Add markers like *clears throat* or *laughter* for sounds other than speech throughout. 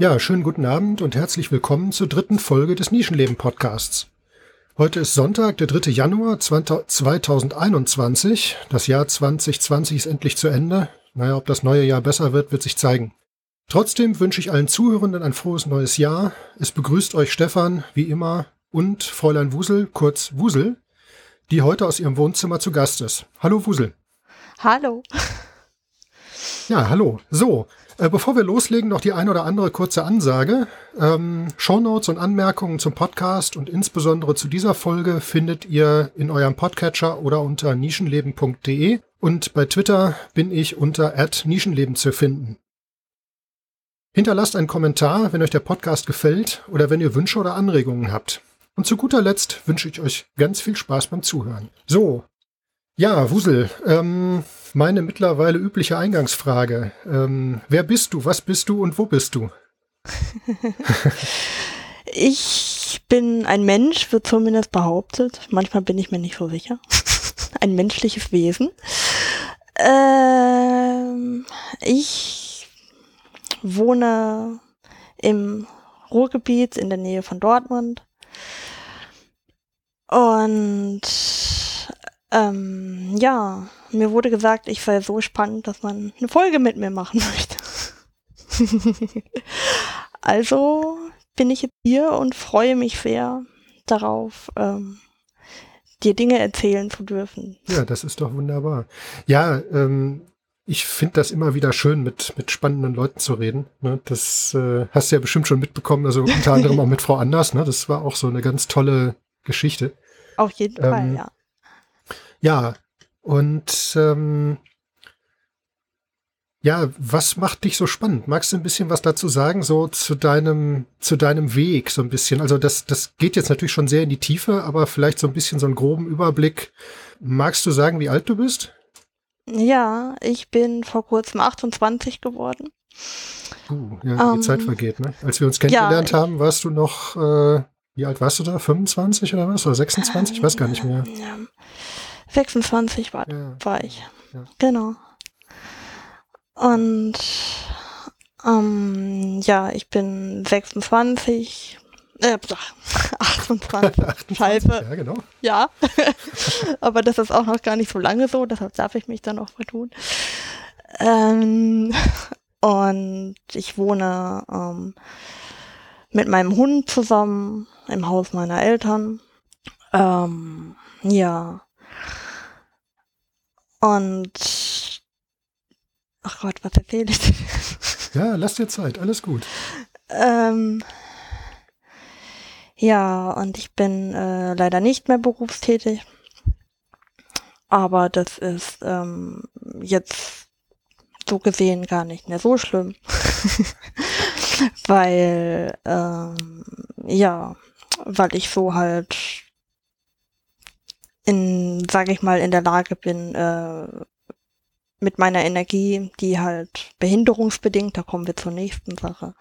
Ja, schönen guten Abend und herzlich willkommen zur dritten Folge des Nischenleben Podcasts. Heute ist Sonntag, der 3. Januar 2021. Das Jahr 2020 ist endlich zu Ende. Naja, ob das neue Jahr besser wird, wird sich zeigen. Trotzdem wünsche ich allen Zuhörenden ein frohes neues Jahr. Es begrüßt euch Stefan, wie immer, und Fräulein Wusel, kurz Wusel, die heute aus ihrem Wohnzimmer zu Gast ist. Hallo Wusel. Hallo. Ja, hallo. So, bevor wir loslegen, noch die ein oder andere kurze Ansage. Ähm, Shownotes und Anmerkungen zum Podcast und insbesondere zu dieser Folge findet ihr in eurem Podcatcher oder unter nischenleben.de und bei Twitter bin ich unter @nischenleben zu finden. Hinterlasst einen Kommentar, wenn euch der Podcast gefällt oder wenn ihr Wünsche oder Anregungen habt. Und zu guter Letzt wünsche ich euch ganz viel Spaß beim Zuhören. So, ja, Wusel, ähm, meine mittlerweile übliche Eingangsfrage. Ähm, wer bist du, was bist du und wo bist du? *laughs* ich bin ein Mensch, wird zumindest behauptet. Manchmal bin ich mir nicht so sicher. *laughs* ein menschliches Wesen. Ähm, ich wohne im Ruhrgebiet in der Nähe von Dortmund. Und ähm, ja, mir wurde gesagt, ich sei so spannend, dass man eine Folge mit mir machen möchte. *laughs* also bin ich jetzt hier und freue mich sehr darauf, ähm, dir Dinge erzählen zu dürfen. Ja, das ist doch wunderbar. Ja, ähm, ich finde das immer wieder schön, mit, mit spannenden Leuten zu reden. Ne? Das äh, hast du ja bestimmt schon mitbekommen, also unter anderem auch mit Frau Anders. Ne? Das war auch so eine ganz tolle Geschichte. Auf jeden ähm, Fall, ja. Ja, und ähm, ja, was macht dich so spannend? Magst du ein bisschen was dazu sagen, so zu deinem, zu deinem Weg, so ein bisschen? Also das, das geht jetzt natürlich schon sehr in die Tiefe, aber vielleicht so ein bisschen so einen groben Überblick. Magst du sagen, wie alt du bist? Ja, ich bin vor kurzem 28 geworden. Uh, ja, die um, Zeit ähm, vergeht, ne? Als wir uns kennengelernt ja, haben, warst du noch, äh, wie alt warst du da? 25 oder was? Oder 26? Ich weiß gar nicht mehr. Ja. 26 war, ja. war ich. Ja. Genau. Und ähm, ja, ich bin 26, äh, *laughs* 28, Scheiße. Ja, genau. Ja, *laughs* aber das ist auch noch gar nicht so lange so, deshalb darf ich mich dann auch vertun. Ähm, *laughs* und ich wohne ähm, mit meinem Hund zusammen im Haus meiner Eltern. Ähm, ja, und ach Gott, was erzähle ich? *laughs* ja, lass dir Zeit, alles gut. Ähm, ja, und ich bin äh, leider nicht mehr berufstätig. Aber das ist ähm, jetzt so gesehen gar nicht mehr so schlimm. *laughs* weil, ähm, ja, weil ich so halt in, sage ich mal, in der Lage bin, äh, mit meiner Energie, die halt behinderungsbedingt, da kommen wir zur nächsten Sache,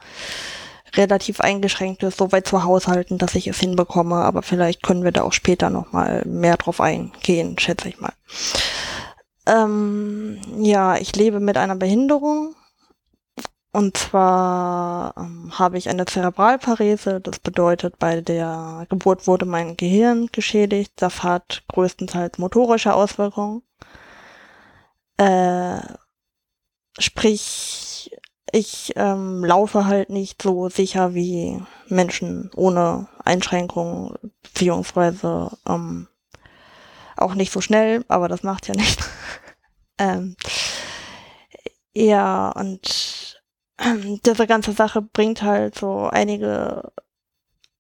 relativ eingeschränkt ist, so weit zu haushalten, dass ich es hinbekomme. Aber vielleicht können wir da auch später nochmal mehr drauf eingehen, schätze ich mal. Ähm, ja, ich lebe mit einer Behinderung und zwar ähm, habe ich eine Zerebralparese. Das bedeutet, bei der Geburt wurde mein Gehirn geschädigt. Das hat größtenteils motorische Auswirkungen. Äh, sprich, ich ähm, laufe halt nicht so sicher wie Menschen ohne Einschränkungen, beziehungsweise ähm, auch nicht so schnell, aber das macht ja *laughs* nicht. ähm, ja, und *clears throat* diese ganze Sache bringt halt so einige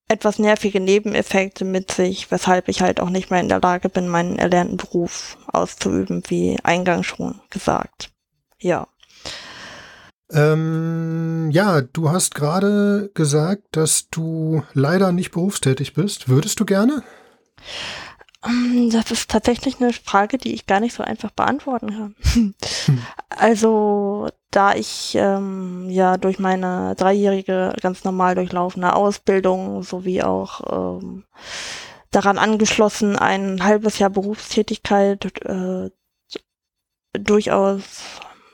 etwas nervige Nebeneffekte mit sich, weshalb ich halt auch nicht mehr in der Lage bin, meinen erlernten Beruf auszuüben, wie eingangs schon gesagt. Ja. Ähm, ja, du hast gerade gesagt, dass du leider nicht berufstätig bist. Würdest du gerne? Ähm, das ist tatsächlich eine Frage, die ich gar nicht so einfach beantworten kann. Hm. *laughs* Also, da ich ähm, ja durch meine dreijährige ganz normal durchlaufende Ausbildung sowie auch ähm, daran angeschlossen ein halbes Jahr Berufstätigkeit äh, durchaus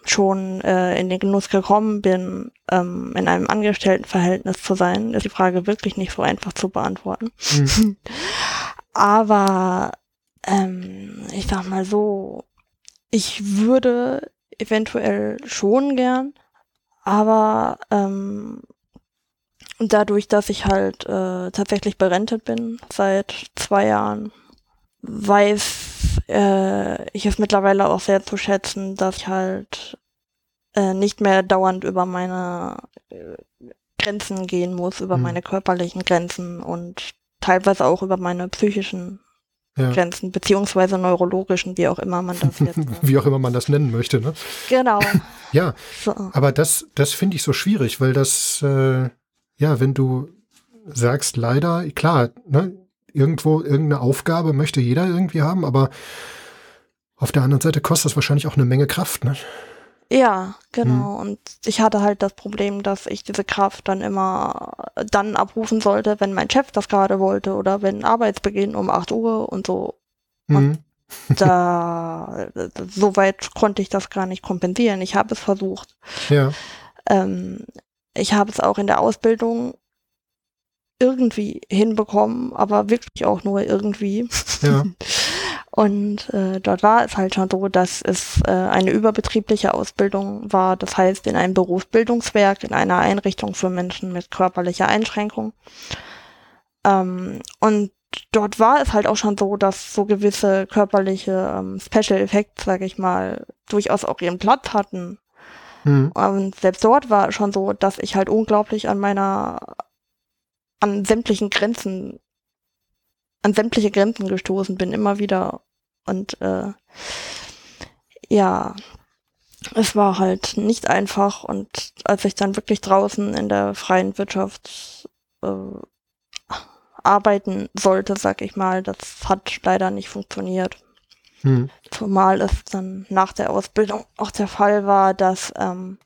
schon äh, in den Genuss gekommen bin, ähm, in einem Angestelltenverhältnis zu sein, ist die Frage wirklich nicht so einfach zu beantworten. Mhm. *laughs* Aber ähm, ich sag mal so, ich würde eventuell schon gern, aber ähm, dadurch, dass ich halt äh, tatsächlich berentet bin seit zwei Jahren, weiß äh, ich es mittlerweile auch sehr zu schätzen, dass ich halt äh, nicht mehr dauernd über meine äh, Grenzen gehen muss, über mhm. meine körperlichen Grenzen und teilweise auch über meine psychischen ja. Grenzen, beziehungsweise neurologischen, wie auch immer man das jetzt. *laughs* wie auch immer man das nennen möchte, ne? Genau. *laughs* ja. So. Aber das, das finde ich so schwierig, weil das, äh, ja, wenn du sagst, leider, klar, ne, irgendwo irgendeine Aufgabe möchte jeder irgendwie haben, aber auf der anderen Seite kostet das wahrscheinlich auch eine Menge Kraft, ne? Ja, genau. Hm. Und ich hatte halt das Problem, dass ich diese Kraft dann immer dann abrufen sollte, wenn mein Chef das gerade wollte oder wenn Arbeitsbeginn um 8 Uhr und so. Hm. Und da, *laughs* so weit konnte ich das gar nicht kompensieren. Ich habe es versucht. Ja. Ähm, ich habe es auch in der Ausbildung irgendwie hinbekommen, aber wirklich auch nur irgendwie. Ja. *laughs* Und äh, dort war es halt schon so, dass es äh, eine überbetriebliche Ausbildung war, das heißt in einem Berufsbildungswerk, in einer Einrichtung für Menschen mit körperlicher Einschränkung. Ähm, und dort war es halt auch schon so, dass so gewisse körperliche ähm, Special Effects, sage ich mal, durchaus auch ihren Platz hatten. Mhm. Und selbst dort war es schon so, dass ich halt unglaublich an meiner, an sämtlichen Grenzen an sämtliche Grenzen gestoßen bin, immer wieder. Und äh, ja, es war halt nicht einfach. Und als ich dann wirklich draußen in der freien Wirtschaft äh, arbeiten sollte, sag ich mal, das hat leider nicht funktioniert. Hm. Zumal es dann nach der Ausbildung auch der Fall war, dass ähm,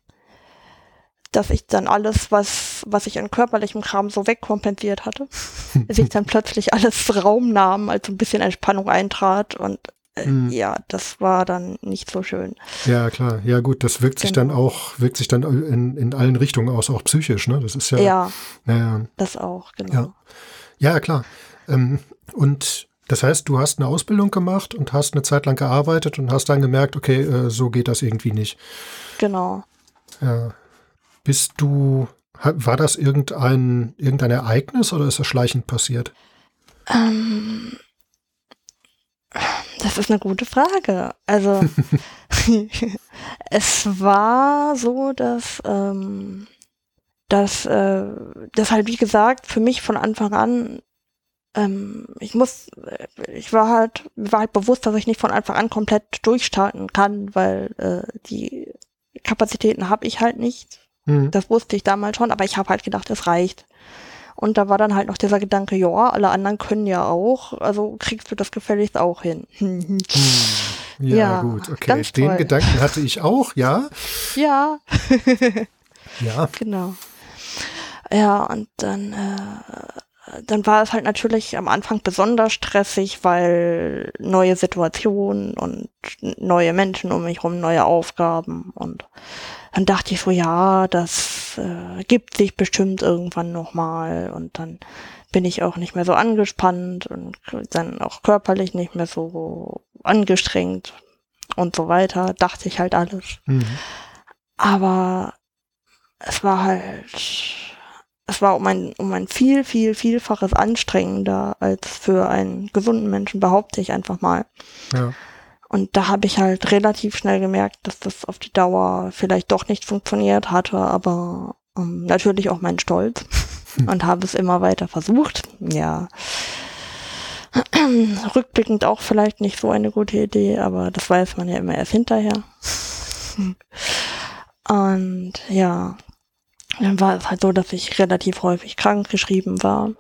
dass ich dann alles, was, was ich an körperlichem Kram so wegkompensiert hatte, *laughs* sich dann plötzlich alles Raum nahm, als ein bisschen Entspannung eintrat und äh, mhm. ja, das war dann nicht so schön. Ja, klar. Ja, gut, das wirkt sich genau. dann auch, wirkt sich dann in, in allen Richtungen aus, auch psychisch, ne? Das ist ja. Ja. ja. Das auch, genau. Ja, ja klar. Ähm, und das heißt, du hast eine Ausbildung gemacht und hast eine Zeit lang gearbeitet und hast dann gemerkt, okay, äh, so geht das irgendwie nicht. Genau. Ja. Bist du, war das irgendein, irgendein Ereignis oder ist das schleichend passiert? Ähm, das ist eine gute Frage. Also, *laughs* es war so, dass, ähm, dass, äh, das halt, wie gesagt, für mich von Anfang an ähm, ich muss, ich war halt, war halt bewusst, dass ich nicht von Anfang an komplett durchstarten kann, weil äh, die Kapazitäten habe ich halt nicht. Mhm. Das wusste ich damals schon, aber ich habe halt gedacht, es reicht. Und da war dann halt noch dieser Gedanke, ja, alle anderen können ja auch, also kriegst du das gefälligst auch hin. hm. *laughs* Ja, ja, gut, okay. Den toll. Gedanken hatte ich auch, ja. *laughs* Ja. *laughs* ja. Genau. Ja, und dann, äh, dann war es halt natürlich am Anfang besonders stressig, weil neue Situationen und neue Menschen um mich herum, neue Aufgaben und dann dachte ich so, ja, das äh, gibt sich bestimmt irgendwann nochmal und dann bin ich auch nicht mehr so angespannt und dann auch körperlich nicht mehr so angestrengt und so weiter, dachte ich halt alles. Mhm. Aber es war halt, es war um ein, um ein viel, viel, vielfaches anstrengender als für einen gesunden Menschen, behaupte ich einfach mal. Ja. Und da habe ich halt relativ schnell gemerkt, dass das auf die Dauer vielleicht doch nicht funktioniert hatte, aber ähm, natürlich auch mein Stolz hm. *laughs* und habe es immer weiter versucht. Ja. *clears throat* Rückblickend auch vielleicht nicht so eine gute Idee, aber das weiß man ja immer erst hinterher. *laughs* und ja, dann war es halt so, dass ich relativ häufig krank geschrieben war.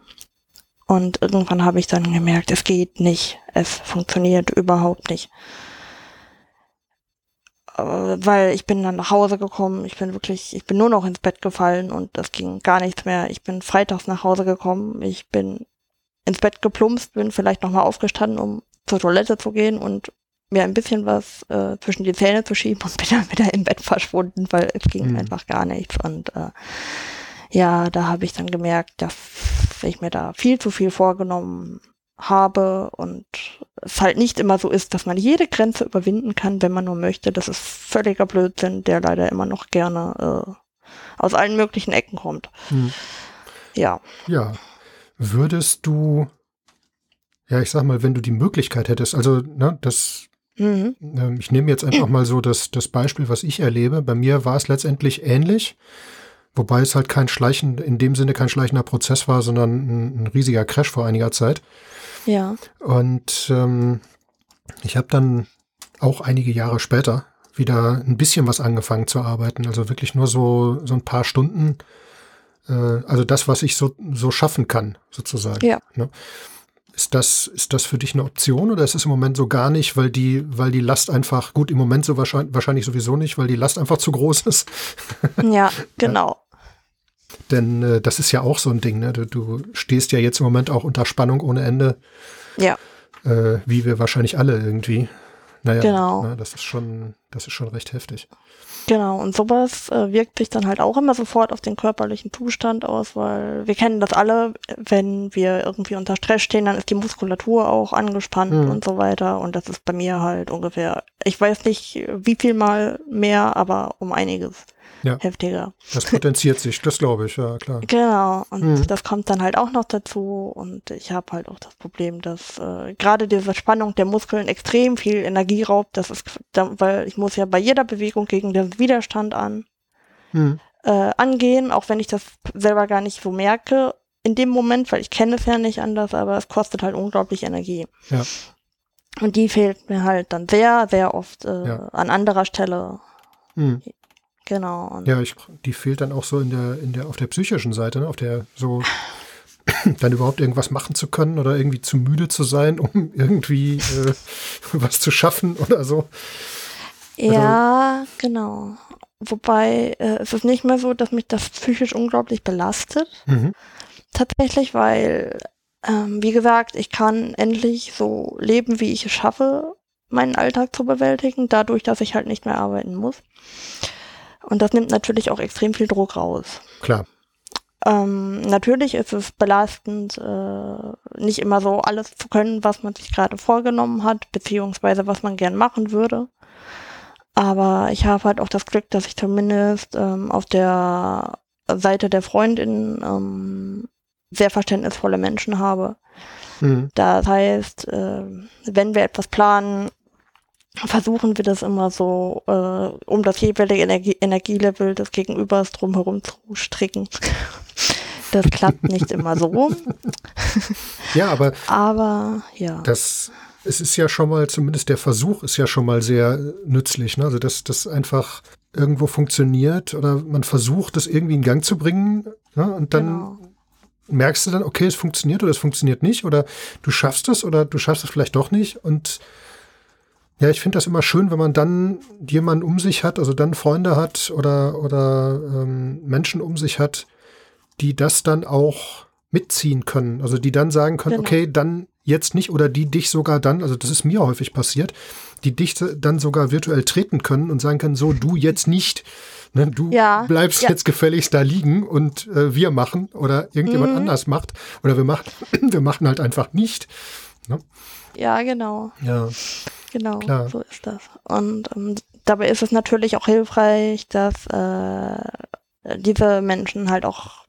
Und irgendwann habe ich dann gemerkt, es geht nicht. Es funktioniert überhaupt nicht. Äh, weil ich bin dann nach Hause gekommen, ich bin wirklich, ich bin nur noch ins Bett gefallen und das ging gar nichts mehr. Ich bin freitags nach Hause gekommen, ich bin ins Bett geplumpst, bin vielleicht nochmal aufgestanden, um zur Toilette zu gehen und mir ein bisschen was äh, zwischen die Zähne zu schieben und bin dann wieder im Bett verschwunden, weil es ging Mhm. einfach gar nichts. Und äh, ja, da habe ich dann gemerkt, dass ich mir da viel zu viel vorgenommen habe und es halt nicht immer so ist, dass man jede Grenze überwinden kann, wenn man nur möchte. Das ist völliger Blödsinn, der leider immer noch gerne äh, aus allen möglichen Ecken kommt. Hm. Ja. Ja. Würdest du, ja, ich sag mal, wenn du die Möglichkeit hättest, also, ne, das, Mhm. ähm, ich nehme jetzt einfach mal so das, das Beispiel, was ich erlebe. Bei mir war es letztendlich ähnlich, wobei es halt kein Schleichen, in dem Sinne kein schleichender Prozess war, sondern ein, ein riesiger Crash vor einiger Zeit. Ja. Und ähm, ich habe dann auch einige Jahre später wieder ein bisschen was angefangen zu arbeiten. Also wirklich nur so, so ein paar Stunden. Äh, also das, was ich so, so schaffen kann, sozusagen. Ja. Ne? Ist das, ist das für dich eine Option oder ist es im Moment so gar nicht, weil die, weil die Last einfach, gut, im Moment so wahrscheinlich, wahrscheinlich sowieso nicht, weil die Last einfach zu groß ist? *laughs* Ja, genau. Denn äh, das ist ja auch so ein Ding, ne? Du, du stehst ja jetzt im Moment auch unter Spannung ohne Ende. Ja. äh, wie wir wahrscheinlich alle irgendwie. Naja, Genau. ne, das ist schon, das ist schon recht heftig. Genau, und sowas äh, wirkt sich dann halt auch immer sofort auf den körperlichen Zustand aus, weil wir kennen das alle, wenn wir irgendwie unter Stress stehen, dann ist die Muskulatur auch angespannt Mhm. und so weiter. Und das ist bei mir halt ungefähr, ich weiß nicht wie viel mal mehr, aber um einiges Ja. heftiger. Das potenziert sich, das glaube ich, ja klar. Genau, und Mhm. das kommt dann halt auch noch dazu. Und ich habe halt auch das Problem, dass äh, gerade diese Spannung der Muskeln extrem viel Energie raubt. Das ist, weil ich muss ja bei jeder Bewegung gegen den Widerstand an Hm. äh, angehen, auch wenn ich das selber gar nicht so merke in dem Moment, weil ich kenne es ja nicht anders, aber es kostet halt unglaublich Energie. Ja. Und die fehlt mir halt dann sehr, sehr oft äh, Ja. an anderer Stelle. Hm. Genau. Ja, ich, die fehlt dann auch so in der, in der, auf der psychischen Seite, ne? auf der so *clears throat* dann überhaupt irgendwas machen zu können oder irgendwie zu müde zu sein, um *laughs* irgendwie äh, was zu schaffen oder so. Ja, genau. Wobei äh, es ist nicht mehr so, dass mich das psychisch unglaublich belastet. Mhm. Tatsächlich, weil, ähm, wie gesagt, ich kann endlich so leben, wie ich es schaffe, meinen Alltag zu bewältigen, dadurch, dass ich halt nicht mehr arbeiten muss. Und das nimmt natürlich auch extrem viel Druck raus. Klar. Ähm, natürlich ist es belastend, äh, nicht immer so alles zu können, was man sich gerade vorgenommen hat, beziehungsweise was man gern machen würde. Aber ich habe halt auch das Glück, dass ich zumindest ähm, auf der Seite der Freundin ähm, sehr verständnisvolle Menschen habe. Mhm. Das heißt, äh, wenn wir etwas planen, versuchen wir das immer so, äh, um das jeweilige Energie Energielevel des Gegenübers drumherum zu stricken. *laughs* Das klappt nicht immer so, *laughs* Ja, aber aber ja. das, es ist ja schon mal, zumindest der Versuch ist ja schon mal sehr nützlich. Ne? Also, dass das einfach irgendwo funktioniert oder man versucht, das irgendwie in Gang zu bringen ne? und dann genau. merkst du dann, okay, es funktioniert oder es funktioniert nicht oder du schaffst es oder du schaffst es vielleicht doch nicht und ja, ich finde das immer schön, wenn man dann jemanden um sich hat, also dann Freunde hat oder, oder ähm, Menschen um sich hat, die das dann auch mitziehen können. Also die dann sagen können, Genau. okay, dann jetzt nicht oder die dich sogar dann, also das ist mir häufig passiert, die dich dann sogar virtuell treten können und sagen können, so du jetzt nicht. Ne, du Ja, bleibst ja. jetzt gefälligst da liegen und äh, wir machen oder irgendjemand Mhm. anders macht oder wir machen, *clears throat* wir machen halt einfach nicht. Ja, genau. Ja, Genau, Klar. so ist das. Und ähm, dabei ist es natürlich auch hilfreich, dass äh, diese Menschen halt auch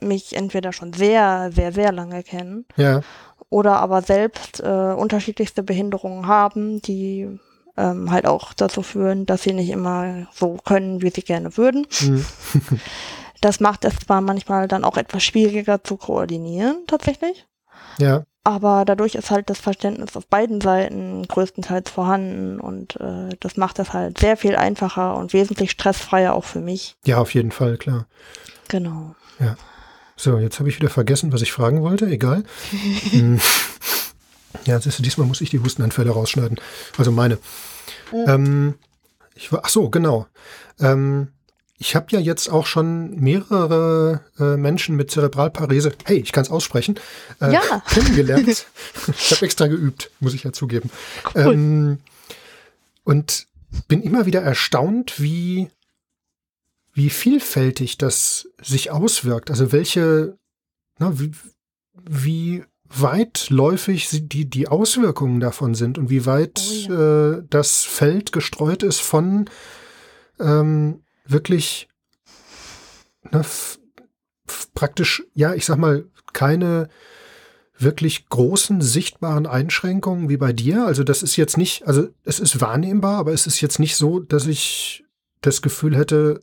mich entweder schon sehr, sehr, sehr lange kennen ja, oder aber selbst äh, unterschiedlichste Behinderungen haben, die ähm, halt auch dazu führen, dass sie nicht immer so können, wie sie gerne würden. mhm. *laughs* Das macht es zwar manchmal dann auch etwas schwieriger zu koordinieren, tatsächlich. ja, Aber dadurch ist halt das Verständnis auf beiden Seiten größtenteils vorhanden und äh, das macht es halt sehr viel einfacher und wesentlich stressfreier auch für mich. ja, auf jeden Fall, klar. Genau. So, jetzt habe ich wieder vergessen, was ich fragen wollte. Egal. *laughs* Hm. ja, siehst du, diesmal muss ich die Hustenanfälle rausschneiden. Also meine. Mhm. Ähm, ich war, ach so, genau. Ähm, ich habe ja jetzt auch schon mehrere äh, Menschen mit Zerebralparese, hey, ich kann es aussprechen, äh, Ja. *laughs* kennengelernt. ich habe extra geübt, muss ich ja zugeben. Cool. Ähm, und bin immer wieder erstaunt, wie, wie vielfältig das sich auswirkt. Also welche, na, wie, wie weitläufig die, die Auswirkungen davon sind und wie weit oh ja. äh, das Feld gestreut ist von ähm, wirklich na, praktisch, ja, ich sag mal, keine wirklich großen sichtbaren Einschränkungen wie bei dir. Also das ist jetzt nicht, also es ist wahrnehmbar, aber es ist jetzt nicht so, dass ich das Gefühl hätte,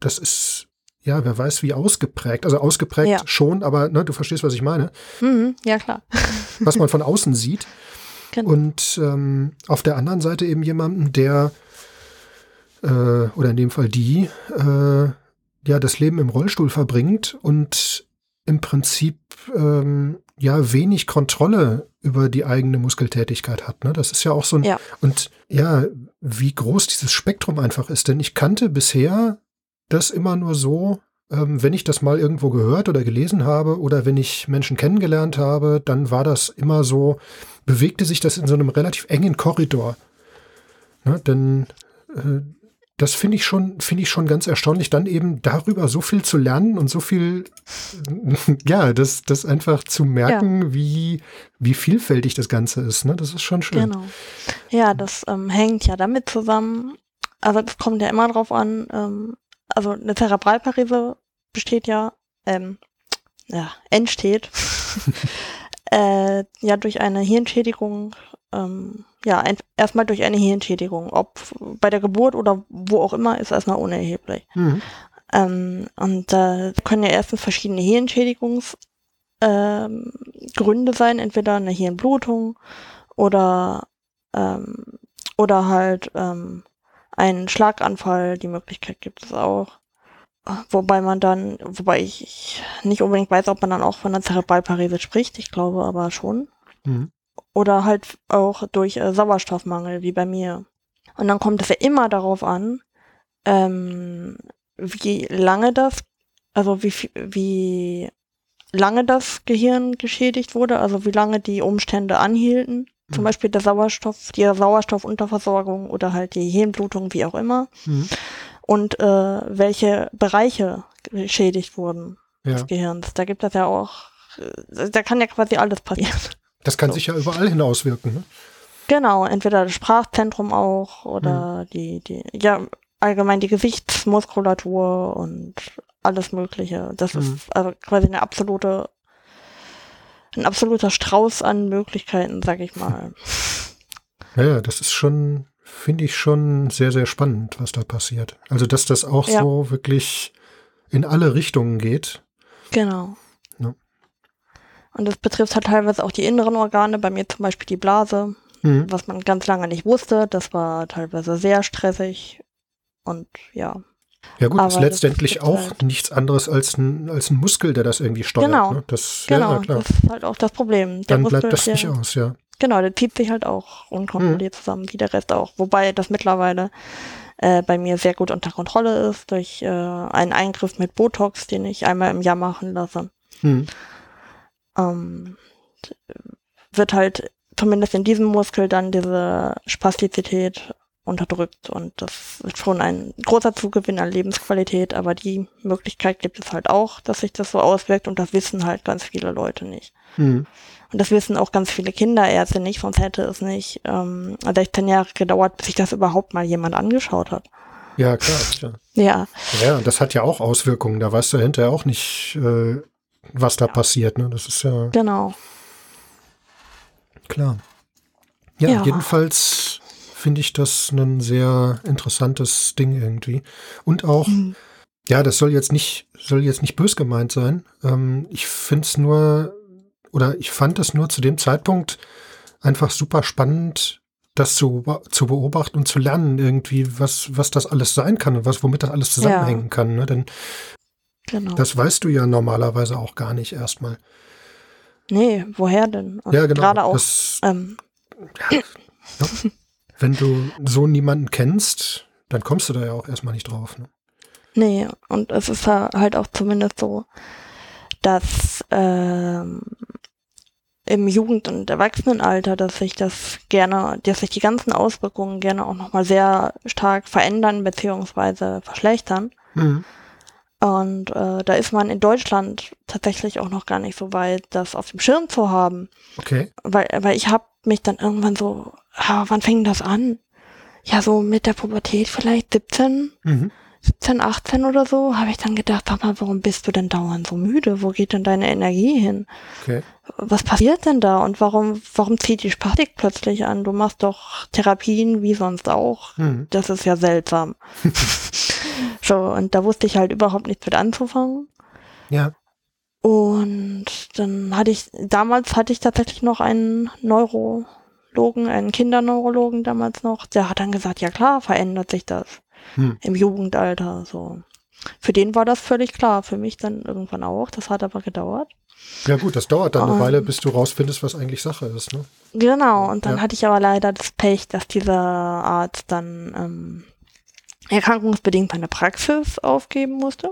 das ist, ja, wer weiß wie ausgeprägt. Also ausgeprägt ja. schon, aber ne, du verstehst, was ich meine. Mhm, ja, klar. was man von außen sieht. *laughs* Genau. Und ähm, auf der anderen Seite eben jemanden, der äh, oder in dem Fall die, äh, ja, das Leben im Rollstuhl verbringt und im Prinzip ähm, ja wenig Kontrolle über die eigene Muskeltätigkeit hat. Ne? Das ist ja auch so ein ja. und ja, wie groß dieses Spektrum einfach ist. Denn ich kannte bisher das immer nur so, ähm, wenn ich das mal irgendwo gehört oder gelesen habe oder wenn ich Menschen kennengelernt habe, dann war das immer so, bewegte sich das in so einem relativ engen Korridor. Ne? Denn äh, das finde ich schon, finde ich schon ganz erstaunlich, dann eben darüber so viel zu lernen und so viel, *laughs* ja, das, das einfach zu merken, ja. wie, wie vielfältig das Ganze ist. Ne? Das ist schon schön. Genau. Ja, das ähm, hängt ja damit zusammen. Also das kommt ja immer drauf an. Ähm, also eine Zerebralparese besteht ja, ähm, ja, entsteht *laughs* äh, ja durch eine Hirnschädigung ähm, ja, ein, erstmal durch eine Hirnschädigung. Ob bei der Geburt oder wo auch immer, ist erstmal unerheblich. Mhm. Ähm, und da äh, können ja erstens verschiedene Hirnschädigungsgründe ähm, sein, entweder eine Hirnblutung oder, ähm, oder halt ähm, ein Schlaganfall, die Möglichkeit gibt es auch. Wobei man dann, wobei ich nicht unbedingt weiß, ob man dann auch von einer Zerebralparese spricht, ich glaube aber schon. Mhm oder halt auch durch äh, Sauerstoffmangel, wie bei mir. Und dann kommt es ja immer darauf an, ähm, wie lange das, also wie, wie lange das Gehirn geschädigt wurde, also wie lange die Umstände anhielten. Mhm. Zum Beispiel der Sauerstoff, die Sauerstoffunterversorgung oder halt die Hirnblutung, wie auch immer. Mhm. Und äh, welche Bereiche geschädigt wurden ja. des Gehirns. Da gibt es ja auch, äh, da kann ja quasi alles passieren. Das kann so. sich ja überall hinauswirken. Ne? Genau, entweder das Sprachzentrum auch oder hm. die, die, ja, allgemein die Gesichtsmuskulatur und alles Mögliche. Das hm. ist also quasi eine absolute, ein absoluter Strauß an Möglichkeiten, sag ich mal. *laughs* Ja, das ist schon, finde ich schon sehr, sehr spannend, was da passiert. Also, dass das auch ja. so wirklich in alle Richtungen geht. Genau. Und das betrifft halt teilweise auch die inneren Organe, bei mir zum Beispiel die Blase, mhm. was man ganz lange nicht wusste. Das war teilweise sehr stressig und ja. Ja gut, Aber ist letztendlich auch halt nichts anderes als ein, als ein Muskel, der das irgendwie steuert. Genau, ne? das, genau, ja, klar. das ist halt auch das Problem. Der Dann Muskel, bleibt das der, nicht aus, ja. Genau, der zieht sich halt auch unkontrolliert mhm. zusammen, wie der Rest auch. Wobei das mittlerweile äh, bei mir sehr gut unter Kontrolle ist durch äh, einen Eingriff mit Botox, den ich einmal im Jahr machen lasse. Mhm ähm, wird halt zumindest in diesem Muskel dann diese Spastizität unterdrückt und das ist schon ein großer Zugewinn an Lebensqualität, aber die Möglichkeit gibt es halt auch, dass sich das so auswirkt und das wissen halt ganz viele Leute nicht. Mhm. Und das wissen auch ganz viele Kinderärzte nicht, sonst hätte es nicht ähm, 16 Jahre gedauert, bis sich das überhaupt mal jemand angeschaut hat. Ja, klar. Ja. Ja, ja und das hat ja auch Auswirkungen. Da weißt du hinterher auch nicht, äh, was da ja. passiert. Ne? Das ist ja. Genau. Klar. Ja, ja. jedenfalls finde ich das ein sehr interessantes Ding irgendwie. Und auch, mhm. ja, das soll jetzt nicht, soll jetzt nicht bös gemeint sein. Ähm, ich finde es nur, oder ich fand es nur zu dem Zeitpunkt einfach super spannend, das zu, zu beobachten und zu lernen, irgendwie, was, was das alles sein kann und was, womit das alles zusammenhängen ja. kann. Ne? Denn Genau. Das weißt du ja normalerweise auch gar nicht erstmal. Nee, woher denn? Und ja, genau. Gerade auch. Das, ähm. ja, ja. Wenn du so niemanden kennst, dann kommst du da ja auch erstmal nicht drauf. Ne? Nee, und es ist halt auch zumindest so, dass ähm, im Jugend- und Erwachsenenalter, dass sich das gerne, dass sich die ganzen Auswirkungen gerne auch nochmal sehr stark verändern beziehungsweise verschlechtern. Mhm. Und äh, da ist man in Deutschland tatsächlich auch noch gar nicht so weit, das auf dem Schirm zu haben. Okay. Weil, weil ich habe mich dann irgendwann so, ah, wann fing das an? Ja, so mit der Pubertät vielleicht 17. Mhm. 17, 18 oder so, habe ich dann gedacht, sag mal, warum bist du denn dauernd so müde? Wo geht denn deine Energie hin? Okay. Was passiert denn da? Und warum, warum zieht die Spatik plötzlich an? Du machst doch Therapien wie sonst auch. Hm. Das ist ja seltsam. *laughs* so, und da wusste ich halt überhaupt nichts mit anzufangen. Ja. Und dann hatte ich, damals hatte ich tatsächlich noch einen Neurologen, einen Kinderneurologen damals noch, der hat dann gesagt, ja klar, verändert sich das hm. im Jugendalter. So. Für den war das völlig klar, für mich dann irgendwann auch. Das hat aber gedauert. Ja gut, das dauert dann eine Weile, bis du rausfindest, was eigentlich Sache ist. Ne? Genau, und dann ja. hatte ich aber leider das Pech, dass dieser Arzt dann ähm, erkrankungsbedingt meine Praxis aufgeben musste.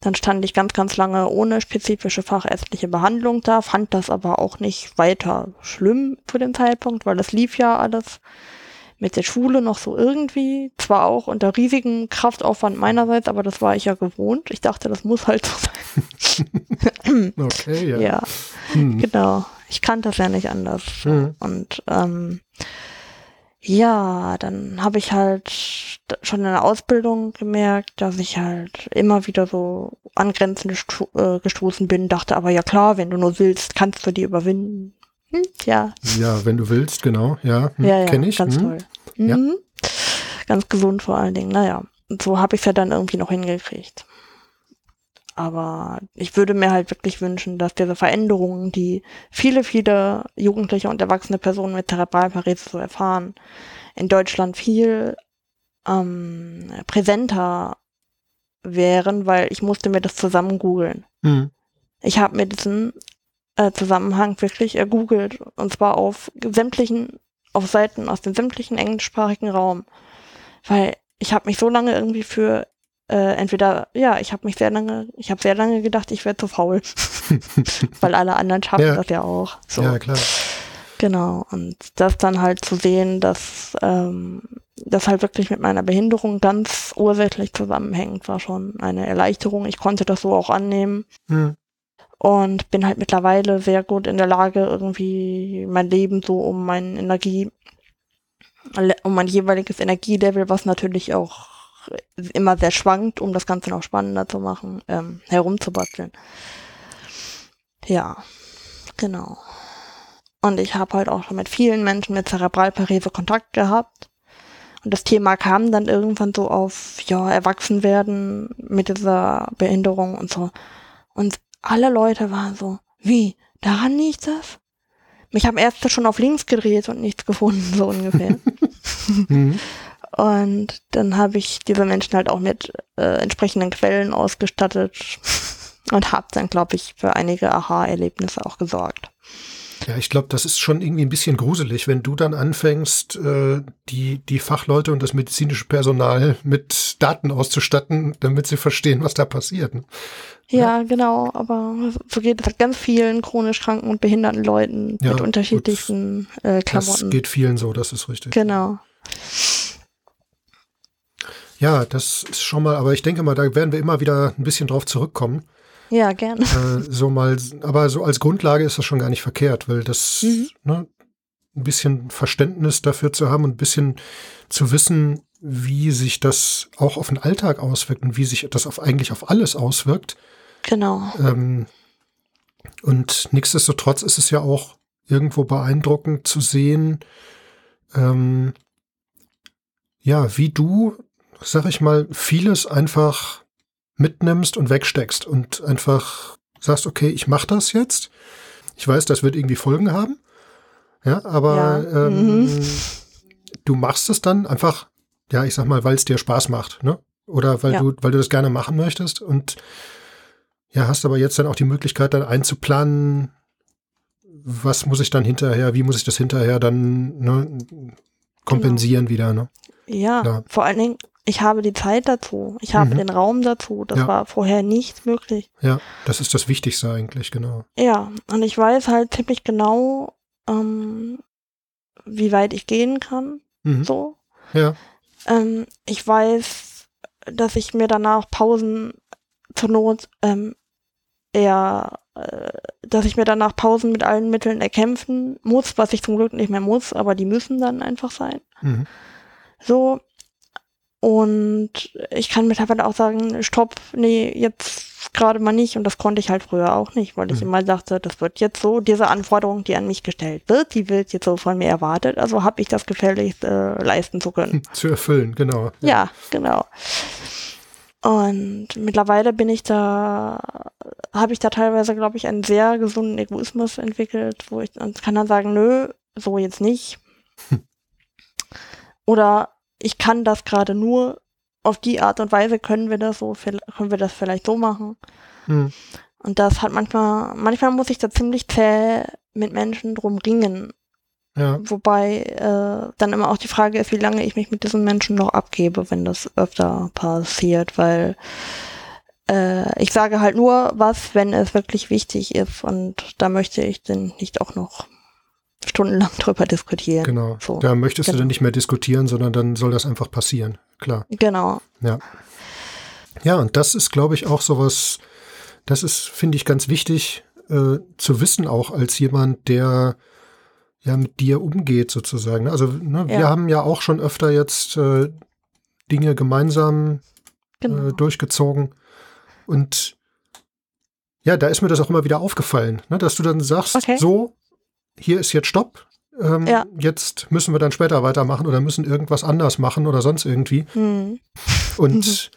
Dann stand ich ganz, ganz lange ohne spezifische fachärztliche Behandlung da, fand das aber auch nicht weiter schlimm zu dem Zeitpunkt, weil das lief ja alles mit der Schule noch so irgendwie, zwar auch unter riesigem Kraftaufwand meinerseits, aber das war ich ja gewohnt. Ich dachte, das muss halt so sein. *laughs* okay, ja. Ja, hm. genau. Ich kannte das ja nicht anders. Hm. Und ähm, ja, dann habe ich halt schon in der Ausbildung gemerkt, dass ich halt immer wieder so angrenzend äh, gestoßen bin, dachte aber ja klar, wenn du nur willst, kannst du die überwinden. Hm, ja. Ja, wenn du willst, genau. Ja, hm, ja, ja kenne ich. Ganz hm. toll. Ja. Mhm. Ganz gesund vor allen Dingen. Naja, und so habe ich es ja dann irgendwie noch hingekriegt. Aber ich würde mir halt wirklich wünschen, dass diese Veränderungen, die viele, viele jugendliche und erwachsene Personen mit Zerebralparese so erfahren, in Deutschland viel ähm, präsenter wären, weil ich musste mir das zusammen googeln. Mhm. Ich habe mir diesen äh, Zusammenhang wirklich ergoogelt und zwar auf sämtlichen, auf Seiten aus dem sämtlichen englischsprachigen Raum, weil ich habe mich so lange irgendwie für äh, entweder, ja, ich habe mich sehr lange, ich habe sehr lange gedacht, ich wäre zu faul, *laughs* weil alle anderen schaffen ja. das ja auch. So. Ja, klar. Genau, und das dann halt zu sehen, dass ähm, das halt wirklich mit meiner Behinderung ganz ursächlich zusammenhängt, war schon eine Erleichterung. Ich konnte das so auch annehmen. Hm und bin halt mittlerweile sehr gut in der Lage, irgendwie mein Leben so um mein Energie, um mein jeweiliges Energielevel, was natürlich auch immer sehr schwankt, um das Ganze noch spannender zu machen, ähm, herumzubasteln. Ja, genau. Und ich habe halt auch schon mit vielen Menschen mit Zerebralparese Kontakt gehabt. Und das Thema kam dann irgendwann so auf, ja, Erwachsenwerden mit dieser Behinderung und so. Und alle Leute waren so, wie, daran liegt das? Mich haben Ärzte schon auf links gedreht und nichts gefunden, so ungefähr. *laughs* Und dann habe ich diese Menschen halt auch mit äh, entsprechenden Quellen ausgestattet und habe dann, glaube ich, für einige Aha-Erlebnisse auch gesorgt. Ja, ich glaube, das ist schon irgendwie ein bisschen gruselig, wenn du dann anfängst, äh, die, die Fachleute und das medizinische Personal mit Daten auszustatten, damit sie verstehen, was da passiert. Ne? Ja, ja, genau, aber so geht es halt ganz vielen chronisch kranken und behinderten Leuten ja, mit unterschiedlichsten äh, Klamotten. Das geht vielen so, das ist richtig. Genau. Ja, das ist schon mal, aber ich denke mal, da werden wir immer wieder ein bisschen drauf zurückkommen. Ja, gerne. Äh, so mal, aber so als Grundlage ist das schon gar nicht verkehrt, weil das, mhm. ne, ein bisschen Verständnis dafür zu haben und ein bisschen zu wissen, wie sich das auch auf den Alltag auswirkt und wie sich das auf eigentlich auf alles auswirkt. Genau. Ähm, und nichtsdestotrotz ist es ja auch irgendwo beeindruckend zu sehen, ähm, ja, wie du, sag ich mal, vieles einfach mitnimmst und wegsteckst und einfach sagst, okay, ich mache das jetzt. Ich weiß, das wird irgendwie Folgen haben. Ja, aber ja. Ähm, mhm. du machst es dann einfach, ja, ich sag mal, weil es dir Spaß macht, ne? Oder weil ja. du, weil du das gerne machen möchtest und ja, hast aber jetzt dann auch die Möglichkeit, dann einzuplanen, was muss ich dann hinterher, wie muss ich das hinterher dann ne, kompensieren genau. wieder, ne? Ja, ja, vor allen Dingen ich habe die Zeit dazu, ich habe Mhm. den Raum dazu. Das Ja. war vorher nicht möglich. Ja, das ist das Wichtigste eigentlich, genau. Ja, und ich weiß halt ziemlich genau, ähm, wie weit ich gehen kann. Mhm. So. Ja, Ähm, ich weiß, dass ich mir danach Pausen zur Not ähm, eher, äh, dass ich mir danach Pausen mit allen Mitteln erkämpfen muss, was ich zum Glück nicht mehr muss, aber die müssen dann einfach sein. mhm. So. Und ich kann mittlerweile auch sagen, stopp, nee, jetzt gerade mal nicht. Und das konnte ich halt früher auch nicht, weil ich Mhm. immer dachte, das wird jetzt so, diese Anforderung, die an mich gestellt wird, die wird jetzt so von mir erwartet. Also habe ich das gefälligst äh, leisten zu können. *laughs* zu erfüllen, genau. Ja, genau. Und mittlerweile bin ich da, habe ich da teilweise, glaube ich, einen sehr gesunden Egoismus entwickelt, wo ich und kann dann sagen, nö, so jetzt nicht. *laughs* Oder ich kann das gerade nur auf die Art und Weise können wir das so, können wir das vielleicht so machen. Mhm. Und das hat manchmal, manchmal muss ich da ziemlich zäh mit Menschen drum ringen. Ja, Wobei äh, dann immer auch die Frage ist, wie lange ich mich mit diesen Menschen noch abgebe, wenn das öfter passiert, weil äh, ich sage halt nur was, wenn es wirklich wichtig ist und da möchte ich dann nicht auch noch stundenlang *laughs* drüber diskutieren. genau. So. Da möchtest du Genau. dann nicht mehr diskutieren, sondern dann soll das einfach passieren. Klar. Genau. Ja. Ja, und das ist, glaube ich, auch sowas, das ist, finde ich, ganz wichtig äh, zu wissen, auch als jemand, der ja mit dir umgeht, sozusagen. Also, ne, wir Ja. haben ja auch schon öfter jetzt äh, Dinge gemeinsam Genau. äh, durchgezogen. Und ja, da ist mir das auch immer wieder aufgefallen, ne, dass du dann sagst, Okay. so, hier ist jetzt Stopp. Ähm, Ja. Jetzt müssen wir dann später weitermachen oder müssen irgendwas anders machen oder sonst irgendwie. Hm. Und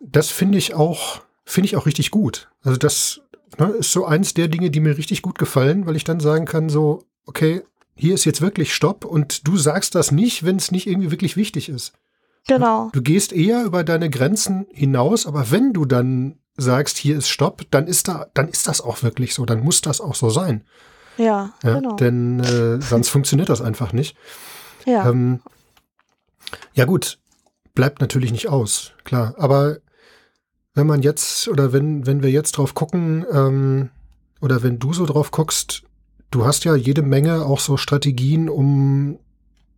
das finde ich auch, finde ich auch richtig gut. Also das ne, ist so eins der Dinge, die mir richtig gut gefallen, weil ich dann sagen kann, so, okay, hier ist jetzt wirklich Stopp und du sagst das nicht, wenn es nicht irgendwie wirklich wichtig ist. Genau. Du gehst eher über deine Grenzen hinaus, aber wenn du dann sagst, hier ist Stopp, dann ist da, dann ist das auch wirklich so, dann muss das auch so sein. Ja, Ja, genau. Denn äh, sonst funktioniert das einfach nicht. Ja. Ähm, ja gut, bleibt natürlich nicht aus, klar. Aber wenn man jetzt oder wenn, wenn wir jetzt drauf gucken, ähm, oder wenn du so drauf guckst, du hast ja jede Menge auch so Strategien, um,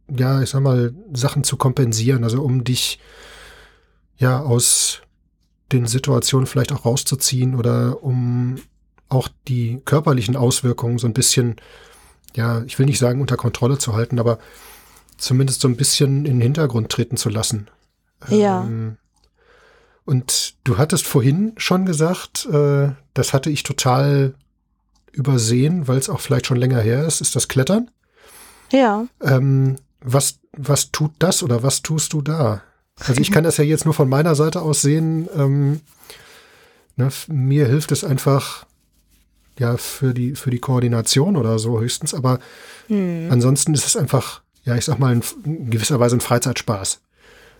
ja, ich sag mal, Sachen zu kompensieren, also um dich ja aus den Situationen vielleicht auch rauszuziehen oder um auch die körperlichen Auswirkungen so ein bisschen, ja, ich will nicht sagen unter Kontrolle zu halten, aber zumindest so ein bisschen in den Hintergrund treten zu lassen. Ja. Ähm, und du hattest vorhin schon gesagt, äh, das hatte ich total übersehen, weil es auch vielleicht schon länger her ist, ist das Klettern. ja. Ähm, was, was tut das oder was tust du da? Also ich kann das ja jetzt nur von meiner Seite aus sehen. Ähm, ne, mir hilft es einfach ja für die für die Koordination oder so höchstens, aber Hm. ansonsten ist es einfach ja ich sag mal in, in gewisser Weise ein Freizeitspaß.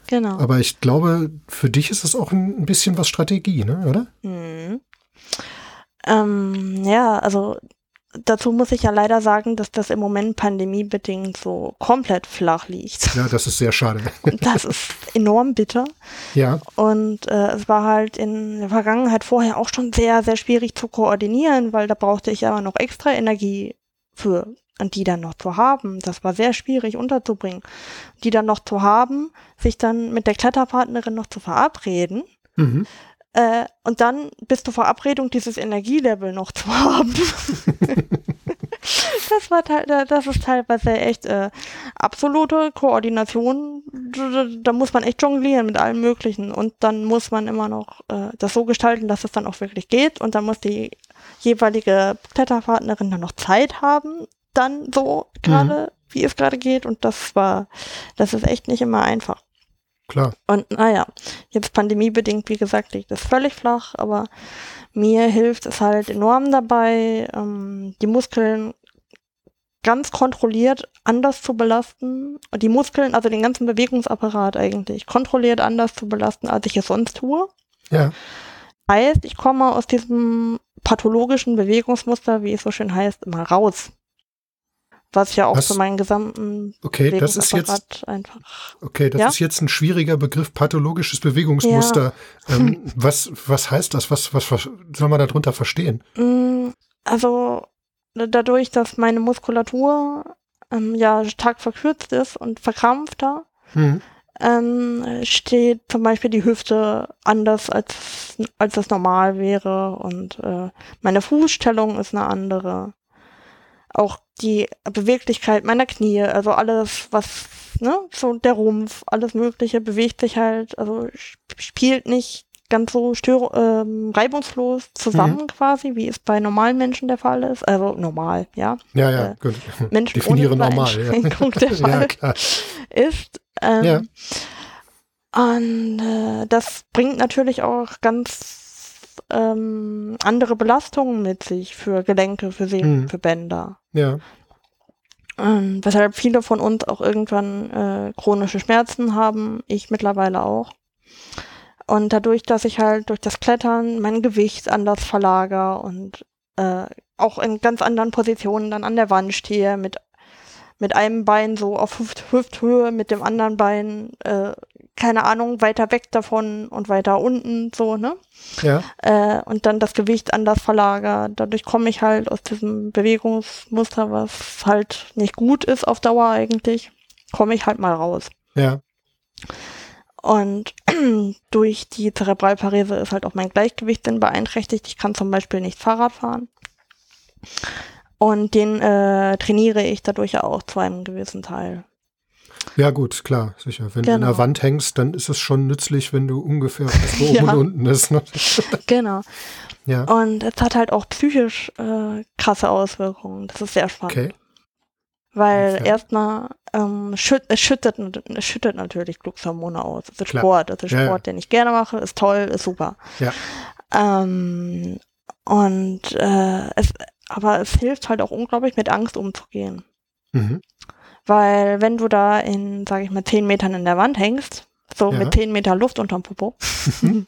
Genau. Aber ich glaube für dich ist es auch ein, bisschen was Strategie, ne? Oder? Mhm. Ähm, ja, also dazu muss ich ja leider sagen, dass das im Moment pandemiebedingt so komplett flach liegt. Ja, das ist sehr schade. *laughs* Das ist enorm bitter. ja, Und äh, es war halt in der Vergangenheit vorher auch schon sehr, sehr schwierig zu koordinieren, weil da brauchte ich aber noch extra Energie für und die dann noch zu haben. Das war sehr schwierig unterzubringen. Die dann noch zu haben, sich dann mit der Kletterpartnerin noch zu verabreden mhm. Äh, und dann bis zur Verabredung dieses Energielevel noch zu haben. *laughs* das war das ist teilweise echt äh, absolute Koordination. Da, muss man echt jonglieren mit allem Möglichen und dann muss man immer noch äh, das so gestalten, dass es dann auch wirklich geht und dann muss die jeweilige Kletterpartnerin dann noch Zeit haben, dann so gerade, wie es gerade geht und das war, das ist echt nicht immer einfach. Klar. Und naja, jetzt pandemiebedingt, wie gesagt, liegt es völlig flach, aber mir hilft es halt enorm dabei, ähm, die Muskeln ganz kontrolliert anders zu belasten. Die Muskeln, also den ganzen Bewegungsapparat eigentlich, kontrolliert anders zu belasten, als ich es sonst tue. Ja, Heißt, ich komme aus diesem pathologischen Bewegungsmuster, wie es so schön heißt, immer raus. Was ja auch Was? für meinen gesamten Okay, das ist jetzt, einfach. okay, das Ja? ist jetzt ein schwieriger Begriff, pathologisches Bewegungsmuster. Ähm, *laughs* was, was heißt das? Was, was, was soll man darunter verstehen? Mm, Also dadurch, dass meine Muskulatur ähm, ja stark verkürzt ist und verkrampfter, Hm. ähm, steht zum Beispiel die Hüfte anders als, als das normal wäre und äh, meine Fußstellung ist eine andere. Auch die Beweglichkeit meiner Knie, also alles, was, ne, so der Rumpf, alles Mögliche bewegt sich halt, also sp- spielt nicht ganz so stör ähm, reibungslos zusammen quasi, wie es bei normalen Menschen der Fall ist. Also normal, ja. Ja, ja, Äh, gut. Menschen Definiere ohne normal. *laughs* Ja. Der Fall *laughs* ja, ist. Ähm, Ja. Und äh, das bringt natürlich auch ganz ähm, andere Belastungen mit sich für Gelenke, für Sehnen, Hm. für Bänder. Ja, Ähm, weshalb viele von uns auch irgendwann äh, chronische Schmerzen haben, ich mittlerweile auch. Und dadurch, dass ich halt durch das Klettern mein Gewicht anders verlager und äh, auch in ganz anderen Positionen dann an der Wand stehe, mit, mit einem Bein so auf Hüft Hüfthöhe, mit dem anderen Bein, äh, keine Ahnung, weiter weg davon und weiter unten, so, ne? ja, äh, und dann das Gewicht anders verlagert. Dadurch komme ich halt aus diesem Bewegungsmuster, was halt nicht gut ist auf Dauer eigentlich, komme ich halt mal raus. ja. Und *clears throat* durch die Zerebralparese ist halt auch mein Gleichgewicht dann beeinträchtigt. Ich kann zum Beispiel nicht Fahrrad fahren. Und den äh, trainiere ich dadurch ja auch zu einem gewissen Teil. Ja, gut, klar, sicher. Wenn du in der Genau. Wand hängst, dann ist es schon nützlich, wenn du ungefähr weißt, wo *laughs* oben Ja. und unten ist. Ne? *laughs* Genau. Ja, Und es hat halt auch psychisch äh, krasse Auswirkungen. Das ist sehr spannend. okay. Weil Inwiefern? erstmal ähm, schütt, es, schüttet, es schüttet natürlich Glückshormone aus. Es ist Klar. Sport, es ist Ja, ja. Sport, den ich gerne mache, ist toll, ist super. Ja. Ähm, und äh, es, aber es hilft halt auch unglaublich, mit Angst umzugehen. Mhm. Weil wenn du da in, sage ich mal, zehn Metern in der Wand hängst, so Ja. mit zehn Meter Luft unterm Popo, *laughs*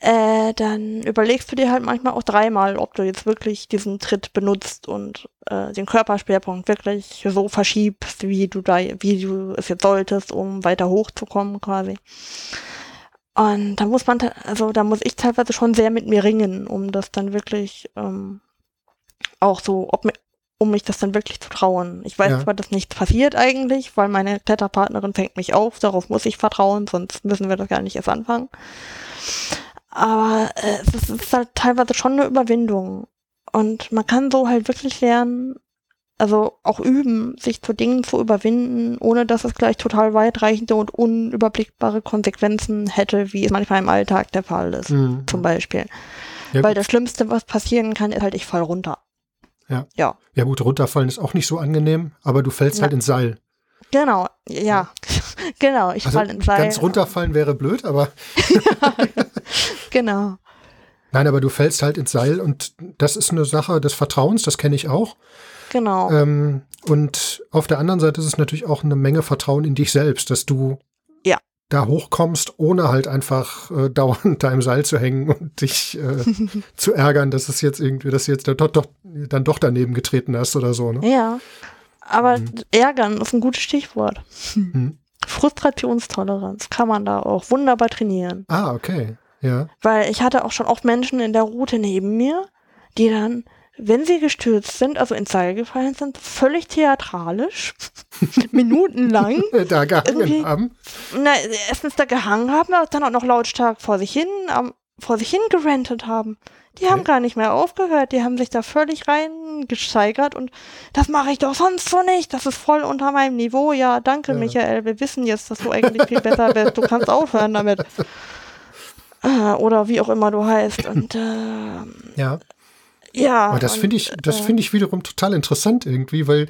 äh, dann überlegst du dir halt manchmal auch dreimal, ob du jetzt wirklich diesen Tritt benutzt und äh, den Körperschwerpunkt wirklich so verschiebst, wie du da, wie du es jetzt solltest, um weiter hochzukommen quasi. Und da muss man, also da muss ich teilweise schon sehr mit mir ringen, um das dann wirklich ähm, auch so, ob, um mich das dann wirklich zu trauen. Ich weiß Ja. zwar, dass nichts passiert eigentlich, weil meine Kletterpartnerin fängt mich auf, darauf muss ich vertrauen, sonst müssen wir das gar nicht erst anfangen. Aber äh, es ist- halt teilweise schon eine Überwindung. Und man kann so halt wirklich lernen, also auch üben, sich zu Dingen zu überwinden, ohne dass es gleich total weitreichende und unüberblickbare Konsequenzen hätte, wie es manchmal im Alltag der Fall ist, Mhm. zum Beispiel. Ja, Weil das Schlimmste, was passieren kann, ist halt, ich fall runter. Ja, gut, runterfallen ist auch nicht so angenehm, aber du fällst Na. halt ins Seil. Genau, ja, *laughs* genau, ich Also fall ins Seil. ganz runterfallen wäre blöd, aber *laughs* Genau, nein, aber du fällst halt ins Seil und das ist eine Sache des Vertrauens, das kenne ich auch. genau. Ähm, und auf der anderen Seite ist es natürlich auch eine Menge Vertrauen in dich selbst, dass du Ja. Da hochkommst, ohne halt einfach äh, *laughs* dauernd da im Seil zu hängen und dich äh, *laughs* zu ärgern, dass es jetzt irgendwie, dass du jetzt doch, doch, dann doch daneben getreten hast oder so. Ne? Ja. Aber Mhm. ärgern ist ein gutes Stichwort. Mhm. Frustrationstoleranz kann man da auch wunderbar trainieren. Ah, okay. Ja. Weil ich hatte auch schon oft Menschen in der Route neben mir, die dann, wenn sie gestürzt sind, also ins Seil gefallen sind, völlig theatralisch, *laughs* minutenlang, *laughs* Da gehangen haben. na, erstens da gehangen haben, aber dann auch noch lautstark vor sich hin, am, vor sich hin gerantet haben. Die haben Okay. gar nicht mehr aufgehört, die haben sich da völlig reingesteigert und das mache ich doch sonst so nicht, das ist voll unter meinem Niveau. Ja, danke Ja. Michael, wir wissen jetzt, dass du eigentlich viel besser bist, du kannst aufhören damit. *laughs* Äh, oder wie auch immer du heißt. Und äh, Ja. Ja. Aber das finde ich, das äh, finde ich wiederum total interessant irgendwie, weil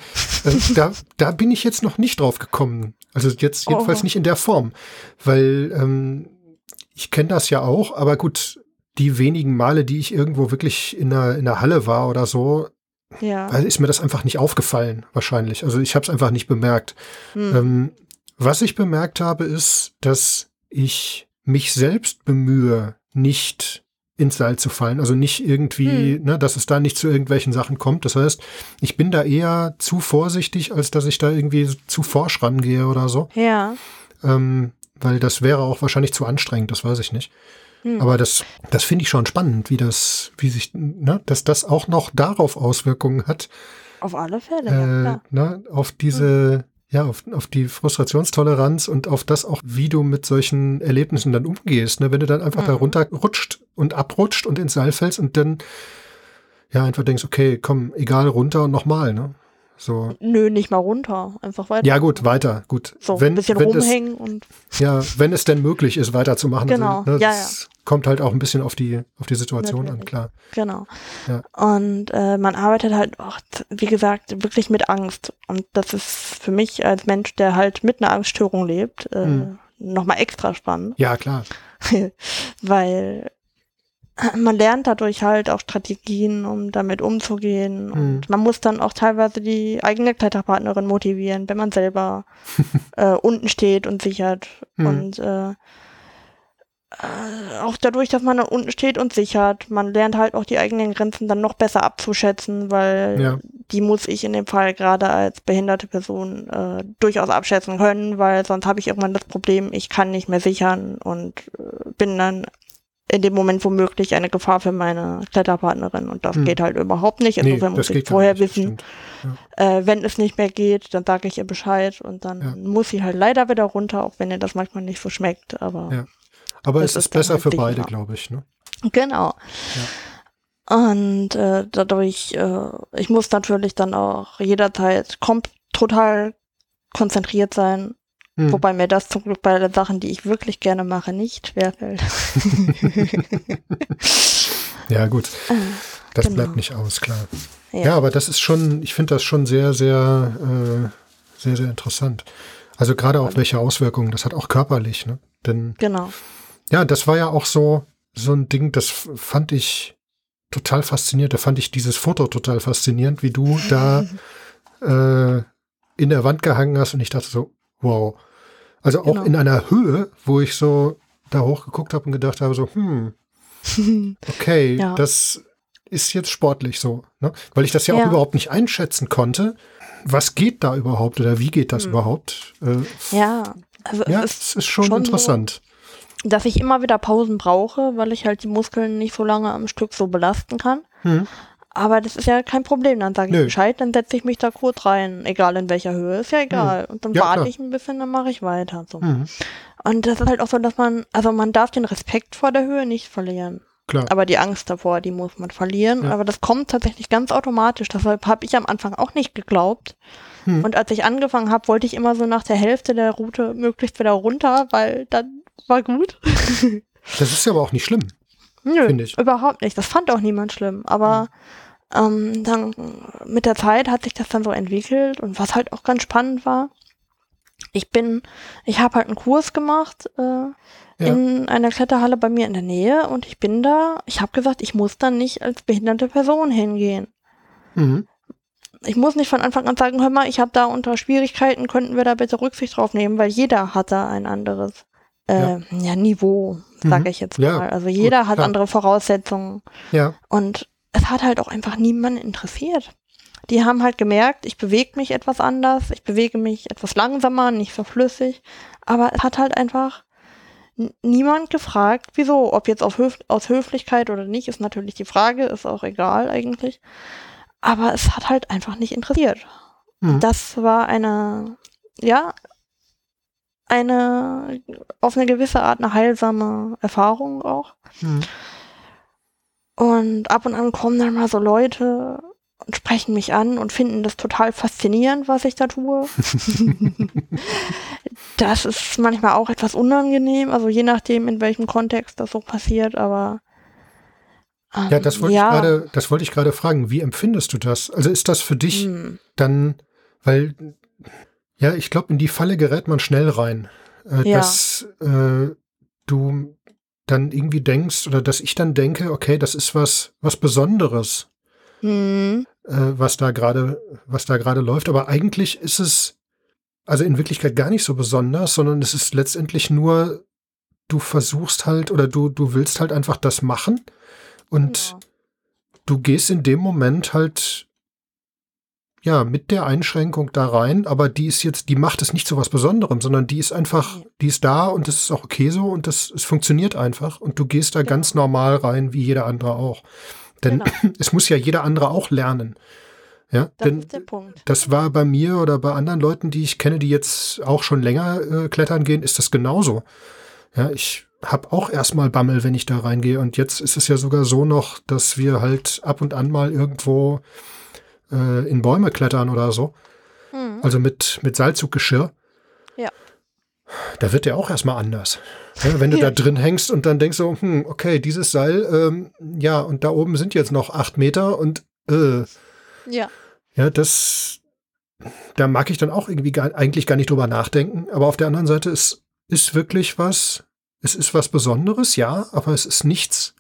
äh, *laughs* da, da bin ich jetzt noch nicht drauf gekommen. Also jetzt jedenfalls Oh. nicht in der Form, weil ähm, ich kenne das ja auch, aber gut, die wenigen Male, die ich irgendwo wirklich in der, in der Halle war oder so, Ja. ist mir das einfach nicht aufgefallen, wahrscheinlich. Also ich habe es einfach nicht bemerkt. Hm. Ähm, was ich bemerkt habe, ist, dass ich mich selbst bemühe, nicht ins Seil zu fallen. Also nicht irgendwie, hm. ne, dass es da nicht zu irgendwelchen Sachen kommt. Das heißt, ich bin da eher zu vorsichtig, als dass ich da irgendwie zu forsch rangehe oder so. Ja. Ähm, weil das wäre auch wahrscheinlich zu anstrengend, das weiß ich nicht. Hm. Aber das, das finde ich schon spannend, wie das, wie sich, ne, dass das auch noch darauf Auswirkungen hat. Auf alle Fälle, äh, ja, ne, auf diese, hm ja, auf, auf die Frustrationstoleranz und auf das auch, wie du mit solchen Erlebnissen dann umgehst. Ne? Wenn du dann einfach mhm. da runterrutscht und abrutscht und ins Seil fällst und dann ja einfach denkst, okay, komm, egal, runter und nochmal, ne? So. Nö, nicht mal runter, einfach weiter. Ja, gut, weiter, gut. So wenn, ein bisschen wenn rumhängen es, und. Ja, wenn es denn möglich ist, weiterzumachen. Genau, also, ne, ja, ja. Kommt halt auch ein bisschen auf die, auf die Situation Natürlich. an, klar. Genau. Ja. Und äh, man arbeitet halt auch, wie gesagt, wirklich mit Angst. Und das ist für mich als Mensch, der halt mit einer Angststörung lebt, äh, hm. nochmal extra spannend. Ja, klar. *laughs* Weil man lernt dadurch halt auch Strategien, um damit umzugehen. Und mhm. man muss dann auch teilweise die eigene Kletterpartnerin motivieren, wenn man selber *laughs* äh, unten steht und sichert. Mhm. Und äh, äh, auch dadurch, dass man unten steht und sichert, man lernt halt auch die eigenen Grenzen dann noch besser abzuschätzen, weil ja. die muss ich in dem Fall gerade als behinderte Person äh, durchaus abschätzen können, weil sonst habe ich irgendwann das Problem, ich kann nicht mehr sichern und äh, bin dann in dem Moment womöglich eine Gefahr für meine Kletterpartnerin und das hm. geht halt überhaupt nicht. Insofern nee, muss ich vorher nicht, wissen, ja. äh, wenn es nicht mehr geht, dann sage ich ihr Bescheid und dann ja. muss sie halt leider wieder runter, auch wenn ihr das manchmal nicht so schmeckt. Aber, ja. aber es ist, ist besser halt für beide, glaube ich. Ne? Genau. Und äh, dadurch, äh, ich muss natürlich dann auch jederzeit kommt total konzentriert sein hm. Wobei mir das zum Glück bei den Sachen, die ich wirklich gerne mache, nicht schwerfällt. *laughs* ja, gut. Das genau. bleibt nicht aus, klar. Ja. ja, aber das ist schon, ich finde das schon sehr, sehr, äh, sehr, sehr interessant. Also gerade auch welche Auswirkungen das hat, auch körperlich, ne? Denn genau. Ja, das war ja auch so, so ein Ding, das fand ich total faszinierend. Da fand ich dieses Foto total faszinierend, wie du da *laughs* äh, in der Wand gehangen hast und ich dachte so, wow, also auch genau. in einer Höhe, wo ich so da hochgeguckt habe und gedacht habe, so, hm, *laughs* okay, ja. das ist jetzt sportlich so. Ne? Weil ich das ja, ja, auch überhaupt nicht einschätzen konnte. Was geht da überhaupt oder wie geht das hm. überhaupt? Äh, ja, also ja, es ist, schon, schon interessant. So, dass ich immer wieder Pausen brauche, weil ich halt die Muskeln nicht so lange am Stück so belasten kann. Hm. Aber das ist ja kein Problem. Dann sage ich Nö. Bescheid, dann setze ich mich da kurz rein, egal in welcher Höhe, ist ja egal. Mhm. Und dann ja, warte klar. ich ein bisschen, dann mache ich weiter. So. Mhm. Und das ist halt auch so, dass man, also man darf den Respekt vor der Höhe nicht verlieren. Klar. Aber die Angst davor, die muss man verlieren. Ja. Aber das kommt tatsächlich ganz automatisch. Deshalb habe ich am Anfang auch nicht geglaubt. Mhm. Und als ich angefangen habe, wollte ich immer so nach der Hälfte der Route möglichst wieder runter, weil dann war gut. das ist ja aber auch nicht schlimm. Nö, überhaupt nicht. Das fand auch niemand schlimm. Aber mhm. Ähm, dann mit der Zeit hat sich das dann so entwickelt und was halt auch ganz spannend war, ich bin, ich habe halt einen Kurs gemacht äh, ja. in einer Kletterhalle bei mir in der Nähe und ich bin da, ich habe gesagt, ich muss dann nicht als behinderte Person hingehen. Mhm. Ich muss nicht von Anfang an sagen, hör mal, ich habe da unter Schwierigkeiten, könnten wir da bitte Rücksicht drauf nehmen, weil jeder hat da ein anderes äh, ja. ja Niveau, sage mhm. ich jetzt mal. Ja, also jeder gut, hat klar. andere Voraussetzungen. Ja. Und es hat halt auch einfach niemanden interessiert. Die haben halt gemerkt, ich bewege mich etwas anders, ich bewege mich etwas langsamer, nicht so flüssig, aber es hat halt einfach niemand gefragt, wieso, ob jetzt Höf aus Höflichkeit oder nicht, ist natürlich die Frage, ist auch egal eigentlich. Aber es hat halt einfach nicht interessiert. Mhm. Das war eine, ja, eine, auf eine gewisse Art eine heilsame Erfahrung auch. Mhm. Und ab und an kommen dann mal so Leute und sprechen mich an und finden das total faszinierend, was ich da tue. *laughs* das ist manchmal auch etwas unangenehm, also je nachdem, in welchem Kontext das so passiert, aber ähm, ja, das wollte ja. ich gerade, das wollte ich gerade fragen. Wie empfindest du das? Also ist das für dich hm. dann, weil ja, ich glaube, in die Falle gerät man schnell rein, äh, ja. dass äh, du dann irgendwie denkst oder dass ich dann denke, okay, das ist was, was Besonderes, mhm. äh, was da gerade, was da gerade läuft. Aber eigentlich ist es also in Wirklichkeit gar nicht so besonders, sondern es ist letztendlich nur du versuchst halt oder du, du willst halt einfach das machen und Genau. du gehst in dem Moment halt ja mit der Einschränkung da rein, aber die ist jetzt, die macht es nicht zu was Besonderem, sondern die ist einfach, die ist da und das ist auch okay so und das es funktioniert einfach und du gehst da Genau. ganz normal rein, wie jeder andere auch. Denn Genau. *clears throat* es muss ja jeder andere auch lernen. Ja, Das denn das war bei mir oder bei anderen Leuten, die ich kenne, die jetzt auch schon länger äh, klettern gehen, ist das genauso. Ja, ich habe auch erstmal Bammel, wenn ich da reingehe. Und jetzt ist es ja sogar so noch, dass wir halt ab und an mal irgendwo äh, in Bäume klettern oder so. Mhm. Also mit, mit Seilzuggeschirr. Ja. Da wird der auch erstmal anders. Ja, wenn du da *laughs* drin hängst und dann denkst so, hm, okay, dieses Seil, ähm, ja, und da oben sind jetzt noch acht Meter und äh, Ja, ja, das, da mag ich dann auch irgendwie gar, eigentlich gar nicht drüber nachdenken. Aber auf der anderen Seite, es ist wirklich was, es ist was Besonderes, ja, aber es ist nichts,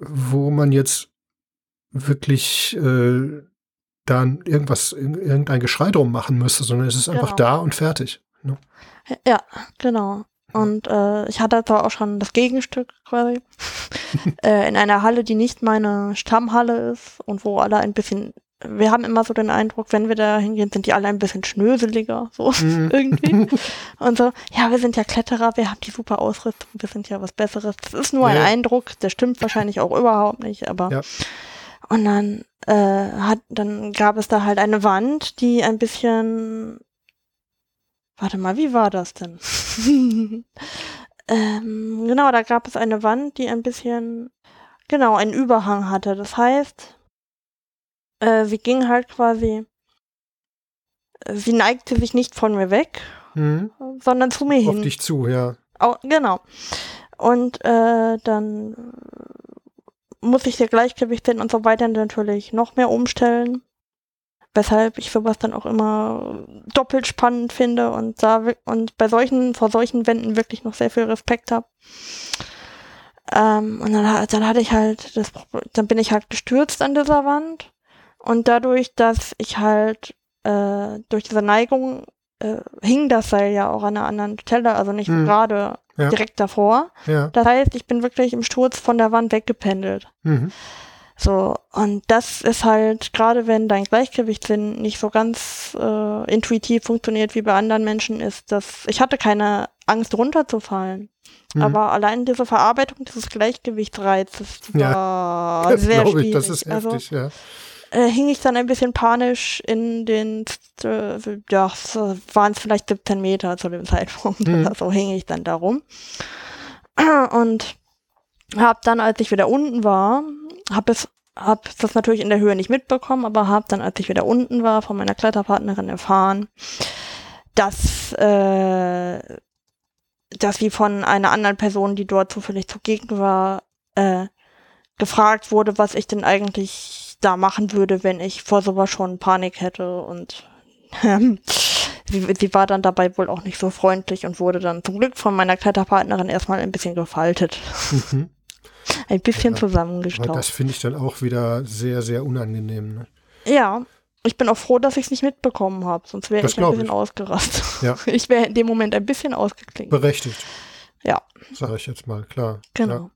wo man jetzt wirklich äh, dann irgendwas, ir- irgendein Geschrei drum machen müsste, sondern es ist einfach Genau. da und fertig. Ne? ja, genau. Und äh, ich hatte zwar auch schon das Gegenstück quasi *laughs* äh, in einer Halle, die nicht meine Stammhalle ist und wo alle ein bisschen, wir haben immer so den Eindruck, wenn wir da hingehen, sind die alle ein bisschen schnöseliger, so Mhm. *laughs* irgendwie. *laughs* Und so, ja, wir sind ja Kletterer, wir haben die super Ausrüstung, wir sind ja was Besseres. Das ist nur ein Ja, ja. Eindruck, der stimmt wahrscheinlich auch überhaupt nicht, aber. Ja. Und dann äh, hat, dann gab es da halt eine Wand, die ein bisschen. Warte mal, wie war das denn? *laughs* ähm, genau, da gab es eine Wand, die ein bisschen, genau, einen Überhang hatte. Das heißt, äh, sie ging halt quasi, äh, sie neigte sich nicht von mir weg, Mhm. sondern zu mir Auf hin. dich zu, ja. Au, genau. Und äh, dann muss ich der Gleichgewichtssinn und so weiter natürlich noch mehr umstellen. Weshalb ich sowas dann auch immer doppelt spannend finde und da und bei solchen, vor solchen Wänden wirklich noch sehr viel Respekt habe. Ähm, und dann, dann hatte ich halt das, dann bin ich halt gestürzt an dieser Wand. Und dadurch, dass ich halt äh, durch diese Neigung äh, hing das Seil ja auch an einer anderen Stelle, also nicht Hm. gerade Ja. direkt davor. Ja. Das heißt, ich bin wirklich im Sturz von der Wand weggependelt. Mhm. So, und das ist halt, gerade wenn dein Gleichgewichtssinn nicht so ganz äh, intuitiv funktioniert wie bei anderen Menschen, ist das, ich hatte keine Angst runterzufallen. Mhm. Aber allein diese Verarbeitung dieses Gleichgewichtsreizes Ja. war *laughs* Das sehr schwierig. ich, das ist also, heftig, ja. Äh, hing ich dann ein bisschen panisch in den, äh, ja, so waren es vielleicht 17 Meter zu dem Zeitpunkt Mhm. so, hing ich dann da rum. Und habe dann, als ich wieder unten war, habe es habe das natürlich in der Höhe nicht mitbekommen, aber habe dann, als ich wieder unten war, von meiner Kletterpartnerin erfahren, dass, äh, dass sie von einer anderen Person, die dort zufällig zugegen war, äh, gefragt wurde, was ich denn eigentlich da machen würde, wenn ich vor sowas schon Panik hätte. Und ähm, sie, sie war dann dabei wohl auch nicht so freundlich und wurde dann zum Glück von meiner Kletterpartnerin erstmal ein bisschen gefaltet. Mhm. *laughs* Ein bisschen Ja, zusammengestaucht. das finde ich dann auch wieder sehr, sehr unangenehm. Ne? Ja, ich bin auch froh, dass ich es nicht mitbekommen habe, sonst wäre ich ein bisschen ich. ausgerastet. Ja. *laughs* Ich wäre in dem Moment ein bisschen ausgeklingt. Berechtigt. Ja. Sage ich jetzt mal, klar. Genau.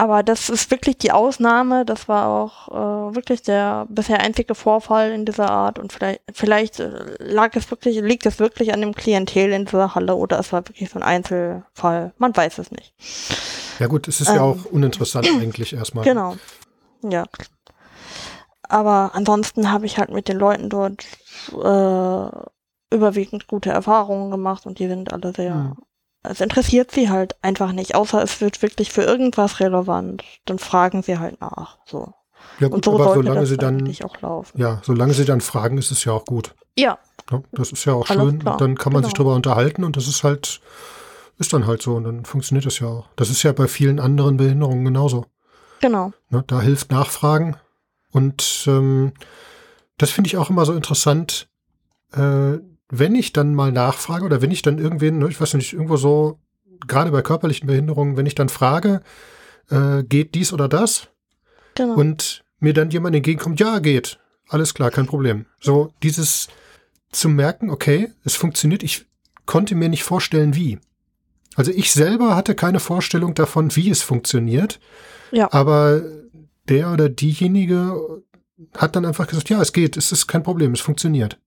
Aber das ist wirklich die Ausnahme. Das war auch äh, wirklich der bisher einzige Vorfall in dieser Art. Und vielleicht, vielleicht äh, lag es wirklich, liegt es wirklich an dem Klientel in dieser Halle oder es war wirklich so ein Einzelfall. Man weiß es nicht. Ja gut, es ist ja Ähm. auch uninteressant *clears throat* eigentlich erstmal. Genau. Ja. Aber ansonsten habe ich halt mit den Leuten dort äh, überwiegend gute Erfahrungen gemacht und die sind alle sehr. Es interessiert sie halt einfach nicht, außer es wird wirklich für irgendwas relevant. Dann fragen sie halt nach. So. Ja Und gut, so aber solange sie dann, auch laufen. ja, solange sie dann fragen, ist es ja auch gut. Ja, Ne? Das ist ja auch Alles schön. klar, Und dann kann man sich genau. drüber unterhalten und das ist halt, ist dann halt so und dann funktioniert das ja auch. Das ist ja bei vielen anderen Behinderungen genauso. genau. Ne? Da hilft Nachfragen. Und ähm, das finde ich auch immer so interessant, äh, wenn ich dann mal nachfrage oder wenn ich dann irgendwen, ne, ich weiß nicht, irgendwo so, gerade bei körperlichen Behinderungen, wenn ich dann frage, äh, geht dies oder das? Genau. Und mir dann jemand entgegenkommt, ja, geht. Alles klar, kein Problem. So dieses zu merken, okay, es funktioniert, ich konnte mir nicht vorstellen, wie. Also ich selber hatte keine Vorstellung davon, wie es funktioniert. Ja. Aber der oder diejenige hat dann einfach gesagt, ja, es geht, es ist kein Problem, es funktioniert.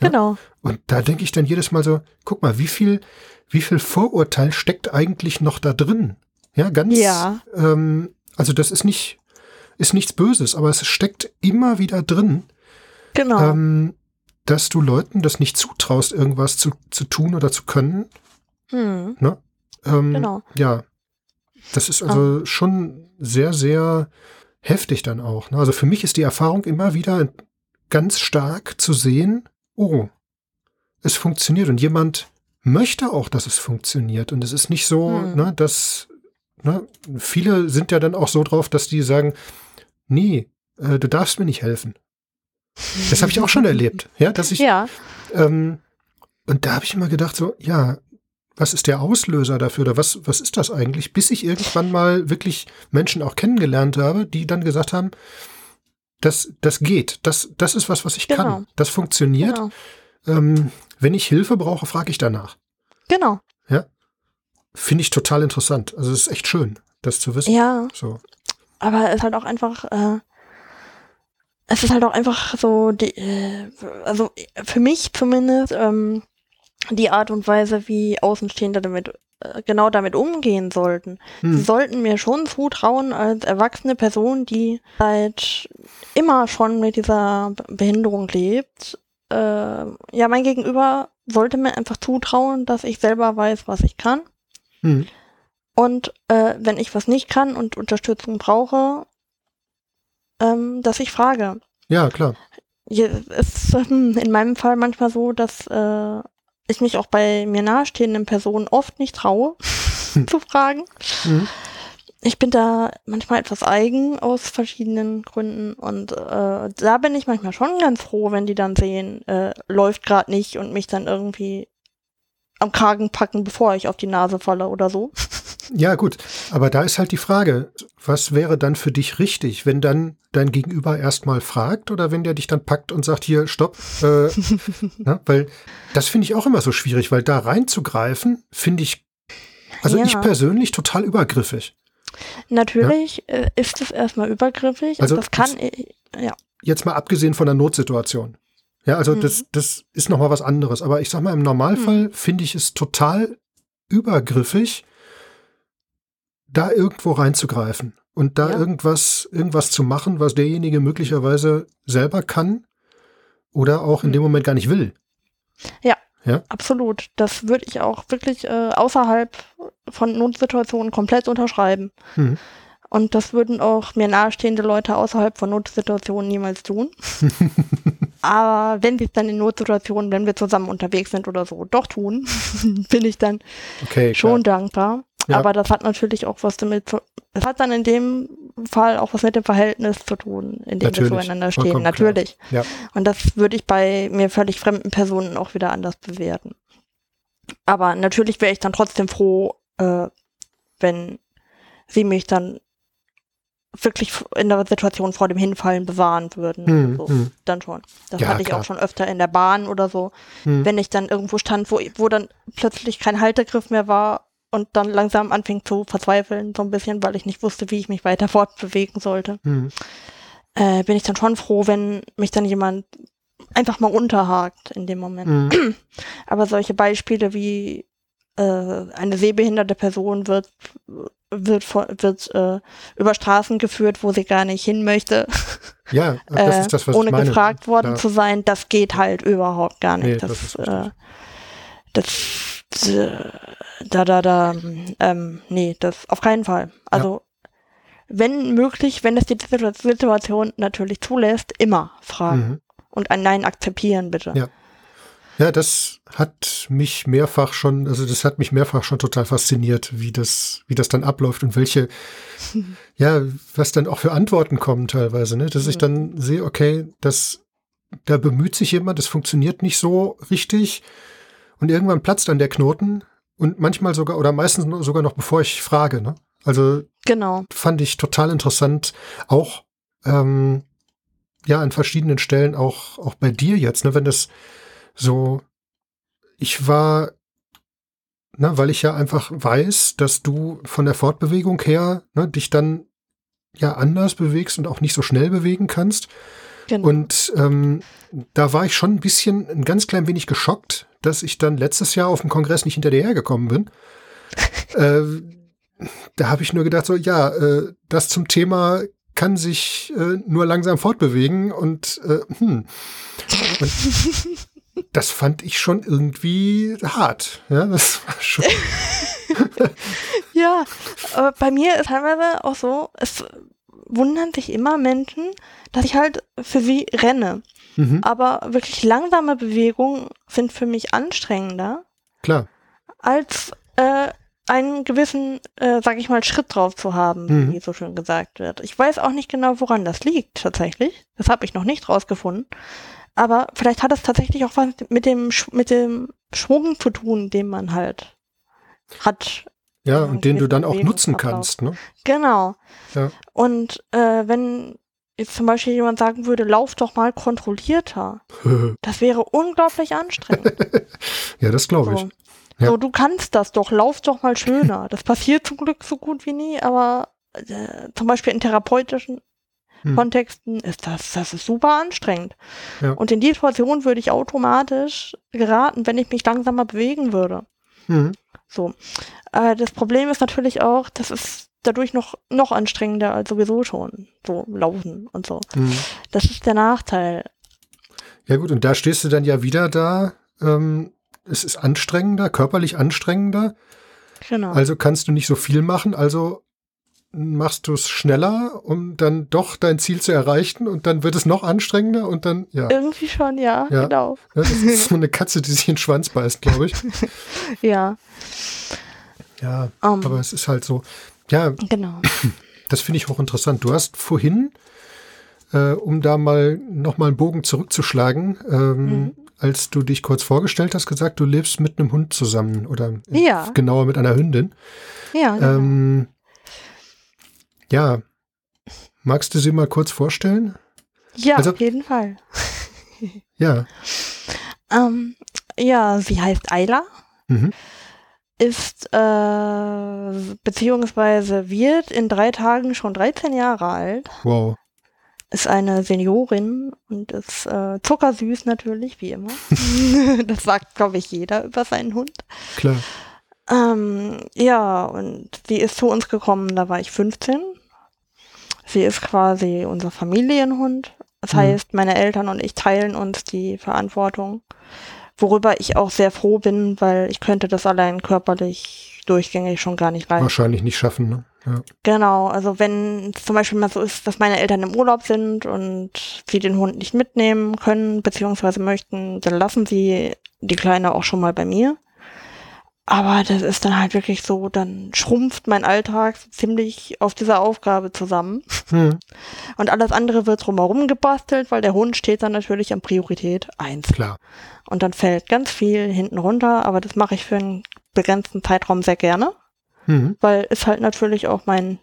Ja? Genau. Und da denke ich dann jedes Mal so, guck mal, wie viel, wie viel Vorurteil steckt eigentlich noch da drin? Ja, ganz, Ja. ähm, also das ist nicht, ist nichts Böses, aber es steckt immer wieder drin, Genau. ähm, dass du Leuten das nicht zutraust, irgendwas zu, zu tun oder zu können. hm. Ähm, Genau. Ja, das ist also schon sehr, sehr heftig dann auch. Ne? Also für mich ist die Erfahrung immer wieder ganz stark zu sehen, oh, es funktioniert und jemand möchte auch, dass es funktioniert. Und es ist nicht so, Hm. ne, dass ne, viele sind ja dann auch so drauf, dass die sagen, nee, äh, du darfst mir nicht helfen. Das habe ich auch schon erlebt, *laughs* ja, dass ich Ja. ähm, und da habe ich immer gedacht, so, ja, was ist der Auslöser dafür oder was, was ist das eigentlich? Bis ich irgendwann mal wirklich Menschen auch kennengelernt habe, die dann gesagt haben, das, das geht, das, das ist was, was ich Genau. kann, das funktioniert. Genau. Ähm, wenn ich Hilfe brauche, frage ich danach. Genau. Finde ich total interessant. Also es ist echt schön, das zu wissen. Ja. So. Aber es ist halt auch einfach, äh, es ist halt auch einfach so, die, äh, also für mich zumindest, ähm, die Art und Weise, wie Außenstehende damit, äh, genau damit umgehen sollten. Sie Hm. sollten mir schon zutrauen, als erwachsene Person, die seit immer schon mit dieser Be- Behinderung lebt, äh, ja, mein Gegenüber sollte mir einfach zutrauen, dass ich selber weiß, was ich kann. Hm. Und äh, wenn ich was nicht kann und Unterstützung brauche, ähm, dass ich frage. Ja, klar. Es ist ähm, in meinem Fall manchmal so, dass äh, ich mich auch bei mir nahestehenden Personen oft nicht traue *laughs* zu fragen. Hm. Ich bin da manchmal etwas eigen aus verschiedenen Gründen und äh, da bin ich manchmal schon ganz froh, wenn die dann sehen, äh, läuft gerade nicht und mich dann irgendwie am Kragen packen, bevor ich auf die Nase falle oder so. *laughs* Ja, gut. Aber da ist halt die Frage, was wäre dann für dich richtig, wenn dann dein Gegenüber erstmal fragt oder wenn der dich dann packt und sagt, hier, stopp. Äh, *laughs* ne? Weil das finde ich auch immer so schwierig, weil da reinzugreifen, finde ich, also Ja. ich persönlich total übergriffig. Natürlich äh, ist es erstmal übergriffig. Also das kann, ich, ja, Jetzt mal abgesehen von der Notsituation. Ja, also Mhm. das, das ist nochmal was anderes. Aber ich sag mal, im Normalfall finde ich es total übergriffig, da irgendwo reinzugreifen und da Ja. irgendwas, irgendwas zu machen, was derjenige möglicherweise selber kann oder auch in dem Mhm. Moment gar nicht will. absolut. Das würde ich auch wirklich äh, außerhalb von Notsituationen komplett unterschreiben. Mhm. Und das würden auch mir nahestehende Leute außerhalb von Notsituationen niemals tun. *laughs* Aber wenn sie es dann in Notsituationen, wenn wir zusammen unterwegs sind oder so, doch tun, *laughs* bin ich dann Okay, schon dankbar. Ja. Aber das hat natürlich auch was damit zu, es hat dann in dem Fall auch was mit dem Verhältnis zu tun, in dem wir Natürlich, zueinander stehen. vollkommen. Natürlich. Ja. Und das würde ich bei mir völlig fremden Personen auch wieder anders bewerten. Aber natürlich wäre ich dann trotzdem froh, äh, wenn sie mich dann wirklich in der Situation vor dem Hinfallen bewahren würden. Hm, so, hm, Dann schon. Das Ja, hatte ich klar. auch schon öfter in der Bahn oder so hm. wenn ich dann irgendwo stand, wo, wo dann plötzlich kein Haltegriff mehr war und dann langsam anfing zu verzweifeln, so ein bisschen, weil ich nicht wusste, wie ich mich weiter fortbewegen sollte, Hm. äh, bin ich dann schon froh, wenn mich dann jemand einfach mal unterhakt in dem Moment. Hm. *clears throat* Aber solche Beispiele wie äh, eine sehbehinderte Person wird wird, wird äh, über Straßen geführt, wo sie gar nicht hin möchte, Ja, das *laughs* äh, ist das, was ohne ich meine. gefragt worden Klar. zu sein, das geht halt überhaupt gar nicht. Nee, das, das äh, da, da, da, ähm, nee, das auf keinen Fall. Also, wenn möglich, wenn es die Situ- Situation natürlich zulässt, immer fragen Mhm. und ein Nein akzeptieren, bitte. Ja. Ja, das hat mich mehrfach schon, also das hat mich mehrfach schon total fasziniert, wie das, wie das dann abläuft und welche, *laughs* ja, was dann auch für Antworten kommen teilweise, ne? Dass ich Mhm. dann sehe, okay, das, da bemüht sich jemand, das funktioniert nicht so richtig und irgendwann platzt dann der Knoten und manchmal sogar oder meistens sogar noch bevor ich frage, ne? Also Genau. fand ich total interessant, auch ähm, ja an verschiedenen Stellen, auch auch bei dir jetzt, ne, wenn das so, ich war ne, weil ich ja einfach weiß, dass du von der Fortbewegung her ne, dich dann ja anders bewegst und auch nicht so schnell bewegen kannst. Genau. Und ähm, da war ich schon ein bisschen, ein ganz klein wenig geschockt, dass ich dann letztes Jahr auf dem Kongress nicht hinter dir hergekommen bin. *laughs* äh, da habe ich nur gedacht, so, ja, äh, das zum Thema kann sich äh, nur langsam fortbewegen und, äh, hm. und *laughs* das fand ich schon irgendwie hart. Ja, das war schon. *laughs* ja, aber bei mir ist teilweise auch so, es wundern sich immer Menschen, dass ich halt für sie renne. Mhm. Aber wirklich langsame Bewegungen sind für mich anstrengender. Klar. Als äh, einen gewissen, äh, sag ich mal, Schritt drauf zu haben, mhm. wie so schön gesagt wird. Ich weiß auch nicht genau, woran das liegt, tatsächlich. Das habe ich noch nicht rausgefunden. Aber vielleicht hat es tatsächlich auch was mit dem, mit dem Schwung zu tun, den man halt hat. Ja, und den du dann auch nutzen kannst, ne? Genau. Ja. Und äh, wenn jetzt zum Beispiel jemand sagen würde, lauf doch mal kontrollierter, *laughs* das wäre unglaublich anstrengend. *laughs* ja, das glaube ich. So. Ja. so. du kannst das doch, lauf doch mal schöner. Das passiert zum Glück so gut wie nie, aber äh, zum Beispiel in therapeutischen hm. Kontexten ist das, das ist super anstrengend. Ja. Und in die Situation würde ich automatisch geraten, wenn ich mich langsamer bewegen würde. Hm. So. Äh, das Problem ist natürlich auch, das ist dadurch noch, noch anstrengender als sowieso schon. So laufen und so. Hm. Das ist der Nachteil. Ja gut, und da stehst du dann ja wieder da. Ähm, es ist anstrengender, körperlich anstrengender. Genau. Also kannst du nicht so viel machen, also machst du es schneller, um dann doch dein Ziel zu erreichen und dann wird es noch anstrengender und dann, ja. Irgendwie schon, ja, ja. genau. Das ist so eine *laughs* Katze, die sich in den Schwanz beißt, glaube ich. *laughs* ja. Ja, um, aber es ist halt so. Ja, genau. *clears throat* Das finde ich hochinteressant. Du hast vorhin, äh, um da mal nochmal einen Bogen zurückzuschlagen, ähm, mhm. als du dich kurz vorgestellt hast, gesagt, du lebst mit einem Hund zusammen oder ja. genauer mit einer Hündin. Ja. Genau. Ähm, ja, magst du sie mal kurz vorstellen? Ja, also, auf jeden Fall. *laughs* ja. Ähm, ja, sie heißt Ayla. Mhm. Ist äh, beziehungsweise wird in drei Tagen schon 13 Jahre alt. Wow. Ist eine Seniorin und ist äh, zuckersüß natürlich, wie immer. *laughs* *laughs* das sagt, glaube ich, jeder über seinen Hund. Klar. Ähm, ja, und sie ist zu uns gekommen, da war ich 15 Sie ist quasi unser Familienhund. Das mhm. heißt, meine Eltern und ich teilen uns die Verantwortung, worüber ich auch sehr froh bin, weil ich könnte das allein körperlich durchgängig schon gar nicht leisten. Wahrscheinlich nicht schaffen, ne? Ja. Genau, also wenn es zum Beispiel mal so ist, dass meine Eltern im Urlaub sind und sie den Hund nicht mitnehmen können, beziehungsweise möchten, dann lassen sie die Kleine auch schon mal bei mir. Aber das ist dann halt wirklich so, dann schrumpft mein Alltag ziemlich auf dieser Aufgabe zusammen. Hm. Und alles andere wird drumherum gebastelt, weil der Hund steht dann natürlich an Priorität eins. Klar. Und dann fällt ganz viel hinten runter, aber das mache ich für einen begrenzten Zeitraum sehr gerne. Hm. Weil ist halt natürlich auch mein,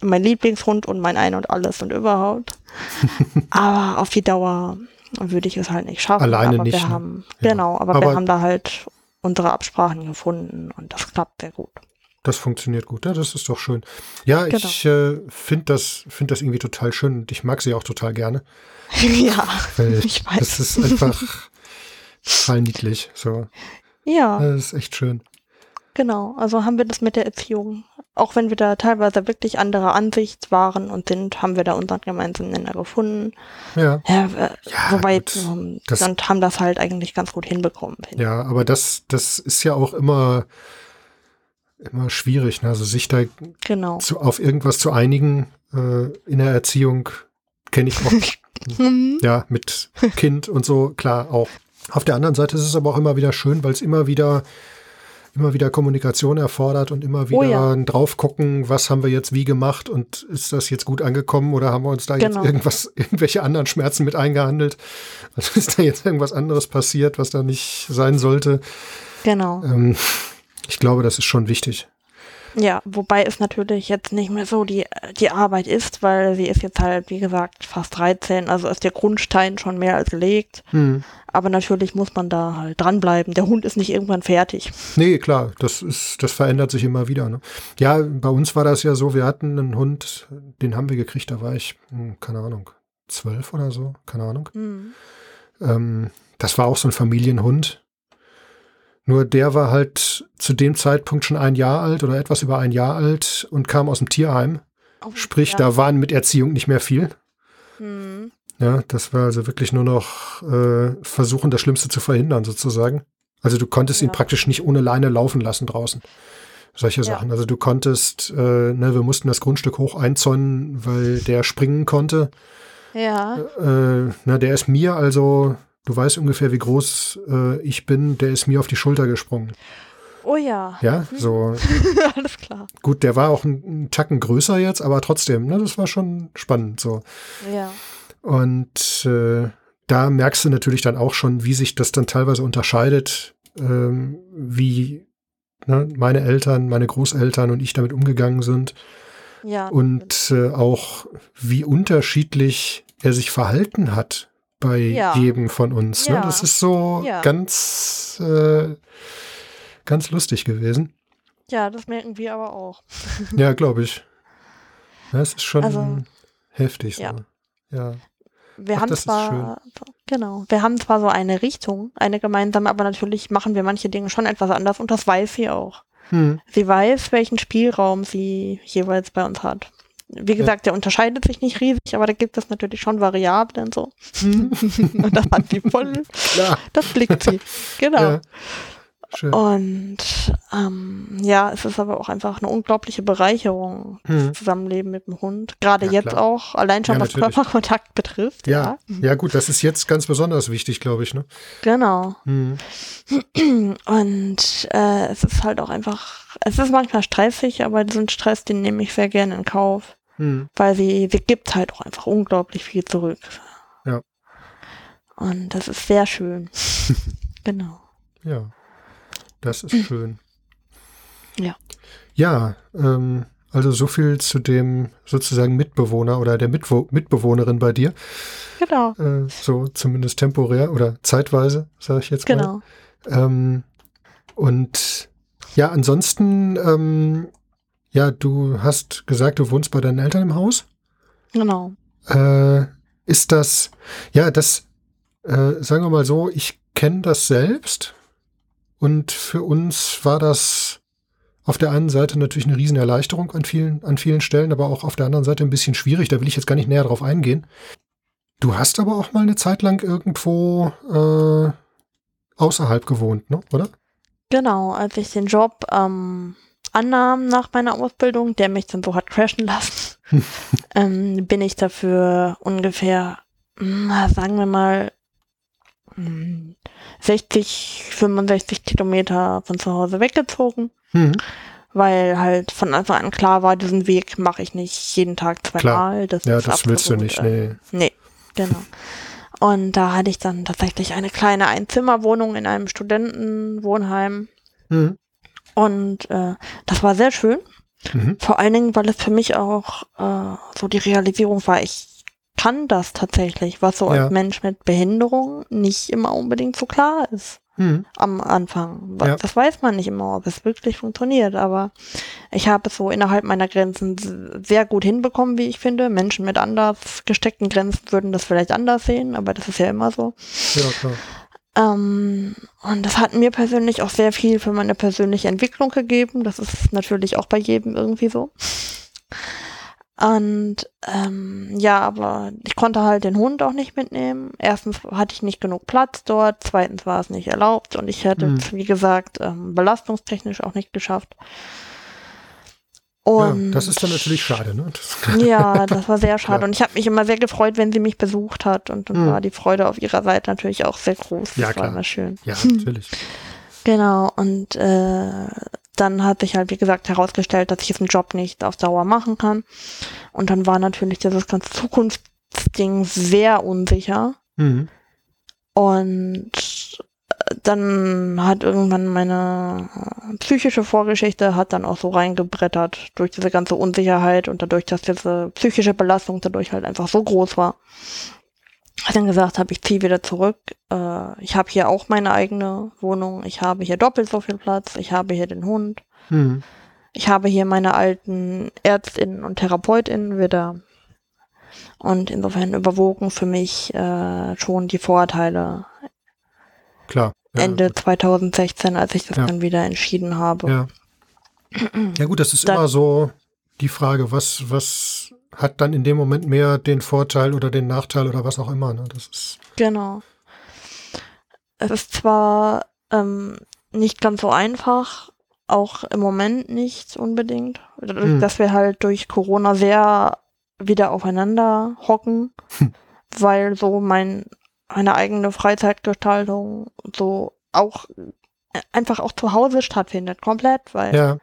mein Lieblingshund und mein Ein und Alles und überhaupt. *laughs* aber auf die Dauer würde ich es halt nicht schaffen. Alleine aber nicht. Wir ne? haben, ja. Genau, aber, aber wir haben da halt unsere Absprachen gefunden und das klappt sehr gut. Das funktioniert gut, ja, das ist doch schön. Ja, genau. ich äh, finde das, find das irgendwie total schön und ich mag sie auch total gerne. *laughs* ja, Weil *laughs* ich weiß. Das ist einfach *laughs* total niedlich. So. Ja. Das ist echt schön. Genau, also haben wir das mit der Erziehung. Auch wenn wir da teilweise wirklich anderer Ansicht waren und sind, haben wir da unseren gemeinsamen Nenner gefunden. Ja. ja, äh, ja soweit ähm, und haben das halt eigentlich ganz gut hinbekommen. Ja, aber das, das ist ja auch immer, immer schwierig, ne? also sich da genau. zu, auf irgendwas zu einigen äh, in der Erziehung kenne ich auch. *laughs* *laughs* Ja, mit Kind und so, klar auch. Auf der anderen Seite ist es aber auch immer wieder schön, weil es immer wieder immer wieder Kommunikation erfordert und immer wieder oh ja. drauf gucken, was haben wir jetzt wie gemacht und ist das jetzt gut angekommen oder haben wir uns da genau. jetzt irgendwas, *laughs* irgendwelche anderen Schmerzen mit eingehandelt? Also ist da jetzt irgendwas anderes passiert, was da nicht sein sollte? Genau. Ähm, ich glaube, das ist schon wichtig. Ja, wobei es natürlich jetzt nicht mehr so die, die Arbeit ist, weil sie ist jetzt halt, wie gesagt, fast 13, also ist der Grundstein schon mehr als gelegt. Hm. Aber natürlich muss man da halt dranbleiben. Der Hund ist nicht irgendwann fertig. Nee, klar, das ist, das verändert sich immer wieder. Ne? Ja, bei uns war das ja so, wir hatten einen Hund, den haben wir gekriegt, da war ich, hm, keine Ahnung, zwölf oder so, keine Ahnung. Hm. Ähm, das war auch so ein Familienhund. Nur der war halt zu dem Zeitpunkt schon ein Jahr alt oder etwas über ein Jahr alt und kam aus dem Tierheim. Oh, Sprich, ja. da waren mit Erziehung nicht mehr viel. Hm. Ja, das war also wirklich nur noch äh, versuchen, das Schlimmste zu verhindern, sozusagen. Also du konntest ihn Ja. praktisch nicht ohne Leine laufen lassen draußen. Solche Ja. Sachen. Also du konntest, äh, ne, wir mussten das Grundstück hoch einzäunen, weil der springen konnte. Ja, Äh, na, der ist mir also, du weißt ungefähr, wie groß äh, ich bin, der ist mir auf die Schulter gesprungen. oh ja, Ja, so *laughs* alles klar. gut, der war auch ein, ein Tacken größer jetzt, aber trotzdem, ne, das war schon spannend so. Ja, Und äh, da merkst du natürlich dann auch schon, wie sich das dann teilweise unterscheidet, ähm, wie ne, meine Eltern, meine Großeltern und ich damit umgegangen sind ja. und äh, auch wie unterschiedlich er sich verhalten hat bei Ja. jedem von uns. Ne? Ja. Das ist so Ja. ganz, äh, ganz lustig gewesen. ja, das merken wir aber auch. Ja, glaube ich. Ja, es ist schon Also, heftig. So. ja. Ja. Wir Ach, haben zwar, genau, wir haben zwar so eine Richtung, eine gemeinsame, aber natürlich machen wir manche Dinge schon etwas anders und das weiß sie auch. Hm. Sie weiß, welchen Spielraum sie jeweils bei uns hat. Wie gesagt, der unterscheidet sich nicht riesig, aber da gibt es natürlich schon Variablen so. Hm. *laughs* und das hat sie voll, Klar. das *laughs* blickt sie. Genau. Ja. Schön. Und ähm, ja, es ist aber auch einfach eine unglaubliche Bereicherung, Hm. das Zusammenleben mit dem Hund. Gerade Ja, jetzt klar. auch, allein schon Ja, was natürlich. Körperkontakt *laughs* betrifft. Ja, ja, gut, das ist jetzt ganz besonders wichtig, glaube ich. Ne? Genau. Hm. *clears throat* Und äh, es ist halt auch einfach, es ist manchmal stressig, aber diesen Stress, den nehme ich sehr gerne in Kauf, Hm. weil sie, sie gibt halt auch einfach unglaublich viel zurück. Ja. Und das ist sehr schön. *laughs* genau. Ja, das ist schön. Ja. Ja, ähm, also so viel zu dem sozusagen Mitbewohner oder der Mitwo Mitbewohnerin bei dir. Genau. Äh, so zumindest temporär oder zeitweise, sage ich jetzt mal. Genau. Ähm, und ja, ansonsten, ähm, ja, du hast gesagt, du wohnst bei deinen Eltern im Haus. Genau. Äh, ist das, ja, das, äh, sagen wir mal so, ich kenne das selbst und für uns war das auf der einen Seite natürlich eine Riesenerleichterung an vielen, an vielen Stellen, aber auch auf der anderen Seite ein bisschen schwierig. Da will ich jetzt gar nicht näher drauf eingehen. Du hast aber auch mal eine Zeit lang irgendwo äh, außerhalb gewohnt, ne? oder? Genau, als ich den Job ähm, annahm nach meiner Ausbildung, der mich dann so hat crashen lassen, *laughs* ähm, bin ich dafür ungefähr, na, sagen wir mal, mm, 60, 65 Kilometer von zu Hause weggezogen, Hm. weil halt von Anfang an klar war, diesen Weg mache ich nicht jeden Tag zweimal. Das Ja, ist das willst du absolut, nicht, äh, nee. Nee, genau. Und da hatte ich dann tatsächlich eine kleine Einzimmerwohnung in einem Studentenwohnheim. Hm. Und äh, das war sehr schön. Mhm. Vor allen Dingen, weil es für mich auch äh, so die Realisierung war, ich kann das tatsächlich, was so Ja. als Mensch mit Behinderung nicht immer unbedingt so klar ist Hm. am Anfang. Ja. Das weiß man nicht immer, ob es wirklich funktioniert, aber ich habe es so innerhalb meiner Grenzen sehr gut hinbekommen, wie ich finde. Menschen mit anders gesteckten Grenzen würden das vielleicht anders sehen, aber das ist ja immer so. Ja, klar. Ähm, und das hat mir persönlich auch sehr viel für meine persönliche Entwicklung gegeben. Das ist natürlich auch bei jedem irgendwie so. Und ähm, ja, aber ich konnte halt den Hund auch nicht mitnehmen. Erstens hatte ich nicht genug Platz dort, zweitens war es nicht erlaubt und ich hätte Hm. es, wie gesagt, ähm, belastungstechnisch auch nicht geschafft. Ja, Und das ist dann natürlich schade, ne? Das, ja, *laughs* das war sehr schade. Klar. Und ich habe mich immer sehr gefreut, wenn sie mich besucht hat. Und dann Mhm. war die Freude auf ihrer Seite natürlich auch sehr groß. Ja, das klar. war immer schön. ja, *laughs* natürlich. Genau. Und äh, dann hat sich halt, wie gesagt, herausgestellt, dass ich diesen Job nicht auf Dauer machen kann. Und dann war natürlich dieses ganze Zukunftsding sehr unsicher. Mhm. Und äh, dann hat irgendwann meine äh, psychische Vorgeschichte hat dann auch so reingebrettert durch diese ganze Unsicherheit und dadurch, dass diese psychische Belastung dadurch halt einfach so groß war. Hat dann gesagt, habe ich ziehe wieder zurück. Äh, ich habe hier auch meine eigene Wohnung. Ich habe hier doppelt so viel Platz. Ich habe hier den Hund. Mhm. Ich habe hier meine alten Ärztinnen und Therapeutinnen wieder. Und insofern überwogen für mich äh, schon die Vorteile. Klar. Ja. Ende 2016, als ich das ja. dann wieder entschieden habe. Ja, *clears throat* ja gut, das ist da, immer so die Frage, was, was hat dann in dem Moment mehr den Vorteil oder den Nachteil oder was auch immer. Ne? Das ist genau. Es ist zwar ähm, nicht ganz so einfach, auch im Moment nicht unbedingt, dadurch, hm. dass wir halt durch Corona sehr wieder aufeinander hocken, hm. weil so mein meine eigene Freizeitgestaltung so auch äh, einfach auch zu Hause stattfindet, komplett, weil ja.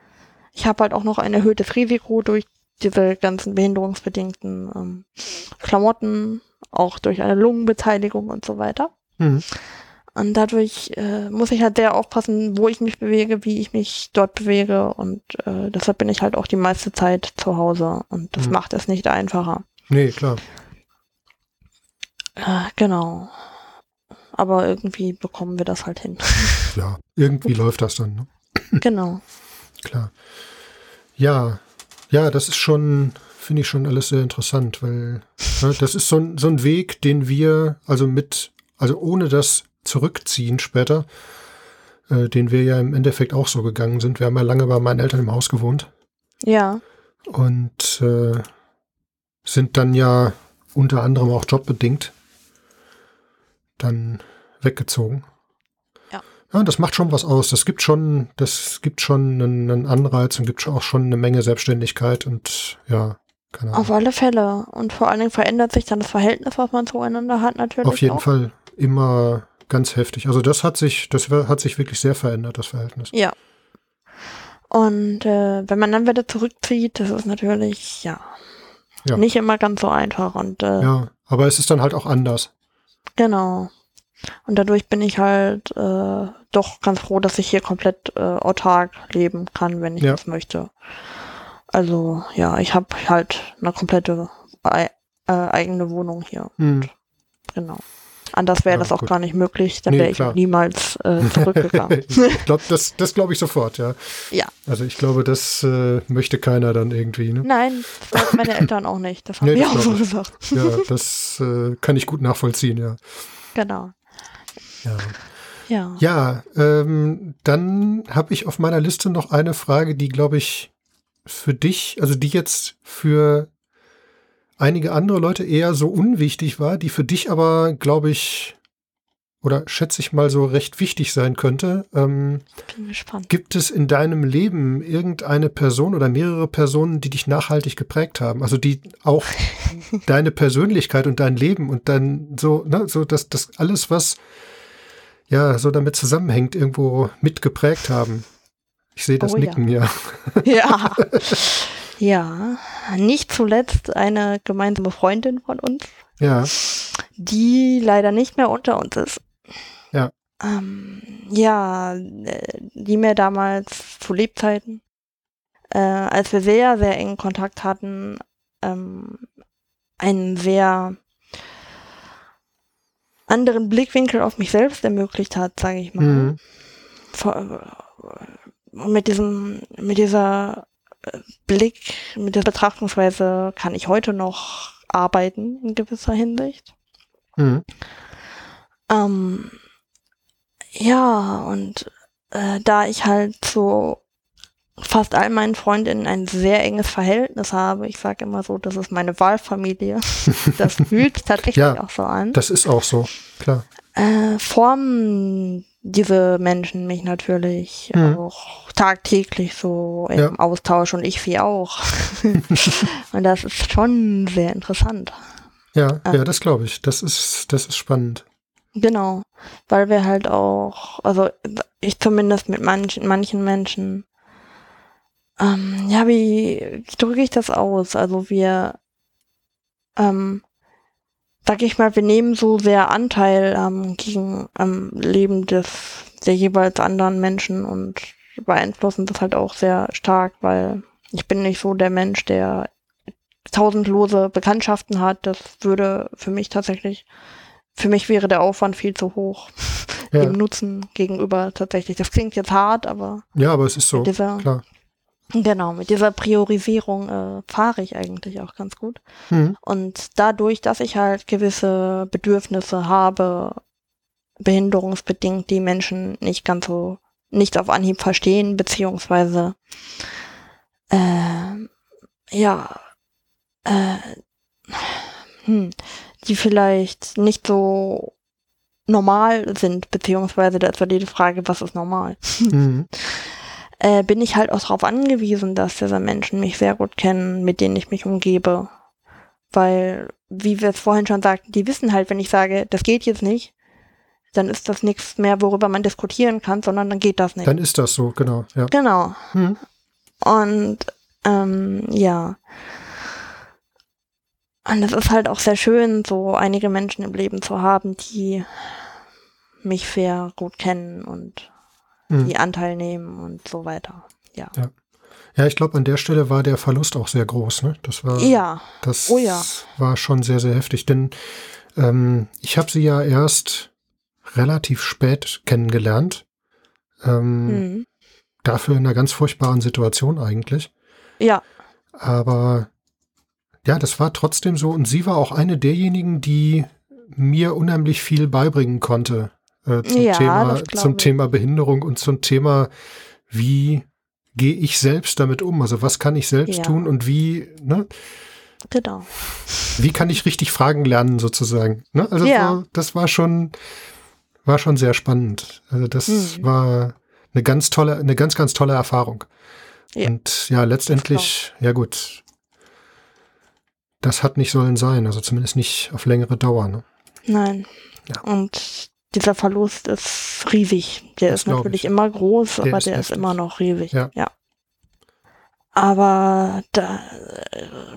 ich habe halt auch noch ein erhöhtes Risiko durch diese ganzen behinderungsbedingten ähm, Klamotten, auch durch eine Lungenbeteiligung und so weiter. Mhm. Und dadurch äh, muss ich halt sehr aufpassen, wo ich mich bewege, wie ich mich dort bewege. Und äh, deshalb bin ich halt auch die meiste Zeit zu Hause. Und das mhm. macht es nicht einfacher. Nee, klar. Äh, genau. Aber irgendwie bekommen wir das halt hin. *laughs* Ja, irgendwie läuft das dann. Ne? Genau. Klar. Ja, ja, das ist schon, finde ich schon alles sehr interessant, weil ne, das ist so ein, so ein Weg, den wir, also mit, also ohne das Zurückziehen später, äh, den wir ja im Endeffekt auch so gegangen sind. Wir haben ja lange bei meinen Eltern im Haus gewohnt. Ja. Und äh, sind dann ja unter anderem auch jobbedingt dann weggezogen. Ja. Das macht schon was aus. Das gibt schon, das gibt schon einen, einen Anreiz und gibt auch schon eine Menge Selbstständigkeit und ja, keine Ahnung. Auf alle Fälle. Und vor allen Dingen verändert sich dann das Verhältnis, was man zueinander hat, natürlich. Auf jeden auch. Fall immer ganz heftig. Also das hat sich, das hat sich wirklich sehr verändert, das Verhältnis. Ja. Und äh, wenn man dann wieder zurückzieht, das ist natürlich, ja, ja. nicht immer ganz so einfach. Und, äh, ja, aber es ist dann halt auch anders. Genau. Und dadurch bin ich halt äh, doch ganz froh, dass ich hier komplett äh, autark leben kann, wenn ich ja. das möchte. Also ja, ich habe halt eine komplette äh, eigene Wohnung hier. Hm. Genau. Anders wäre ja, das auch gut. gar nicht möglich, dann nee, wäre ich klar. niemals äh, *laughs* zurückgegangen. ich glaube, das, das glaube ich sofort, ja. Ja. Also ich glaube, das äh, möchte keiner dann irgendwie. Ne? Nein, das meine *laughs* Eltern auch nicht. Das haben nee, wir auch so gesagt. Ja, das äh, kann ich gut nachvollziehen, ja. Genau. Ja. Ja, ja ähm, dann habe ich auf meiner Liste noch eine Frage, die, glaube ich, für dich, also die jetzt für einige andere Leute eher so unwichtig war, die für dich aber, glaube ich, oder schätze ich mal so recht wichtig sein könnte. Ähm, Bin gespannt. Gibt es in deinem Leben irgendeine Person oder mehrere Personen, die dich nachhaltig geprägt haben? Also die auch *laughs* deine Persönlichkeit und dein Leben und dann so, ne, so dass das alles, was ja so damit zusammenhängt, irgendwo mitgeprägt haben. Ich sehe das oh, Nicken, ja. *laughs* *laughs* Ja. ja, nicht zuletzt eine gemeinsame Freundin von uns. Ja. Die leider nicht mehr unter uns ist. Ja. Ähm, ja, die mir damals zu Lebzeiten, äh, als wir sehr, sehr engen Kontakt hatten, ähm, einen sehr anderen Blickwinkel auf mich selbst ermöglicht hat, sage ich mal. Mhm. Und mit diesem, mit dieser äh, Blick, mit dieser Betrachtungsweise kann ich heute noch arbeiten in gewisser Hinsicht. Mhm. Ähm, ja, und äh, da ich halt zu fast all meinen Freundinnen ein sehr enges Verhältnis habe, ich sage immer so, das ist meine Wahlfamilie. *laughs* das fühlt tatsächlich ja, auch so an. Das ist auch so, klar. Äh, formen diese Menschen mich natürlich mhm. auch tagtäglich so im ja. Austausch und ich sie auch. *laughs* und das ist schon sehr interessant. Ja, ähm, ja, das glaube ich. Das ist, das ist spannend. Genau, weil wir halt auch, also ich zumindest mit manchen, manchen Menschen, ähm, ja, wie, wie drücke ich das aus? Also wir ähm, sag ich mal, wir nehmen so sehr Anteil ähm, gegen am Leben des der jeweils anderen Menschen und beeinflussen das halt auch sehr stark, weil ich bin nicht so der Mensch, der tausendlose Bekanntschaften hat. Das würde für mich tatsächlich, für mich wäre der Aufwand viel zu hoch. *laughs* Ja. Dem Nutzen gegenüber tatsächlich. Das klingt jetzt hart, aber. Ja, aber es ist so. Dieser, klar. Genau, mit dieser Priorisierung äh, fahre ich eigentlich auch ganz gut. Mhm. Und dadurch, dass ich halt gewisse Bedürfnisse habe, behinderungsbedingt die Menschen nicht ganz so, nicht auf Anhieb verstehen, beziehungsweise äh, ja, äh, hm, die vielleicht nicht so normal sind, beziehungsweise da ist die Frage, was ist normal? Mhm. *laughs* äh, bin ich halt auch darauf angewiesen, dass diese Menschen mich sehr gut kennen, mit denen ich mich umgebe. Weil, wie wir es vorhin schon sagten, die wissen halt, wenn ich sage, das geht jetzt nicht, dann ist das nichts mehr, worüber man diskutieren kann, sondern dann geht das nicht. Dann ist das so, genau. Ja. Genau. Hm. Und ähm, ja. Und es ist halt auch sehr schön, so einige Menschen im Leben zu haben, die mich sehr gut kennen und mhm. die Anteil nehmen und so weiter. Ja. Ja, ja ich glaube, an der Stelle war der Verlust auch sehr groß. Ne? Das war, ja. Das oh, ja. war schon sehr, sehr heftig. Denn ähm, ich habe sie ja erst relativ spät kennengelernt. Ähm, mhm. Dafür in einer ganz furchtbaren Situation eigentlich. Ja. Aber ja, das war trotzdem so. Und sie war auch eine derjenigen, die mir unheimlich viel beibringen konnte äh, zum, ja, Thema, zum Thema Behinderung und zum Thema, wie gehe ich selbst damit um? Also was kann ich selbst ja. tun und wie, ne? Genau. Wie kann ich richtig Fragen lernen sozusagen? Ne? Also ja. so, das war schon, war schon sehr spannend. Also das mhm. war eine ganz tolle, eine ganz, ganz tolle Erfahrung. Ja. Und ja, letztendlich, ja gut, das hat nicht sollen sein, also zumindest nicht auf längere Dauer. Ne? Nein. Ja. Und dieser Verlust ist riesig. Der das ist natürlich ich. immer groß, der aber ist der ist immer noch riesig. Ja. ja. Aber da,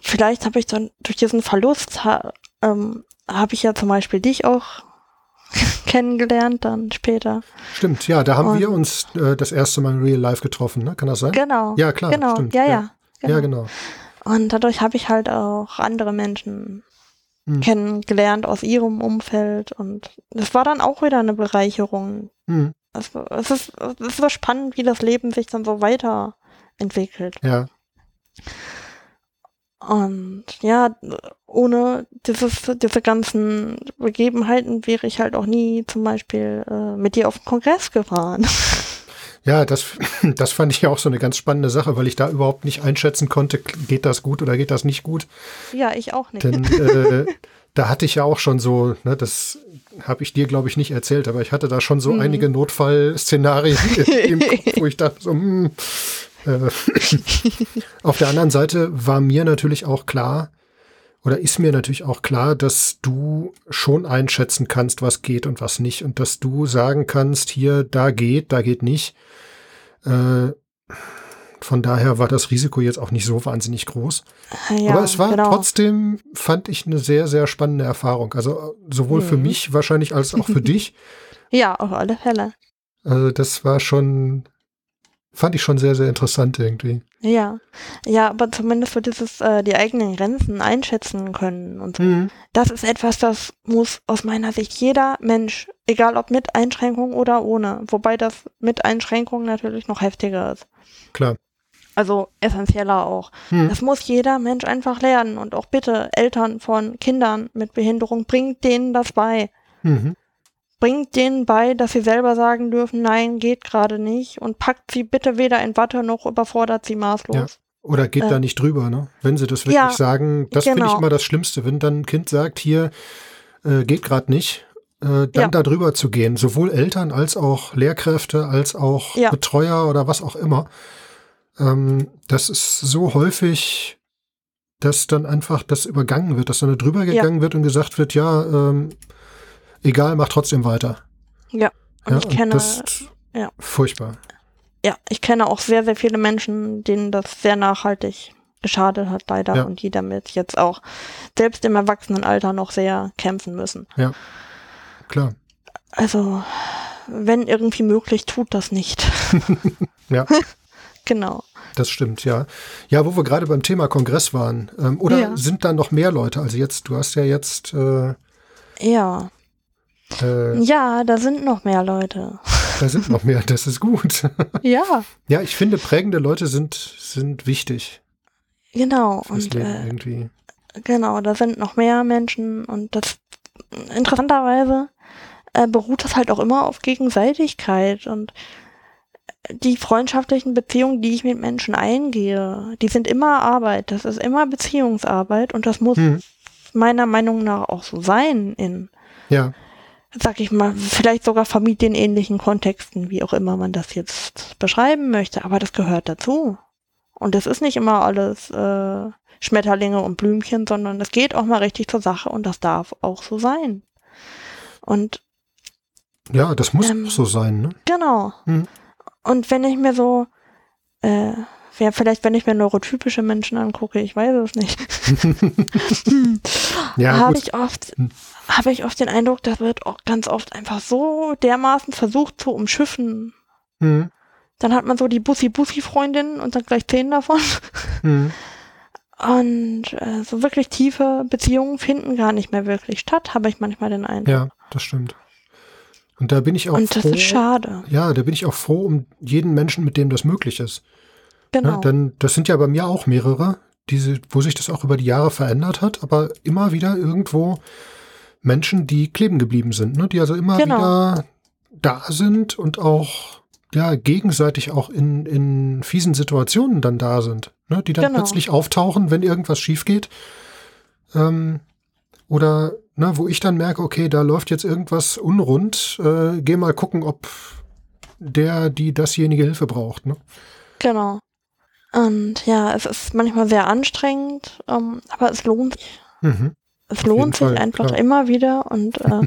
vielleicht habe ich dann durch diesen Verlust ha, ähm, habe ich ja zum Beispiel dich auch *laughs* kennengelernt dann später. Stimmt, ja, da haben und wir uns äh, das erste Mal in Real Life getroffen, ne? Kann das sein? Genau. Ja, klar. Genau, stimmt, ja, ja. Genau. Ja, genau. Und dadurch habe ich halt auch andere Menschen hm. kennengelernt aus ihrem Umfeld und das war dann auch wieder eine Bereicherung. Hm. Es, es, ist, es ist so spannend, wie das Leben sich dann so weiterentwickelt. Ja. Und ja, ohne dieses, diese ganzen Begebenheiten wäre ich halt auch nie zum Beispiel äh, mit dir auf den Kongress gefahren. *laughs* Ja, das, *clears throat* das fand ich ja auch so eine ganz spannende Sache, weil ich da überhaupt nicht einschätzen konnte, geht das gut oder geht das nicht gut. Ja, ich auch nicht. Denn *laughs* äh, da hatte ich ja auch schon so, ne, das habe ich dir, glaube ich, nicht erzählt, aber ich hatte da schon so mhm. einige Notfallszenarien *laughs* *laughs* im Kopf, wo ich dachte so, hm, äh, auf der anderen Seite war mir natürlich auch klar, oder ist mir natürlich auch klar, dass du schon einschätzen kannst, was geht und was nicht. Und dass du sagen kannst, hier, da geht, da geht nicht. Äh, von daher war das Risiko jetzt auch nicht so wahnsinnig groß. Ja, Aber es war genau. trotzdem, fand ich, eine sehr, sehr spannende Erfahrung. Also sowohl mhm. für mich wahrscheinlich als auch für *laughs* dich. Ja, auf alle Fälle. Also das war schon Fand ich schon sehr, sehr interessant irgendwie. Ja, ja, aber zumindest für dieses, äh, die eigenen Grenzen einschätzen können und so. Mhm. Das ist etwas, das muss aus meiner Sicht jeder Mensch, egal ob mit Einschränkung oder ohne, wobei das mit Einschränkung natürlich noch heftiger ist. Klar. Also essentieller auch. Mhm. Das muss jeder Mensch einfach lernen und auch bitte Eltern von Kindern mit Behinderung, bringt denen das bei. Mhm bringt denen bei, dass sie selber sagen dürfen, nein, geht gerade nicht und packt sie bitte weder in Watte noch überfordert sie maßlos. Ja. Oder geht äh, da nicht drüber, ne? Wenn sie das wirklich ja, sagen, das genau. finde ich immer das Schlimmste, wenn dann ein Kind sagt, hier äh, geht gerade nicht, äh, dann ja. da drüber zu gehen, sowohl Eltern als auch Lehrkräfte, als auch ja. Betreuer oder was auch immer. Ähm, das ist so häufig, dass dann einfach das übergangen wird, dass dann da drüber gegangen wird und gesagt wird, ja, ähm, egal, mach trotzdem weiter. Ja, und ja, ich kenne. Das ist ja. furchtbar. Ja, ich kenne auch sehr, sehr viele Menschen, denen das sehr nachhaltig geschadet hat, leider, Ja. und die damit jetzt auch selbst im Erwachsenenalter noch sehr kämpfen müssen. Klar. Also, wenn irgendwie möglich, tut das nicht. *laughs* Ja. *laughs* Genau. Das stimmt, ja. Ja, wo wir gerade beim Thema Kongress waren. Ähm, oder Ja. sind da noch mehr Leute? Also jetzt, du hast ja jetzt äh, Ja. Äh, Ja, da sind noch mehr Leute. Da sind noch mehr, das ist gut. *laughs* Ja, ja, ich finde, prägende Leute sind, sind wichtig genau. Und Leben äh, irgendwie. genau, da sind noch mehr Menschen und das interessanterweise äh, beruht das halt auch immer auf Gegenseitigkeit und die freundschaftlichen Beziehungen, die ich mit Menschen eingehe, die sind immer Arbeit. Das ist immer Beziehungsarbeit und das muss Hm, meiner Meinung nach auch so sein in, ja, sag ich mal, vielleicht sogar familienähnlichen Kontexten, wie auch immer man das jetzt beschreiben möchte. Aber das gehört dazu. Und das ist nicht immer alles äh, Schmetterlinge und Blümchen, sondern es geht auch mal richtig zur Sache und das darf auch so sein. Und ja, das muss Ähm, auch so sein, ne? genau. Hm. Und wenn ich mir so, äh, ja, vielleicht wenn ich mir neurotypische Menschen angucke, ich weiß es nicht, *laughs* *laughs* Ja, habe ich oft, Hm. Habe ich oft den Eindruck, das wird auch ganz oft einfach so dermaßen versucht zu umschiffen. Hm, Dann hat man so die Bussi-Bussi-Freundinnen und dann gleich zehn davon. hm, Und äh, so wirklich tiefe Beziehungen finden gar nicht mehr wirklich statt, habe ich manchmal den Eindruck. ja, das stimmt. Und da bin ich auch und das froh. ist schade. Ja, da bin ich auch froh um jeden Menschen, mit dem das möglich ist. Genau. Ne? Denn das sind ja bei mir auch mehrere, diese, wo sich das auch über die Jahre verändert hat, aber immer wieder irgendwo Menschen, die kleben geblieben sind, ne? die also immer Genau. wieder da sind und auch ja gegenseitig auch in, in fiesen Situationen dann da sind, ne? die dann Genau. plötzlich auftauchen, wenn irgendwas schief geht. Ähm, oder ne, wo ich dann merke, okay, da läuft jetzt irgendwas unrund, äh, geh mal gucken, ob der, die dasjenige Hilfe braucht. Ne? Genau. Und ja, es ist manchmal sehr anstrengend, ähm, aber es lohnt sich. Mhm. Es lohnt sich Fall, einfach klar. immer wieder und äh,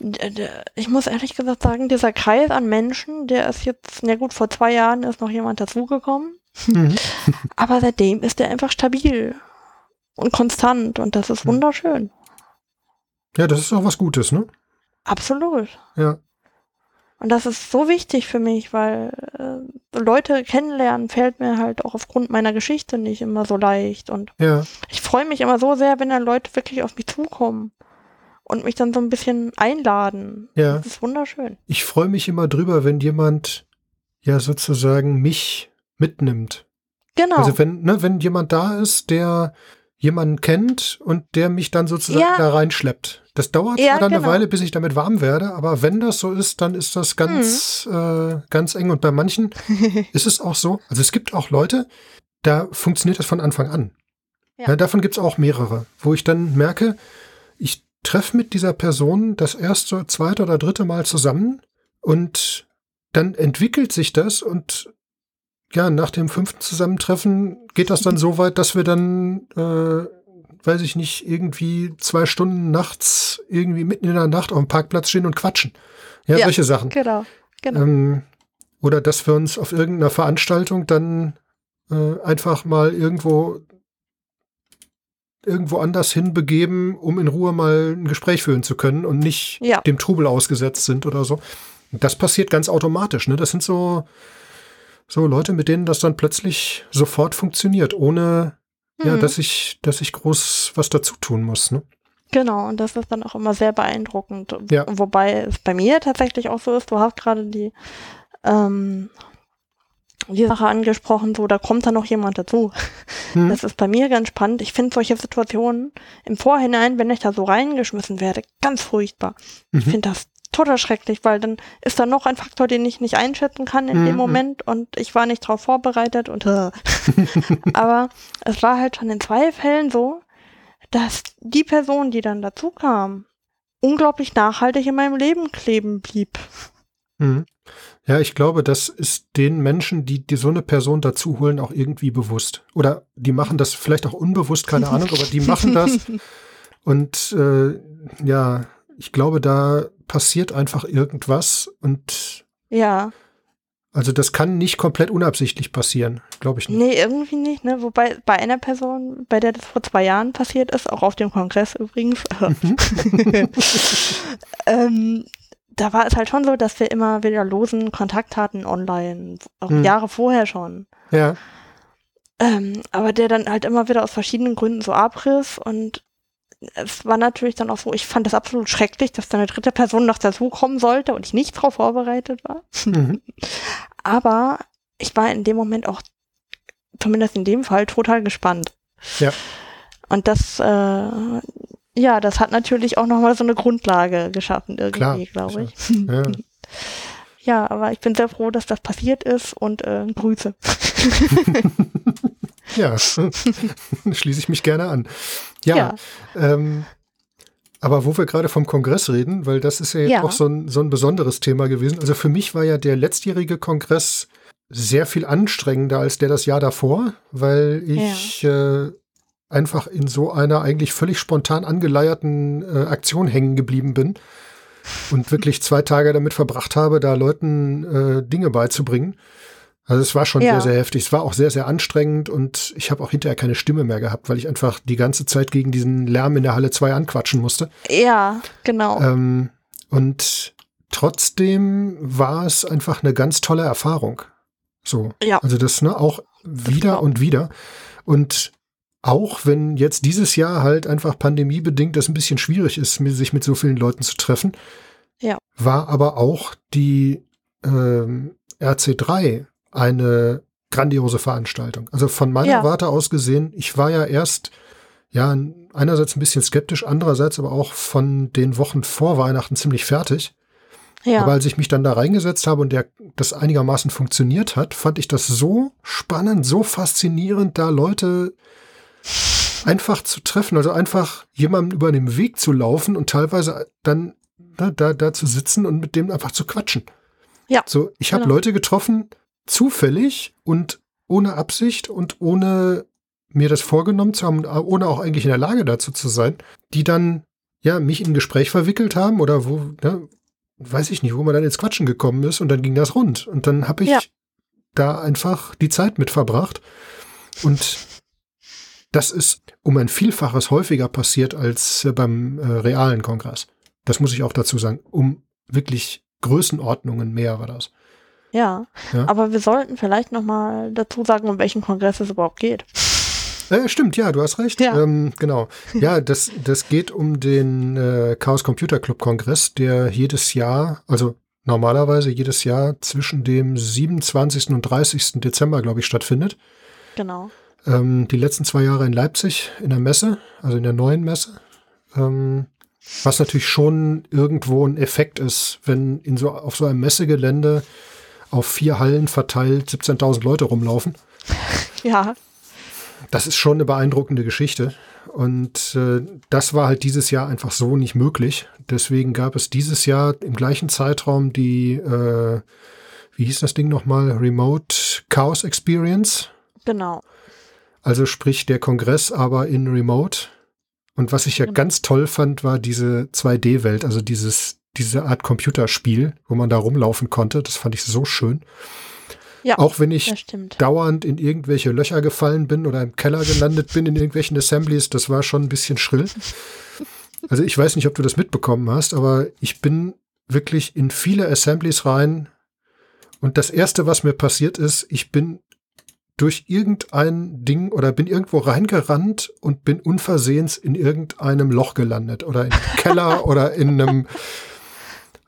*laughs* ich muss ehrlich gesagt sagen, dieser Kreis an Menschen, der ist jetzt, na gut, vor zwei Jahren ist noch jemand dazugekommen, Mhm. *laughs* aber seitdem ist der einfach stabil und konstant und das ist Mhm. wunderschön. Ja, das ist auch was Gutes, ne? Absolut. Ja. Und das ist so wichtig für mich, weil äh, Leute kennenlernen fällt mir halt auch aufgrund meiner Geschichte nicht immer so leicht. Und Ja, ich freue mich immer so sehr, wenn dann Leute wirklich auf mich zukommen und mich dann so ein bisschen einladen. ja. Das ist wunderschön. Ich freue mich immer drüber, wenn jemand ja sozusagen mich mitnimmt. Genau. Also wenn, ne, wenn jemand da ist, der jemanden kennt und der mich dann sozusagen Ja. da reinschleppt. Das dauert Ja, zwar dann eine genau. Weile, bis ich damit warm werde, aber wenn das so ist, dann ist das ganz, Mhm. äh, ganz eng. Und bei manchen *laughs* ist es auch so. Also es gibt auch Leute, da funktioniert das von Anfang an. Ja. davon gibt es auch mehrere, wo ich dann merke, ich treffe mit dieser Person das erste, zweite oder dritte Mal zusammen und dann entwickelt sich das und ja, nach dem fünften Zusammentreffen geht das dann so weit, dass wir dann, äh, weiß ich nicht, irgendwie zwei Stunden nachts irgendwie mitten in der Nacht auf dem Parkplatz stehen und quatschen. Ja, Ja. solche Sachen. genau. Genau. Ähm, oder dass wir uns auf irgendeiner Veranstaltung dann äh, einfach mal irgendwo irgendwo anders hinbegeben, um in Ruhe mal ein Gespräch führen zu können und nicht Ja. dem Trubel ausgesetzt sind oder so. Das passiert ganz automatisch. Ne? Das sind so, so Leute, mit denen das dann plötzlich sofort funktioniert, ohne ja, Mhm. dass ich, dass ich groß was dazu tun muss. Ne? Genau, und das ist dann auch immer sehr beeindruckend. Ja. Wobei es bei mir tatsächlich auch so ist, du hast gerade die, ähm, die Sache angesprochen, so, da kommt dann noch jemand dazu. Hm? Das ist bei mir ganz spannend. Ich finde solche Situationen im Vorhinein, wenn ich da so reingeschmissen werde, ganz furchtbar. Ich Mhm. finde das total schrecklich, weil dann ist da noch ein Faktor, den ich nicht einschätzen kann in dem Mhm. Moment und ich war nicht drauf vorbereitet und äh. *laughs* aber es war halt schon in zwei Fällen so, dass die Person, die dann dazu kam, unglaublich nachhaltig in meinem Leben kleben blieb. Mhm. Ja, ich glaube, das ist den Menschen, die, die so eine Person dazu holen, auch irgendwie bewusst. Oder die machen das vielleicht auch unbewusst, keine *laughs* Ahnung, aber die machen das. *laughs* Und äh, ja, ich glaube, da passiert einfach irgendwas. Und Ja, Also das kann nicht komplett unabsichtlich passieren, glaube ich nicht. Nee, irgendwie nicht, ne? Wobei bei einer Person, bei der das vor zwei Jahren passiert ist, auch auf dem Kongress übrigens, mhm. *laughs* ähm, da war es halt schon so, dass wir immer wieder losen Kontakt hatten online, auch mhm. Jahre vorher schon. Ja. Ähm, aber der dann halt immer wieder aus verschiedenen Gründen so abriss und es war natürlich dann auch so, ich fand das absolut schrecklich, dass da eine dritte Person noch dazu kommen sollte und ich nicht darauf vorbereitet war. Mhm. *laughs* Aber ich war in dem Moment auch, zumindest in dem Fall, total gespannt. Ja. Und das, äh, ja, das hat natürlich auch nochmal so eine Grundlage geschaffen, irgendwie, glaube ich. Ja. *laughs* ja, aber ich bin sehr froh, dass das passiert ist und äh, Grüße. *laughs* ja, schließe ich mich gerne an. Ja, ja. Ähm, aber wo wir gerade vom Kongress reden, weil das ist ja jetzt ja. auch so ein, so ein besonderes Thema gewesen. Also für mich war ja der letztjährige Kongress sehr viel anstrengender als der das Jahr davor, weil ich ja. äh, einfach in so einer eigentlich völlig spontan angeleierten äh, Aktion hängen geblieben bin und wirklich zwei Tage damit verbracht habe, da Leuten äh, Dinge beizubringen. Also es war schon ja. sehr, sehr heftig. Es war auch sehr, sehr anstrengend und ich habe auch hinterher keine Stimme mehr gehabt, weil ich einfach die ganze Zeit gegen diesen Lärm in der Halle 2 anquatschen musste. Ja, genau. Ähm, und trotzdem war es einfach eine ganz tolle Erfahrung. So. Ja. Also das, ne, auch wieder genau. und wieder. Und auch wenn jetzt dieses Jahr halt einfach pandemiebedingt das ein bisschen schwierig ist, sich mit so vielen Leuten zu treffen, ja. war aber auch die ähm, RC3 eine grandiose Veranstaltung. Also von meiner ja. Warte aus gesehen, ich war ja erst, ja, einerseits ein bisschen skeptisch, andererseits aber auch von den Wochen vor Weihnachten ziemlich fertig. Ja. Aber als ich mich dann da reingesetzt habe und der, das einigermaßen funktioniert hat, fand ich das so spannend, so faszinierend, da Leute einfach zu treffen, also einfach jemandem über den Weg zu laufen und teilweise dann da, da, da zu sitzen und mit dem einfach zu quatschen. Ja. So, ich habe genau. Leute getroffen, zufällig und ohne Absicht und ohne mir das vorgenommen zu haben ohne auch eigentlich in der Lage dazu zu sein, die dann ja mich in ein Gespräch verwickelt haben oder wo, ne, weiß ich nicht, wo man dann ins Quatschen gekommen ist und dann ging das rund. Und dann habe ich ja. da einfach die Zeit mit verbracht. Und das ist um ein Vielfaches häufiger passiert als beim äh, realen Kongress. Das muss ich auch dazu sagen. Um wirklich Größenordnungen mehr war das. Ja, ja, aber wir sollten vielleicht noch mal dazu sagen, um welchen Kongress es überhaupt geht. Äh, stimmt, ja, du hast recht. Ja. Ähm, genau. *laughs* Ja, das, das geht um den äh, Chaos Computer Club Kongress, der jedes Jahr, also normalerweise jedes Jahr zwischen dem 27. und 30. Dezember, glaube ich, stattfindet. Genau. Ähm, die letzten zwei Jahre in Leipzig in der Messe, also in der neuen Messe. Ähm, was natürlich schon irgendwo ein Effekt ist, wenn in so, auf so einem Messegelände auf vier Hallen verteilt 17.000 Leute rumlaufen. *laughs* Ja. Das ist schon eine beeindruckende Geschichte. Und äh, das war halt dieses Jahr einfach so nicht möglich. Deswegen gab es dieses Jahr im gleichen Zeitraum die, äh, wie hieß das Ding nochmal? Remote Chaos Experience. Genau. Also sprich der Kongress aber in Remote. Und was ich ja genau. ganz toll fand, war diese 2D-Welt, also dieses diese Art Computerspiel, wo man da rumlaufen konnte. Das fand ich so schön. Ja, auch wenn ich dauernd in irgendwelche Löcher gefallen bin oder im Keller gelandet bin in irgendwelchen Assemblies, das war schon ein bisschen schrill. *laughs* Also ich weiß nicht, ob du das mitbekommen hast, aber ich bin wirklich in viele Assemblies rein und das erste, was mir passiert ist, ich bin durch irgendein Ding oder bin irgendwo reingerannt und bin unversehens in irgendeinem Loch gelandet oder im Keller *laughs* oder in einem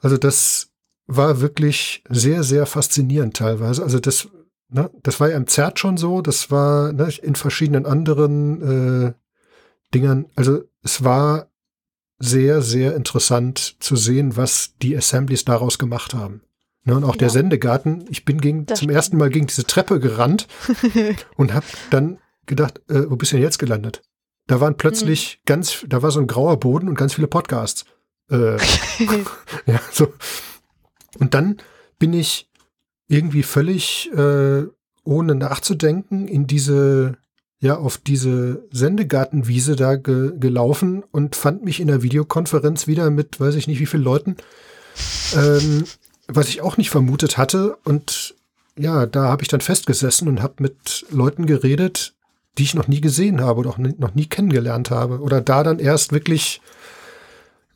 also das war wirklich sehr, sehr faszinierend teilweise. Also das, ne, das war ja im Zert schon so, das war ne, in verschiedenen anderen äh, Dingern. Also es war sehr, sehr interessant zu sehen, was die Assemblies daraus gemacht haben. Ne, und auch ja. der Sendegarten, ich bin gegen, zum stimmt. ersten Mal gegen diese Treppe gerannt *laughs* und habe dann gedacht, äh, wo bist du denn jetzt gelandet? Da waren plötzlich mhm. ganz, da war so ein grauer Boden und ganz viele Podcasts. Äh, *laughs* ja, so. Und dann bin ich irgendwie völlig äh, ohne nachzudenken in diese, ja, auf diese Sendegartenwiese da ge gelaufen und fand mich in der Videokonferenz wieder mit, weiß ich nicht wie vielen Leuten, ähm, was ich auch nicht vermutet hatte. Und ja, da habe ich dann festgesessen und habe mit Leuten geredet, die ich noch nie gesehen habe oder auch noch nie kennengelernt habe. Oder da dann erst wirklich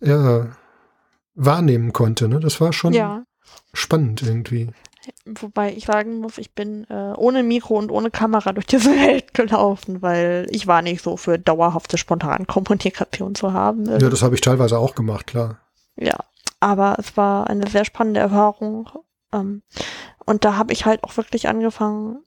ja, wahrnehmen konnte. Ne? Das war schon Ja. spannend irgendwie. Wobei ich sagen muss, ich bin äh, ohne Mikro und ohne Kamera durch diese *laughs* Welt gelaufen, weil ich war nicht so für dauerhafte spontane Kommunikation zu haben. Ja, das habe ich teilweise auch gemacht, klar. Ja, aber es war eine sehr spannende Erfahrung. Ähm, und da habe ich halt auch wirklich angefangen.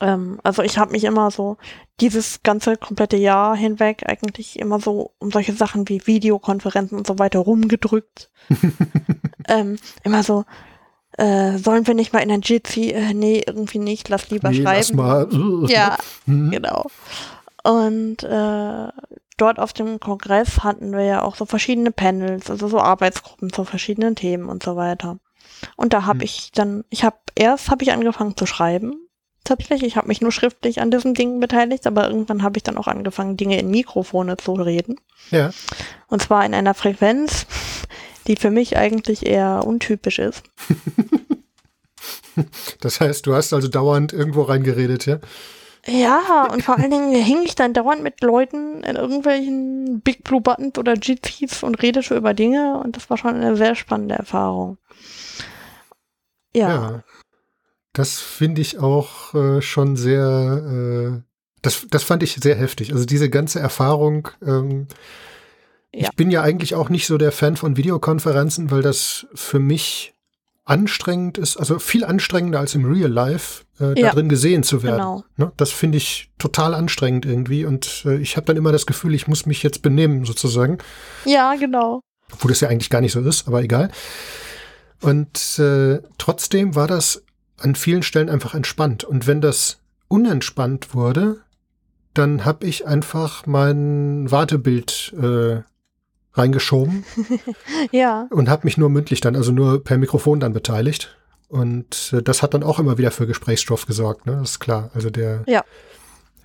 Ähm, also ich habe mich immer so dieses ganze komplette Jahr hinweg eigentlich immer so um solche Sachen wie Videokonferenzen und so weiter rumgedrückt. *laughs* ähm, immer so, äh, sollen wir nicht mal in ein Jitsi? Äh, nee, irgendwie nicht, lass lieber Nee, schreiben. lass mal. *laughs* Ja, *laughs* hm. genau. Und äh, dort auf dem Kongress hatten wir ja auch so verschiedene Panels, also so Arbeitsgruppen zu verschiedenen Themen und so weiter. Und da habe Hm. ich dann, ich habe erst habe ich angefangen zu schreiben. Tatsächlich, ich habe mich nur schriftlich an diesen Dingen beteiligt, aber irgendwann habe ich dann auch angefangen, Dinge in Mikrofone zu reden. Ja. Und zwar in einer Frequenz, die für mich eigentlich eher untypisch ist. *laughs* Das heißt, du hast also dauernd irgendwo reingeredet, ja? Ja, und vor allen Dingen hing ich dann dauernd mit Leuten in irgendwelchen Big Blue Buttons oder GCs und redete über Dinge und das war schon eine sehr spannende Erfahrung. Ja, Das finde ich auch äh, schon sehr, äh, das, das fand ich sehr heftig. Also diese ganze Erfahrung, ähm, Ja. ich bin ja eigentlich auch nicht so der Fan von Videokonferenzen, weil das für mich anstrengend ist, also viel anstrengender als im Real Life, äh, da Ja. drin gesehen zu werden. genau. Ne? Das finde ich total anstrengend irgendwie und äh, ich habe dann immer das Gefühl, ich muss mich jetzt benehmen sozusagen. Ja, genau. Obwohl das ja eigentlich gar nicht so ist, aber egal. Und äh, trotzdem war das an vielen Stellen einfach entspannt. Und wenn das unentspannt wurde, dann habe ich einfach mein Wartebild äh, reingeschoben *laughs* Ja, und habe mich nur mündlich dann, also nur per Mikrofon dann beteiligt. Und äh, das hat dann auch immer wieder für Gesprächsstoff gesorgt, ne? Das ist klar. Also der, Ja.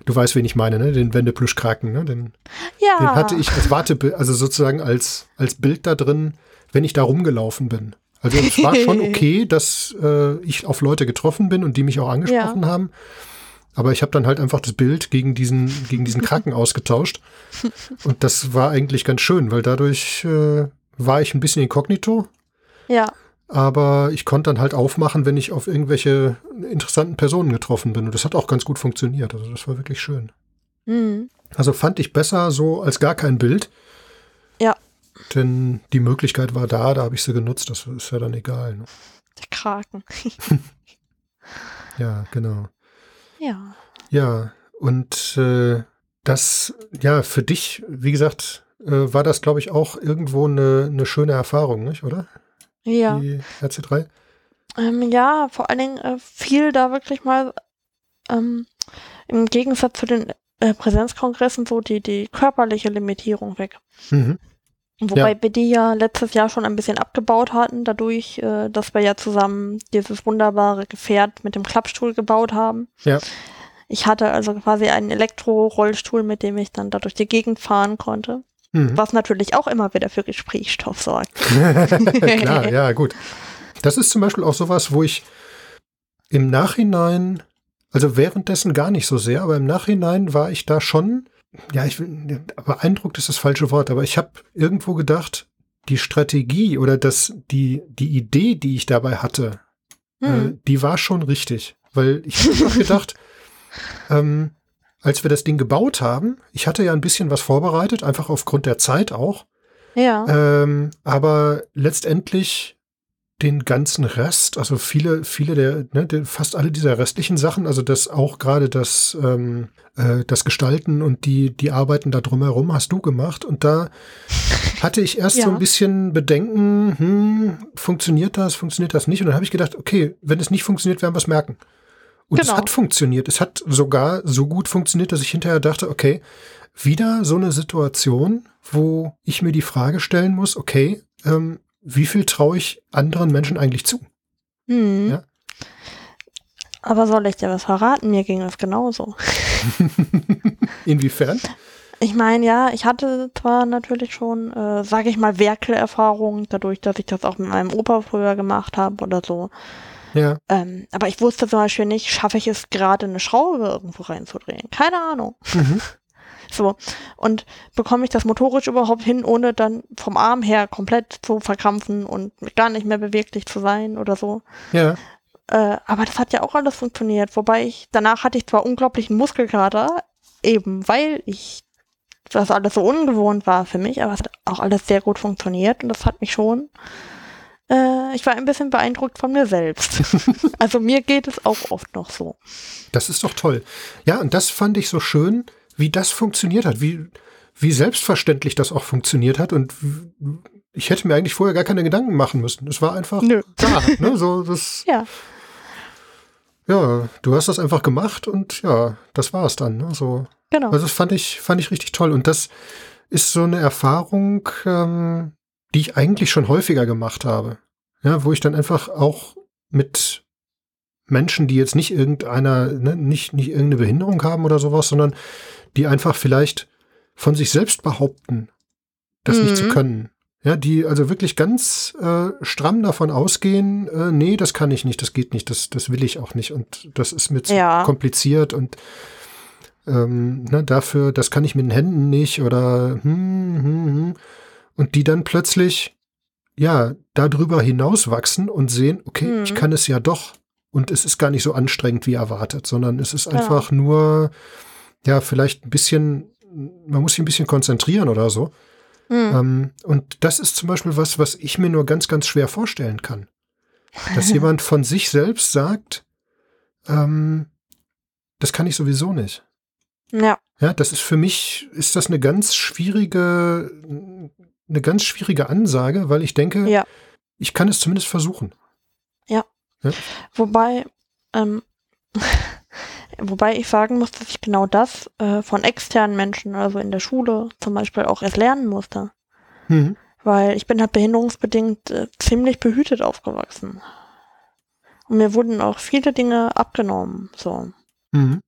du weißt, wen ich meine, ne? Den Wendeplüschkraken, ne? Den, ja. den hatte ich als Wartebild, also sozusagen als, als Bild da drin, wenn ich da rumgelaufen bin. Also es war schon *laughs* okay, dass äh, ich auf Leute getroffen bin und die mich auch angesprochen haben. Aber ich habe dann halt einfach das Bild gegen diesen, gegen diesen Kraken *laughs* ausgetauscht. Und das war eigentlich ganz schön, weil dadurch äh, war ich ein bisschen inkognito. Ja, Aber ich konnte dann halt aufmachen, wenn ich auf irgendwelche interessanten Personen getroffen bin. Und das hat auch ganz gut funktioniert. Also das war wirklich schön. hm. Also fand ich besser so als gar kein Bild. Ja. Denn die Möglichkeit war da, da habe ich sie genutzt. Das ist ja dann egal. Ne? der Kraken. *laughs* Ja, genau. Ja. Ja, und äh, das, ja, für dich, wie gesagt, äh, war das, glaube ich, auch irgendwo eine, eine schöne Erfahrung, nicht, oder? Ja. Die RC3? Ähm, ja, vor allen Dingen äh, fiel da wirklich mal ähm, im Gegensatz zu den äh, Präsenzkongressen so die, die körperliche Limitierung weg. Mhm. Wobei Ja. wir die ja letztes Jahr schon ein bisschen abgebaut hatten, dadurch, äh, dass wir ja zusammen dieses wunderbare Gefährt mit dem Klappstuhl gebaut haben. Ja. Ich hatte also quasi einen Elektro-Rollstuhl, mit dem ich dann da durch die Gegend fahren konnte, Mhm. was natürlich auch immer wieder für Gesprächsstoff sorgt. *laughs* Klar, ja, gut. Das ist zum Beispiel auch sowas, wo ich im Nachhinein, also währenddessen gar nicht so sehr, aber im Nachhinein war ich da schon, ja, ich will, beeindruckt ist das falsche Wort, aber ich habe irgendwo gedacht, die Strategie oder das, die, die Idee, die ich dabei hatte, äh, Hm. die war schon richtig. Weil ich habe gedacht, *laughs* ähm, als wir das Ding gebaut haben, ich hatte ja ein bisschen was vorbereitet, einfach aufgrund der Zeit auch. Ja. Ähm, aber letztendlich den ganzen Rest, also viele, viele der, ne, der, fast alle dieser restlichen Sachen, also das auch gerade das, ähm, äh, das Gestalten und die, die Arbeiten da drumherum hast du gemacht. Und da hatte ich erst so Ja. ein bisschen Bedenken, hm, funktioniert das, funktioniert das nicht? Und dann habe ich gedacht, okay, wenn es nicht funktioniert, werden wir es merken. Und es Genau. hat funktioniert. Es hat sogar so gut funktioniert, dass ich hinterher dachte, okay, wieder so eine Situation, wo ich mir die Frage stellen muss, okay, ähm, wie viel traue ich anderen Menschen eigentlich zu? Hm. Ja. Aber soll ich dir was verraten? Mir ging es genauso. *laughs* Inwiefern? Ich meine, ja, ich hatte zwar natürlich schon, äh, sage ich mal, Werkelerfahrung, dadurch, dass ich das auch mit meinem Opa früher gemacht habe oder so. Ja. Ähm, aber ich wusste zum Beispiel nicht, schaffe ich es gerade eine Schraube irgendwo reinzudrehen. Keine Ahnung. Mhm. *laughs* So. Und bekomme ich das motorisch überhaupt hin, ohne dann vom Arm her komplett zu verkrampfen und gar nicht mehr beweglich zu sein oder so. Ja. Äh, aber das hat ja auch alles funktioniert. Wobei ich, danach hatte ich zwar unglaublichen Muskelkater, eben weil ich das alles so ungewohnt war für mich, aber es hat auch alles sehr gut funktioniert und das hat mich schon. Äh, ich war ein bisschen beeindruckt von mir selbst. *laughs* also mir geht es auch oft noch so. Das ist doch toll. Ja, und das fand ich so schön, wie das funktioniert hat, wie, wie selbstverständlich das auch funktioniert hat. Und ich hätte mir eigentlich vorher gar keine Gedanken machen müssen. Es war einfach Nö. da. Ne? *laughs* So, das, Ja. ja, du hast das einfach gemacht und ja, das war es dann. Ne? So, Genau. also das fand ich, fand ich richtig toll. Und das ist so eine Erfahrung, ähm, die ich eigentlich schon häufiger gemacht habe. Ja, wo ich dann einfach auch mit Menschen, die jetzt nicht irgendeiner, ne, nicht, nicht irgendeine Behinderung haben oder sowas, sondern die einfach vielleicht von sich selbst behaupten, das nicht zu Mhm. können. Ja, die also wirklich ganz äh, stramm davon ausgehen, äh, nee, das kann ich nicht, das geht nicht, das, das will ich auch nicht und das ist mir zu Ja. kompliziert und ähm, ne, dafür, das kann ich mit den Händen nicht oder hm, hm, hm. und die dann plötzlich ja darüber hinauswachsen und sehen, okay, Mhm. ich kann es ja doch und es ist gar nicht so anstrengend wie erwartet, sondern es ist Ja. einfach nur ja vielleicht ein bisschen, man muss sich ein bisschen konzentrieren oder so. Hm. Ähm, und das ist zum Beispiel was, was ich mir nur ganz, ganz schwer vorstellen kann. Dass jemand von *laughs* sich selbst sagt, ähm, das kann ich sowieso nicht. Ja. Ja, das ist für mich, ist das eine ganz schwierige, eine ganz schwierige Ansage, weil ich denke, Ja. ich kann es zumindest versuchen. Wobei, ähm, *laughs* wobei ich sagen muss, dass ich genau das äh, von externen Menschen, also in der Schule zum Beispiel, auch erst lernen musste. Mhm. Weil ich bin halt behinderungsbedingt äh, ziemlich behütet aufgewachsen. Und mir wurden auch viele Dinge abgenommen. So. Mhm.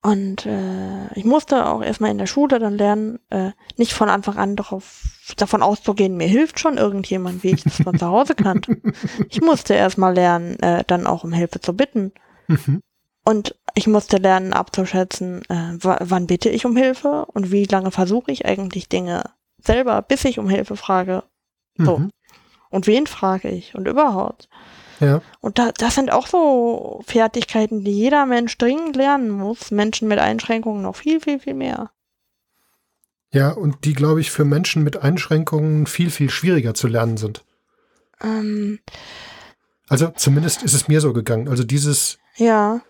Und äh, ich musste auch erstmal in der Schule dann lernen, äh, nicht von Anfang an darauf, davon auszugehen, mir hilft schon irgendjemand, wie ich das von zu Hause *laughs* kannte. Ich musste erstmal lernen, äh, dann auch um Hilfe zu bitten. Mhm. Und ich musste lernen abzuschätzen, äh, wa- wann bitte ich um Hilfe und wie lange versuche ich eigentlich Dinge selber, bis ich um Hilfe frage. So. Mhm. Und wen frage ich und überhaupt. Ja. Und da, das sind auch so Fertigkeiten, die jeder Mensch dringend lernen muss. Menschen mit Einschränkungen noch viel, viel, viel mehr. Ja, und die, glaube ich, für Menschen mit Einschränkungen viel, viel schwieriger zu lernen sind. Ähm, Also zumindest ist es mir so gegangen. Also dieses ja,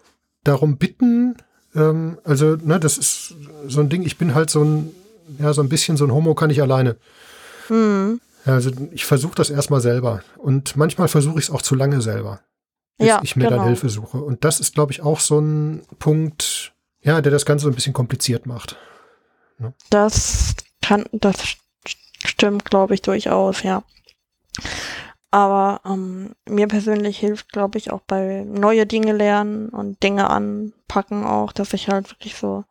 darum bitten, ähm, also, ne, das ist so ein Ding, ich bin halt so ein, ja, so ein bisschen so ein Homo kann ich alleine. hm, Ja, also ich versuche das erstmal selber. Und manchmal versuche ich es auch zu lange selber. Bis Ja, ich mir dann genau. Hilfe suche. Und das ist, glaube ich, auch so ein Punkt, ja, der das Ganze so ein bisschen kompliziert macht. das kann, das stimmt, glaube ich, durchaus, ja. Aber ähm, mir persönlich hilft, glaube ich, auch bei neue Dinge lernen und Dinge anpacken auch, dass ich halt wirklich so.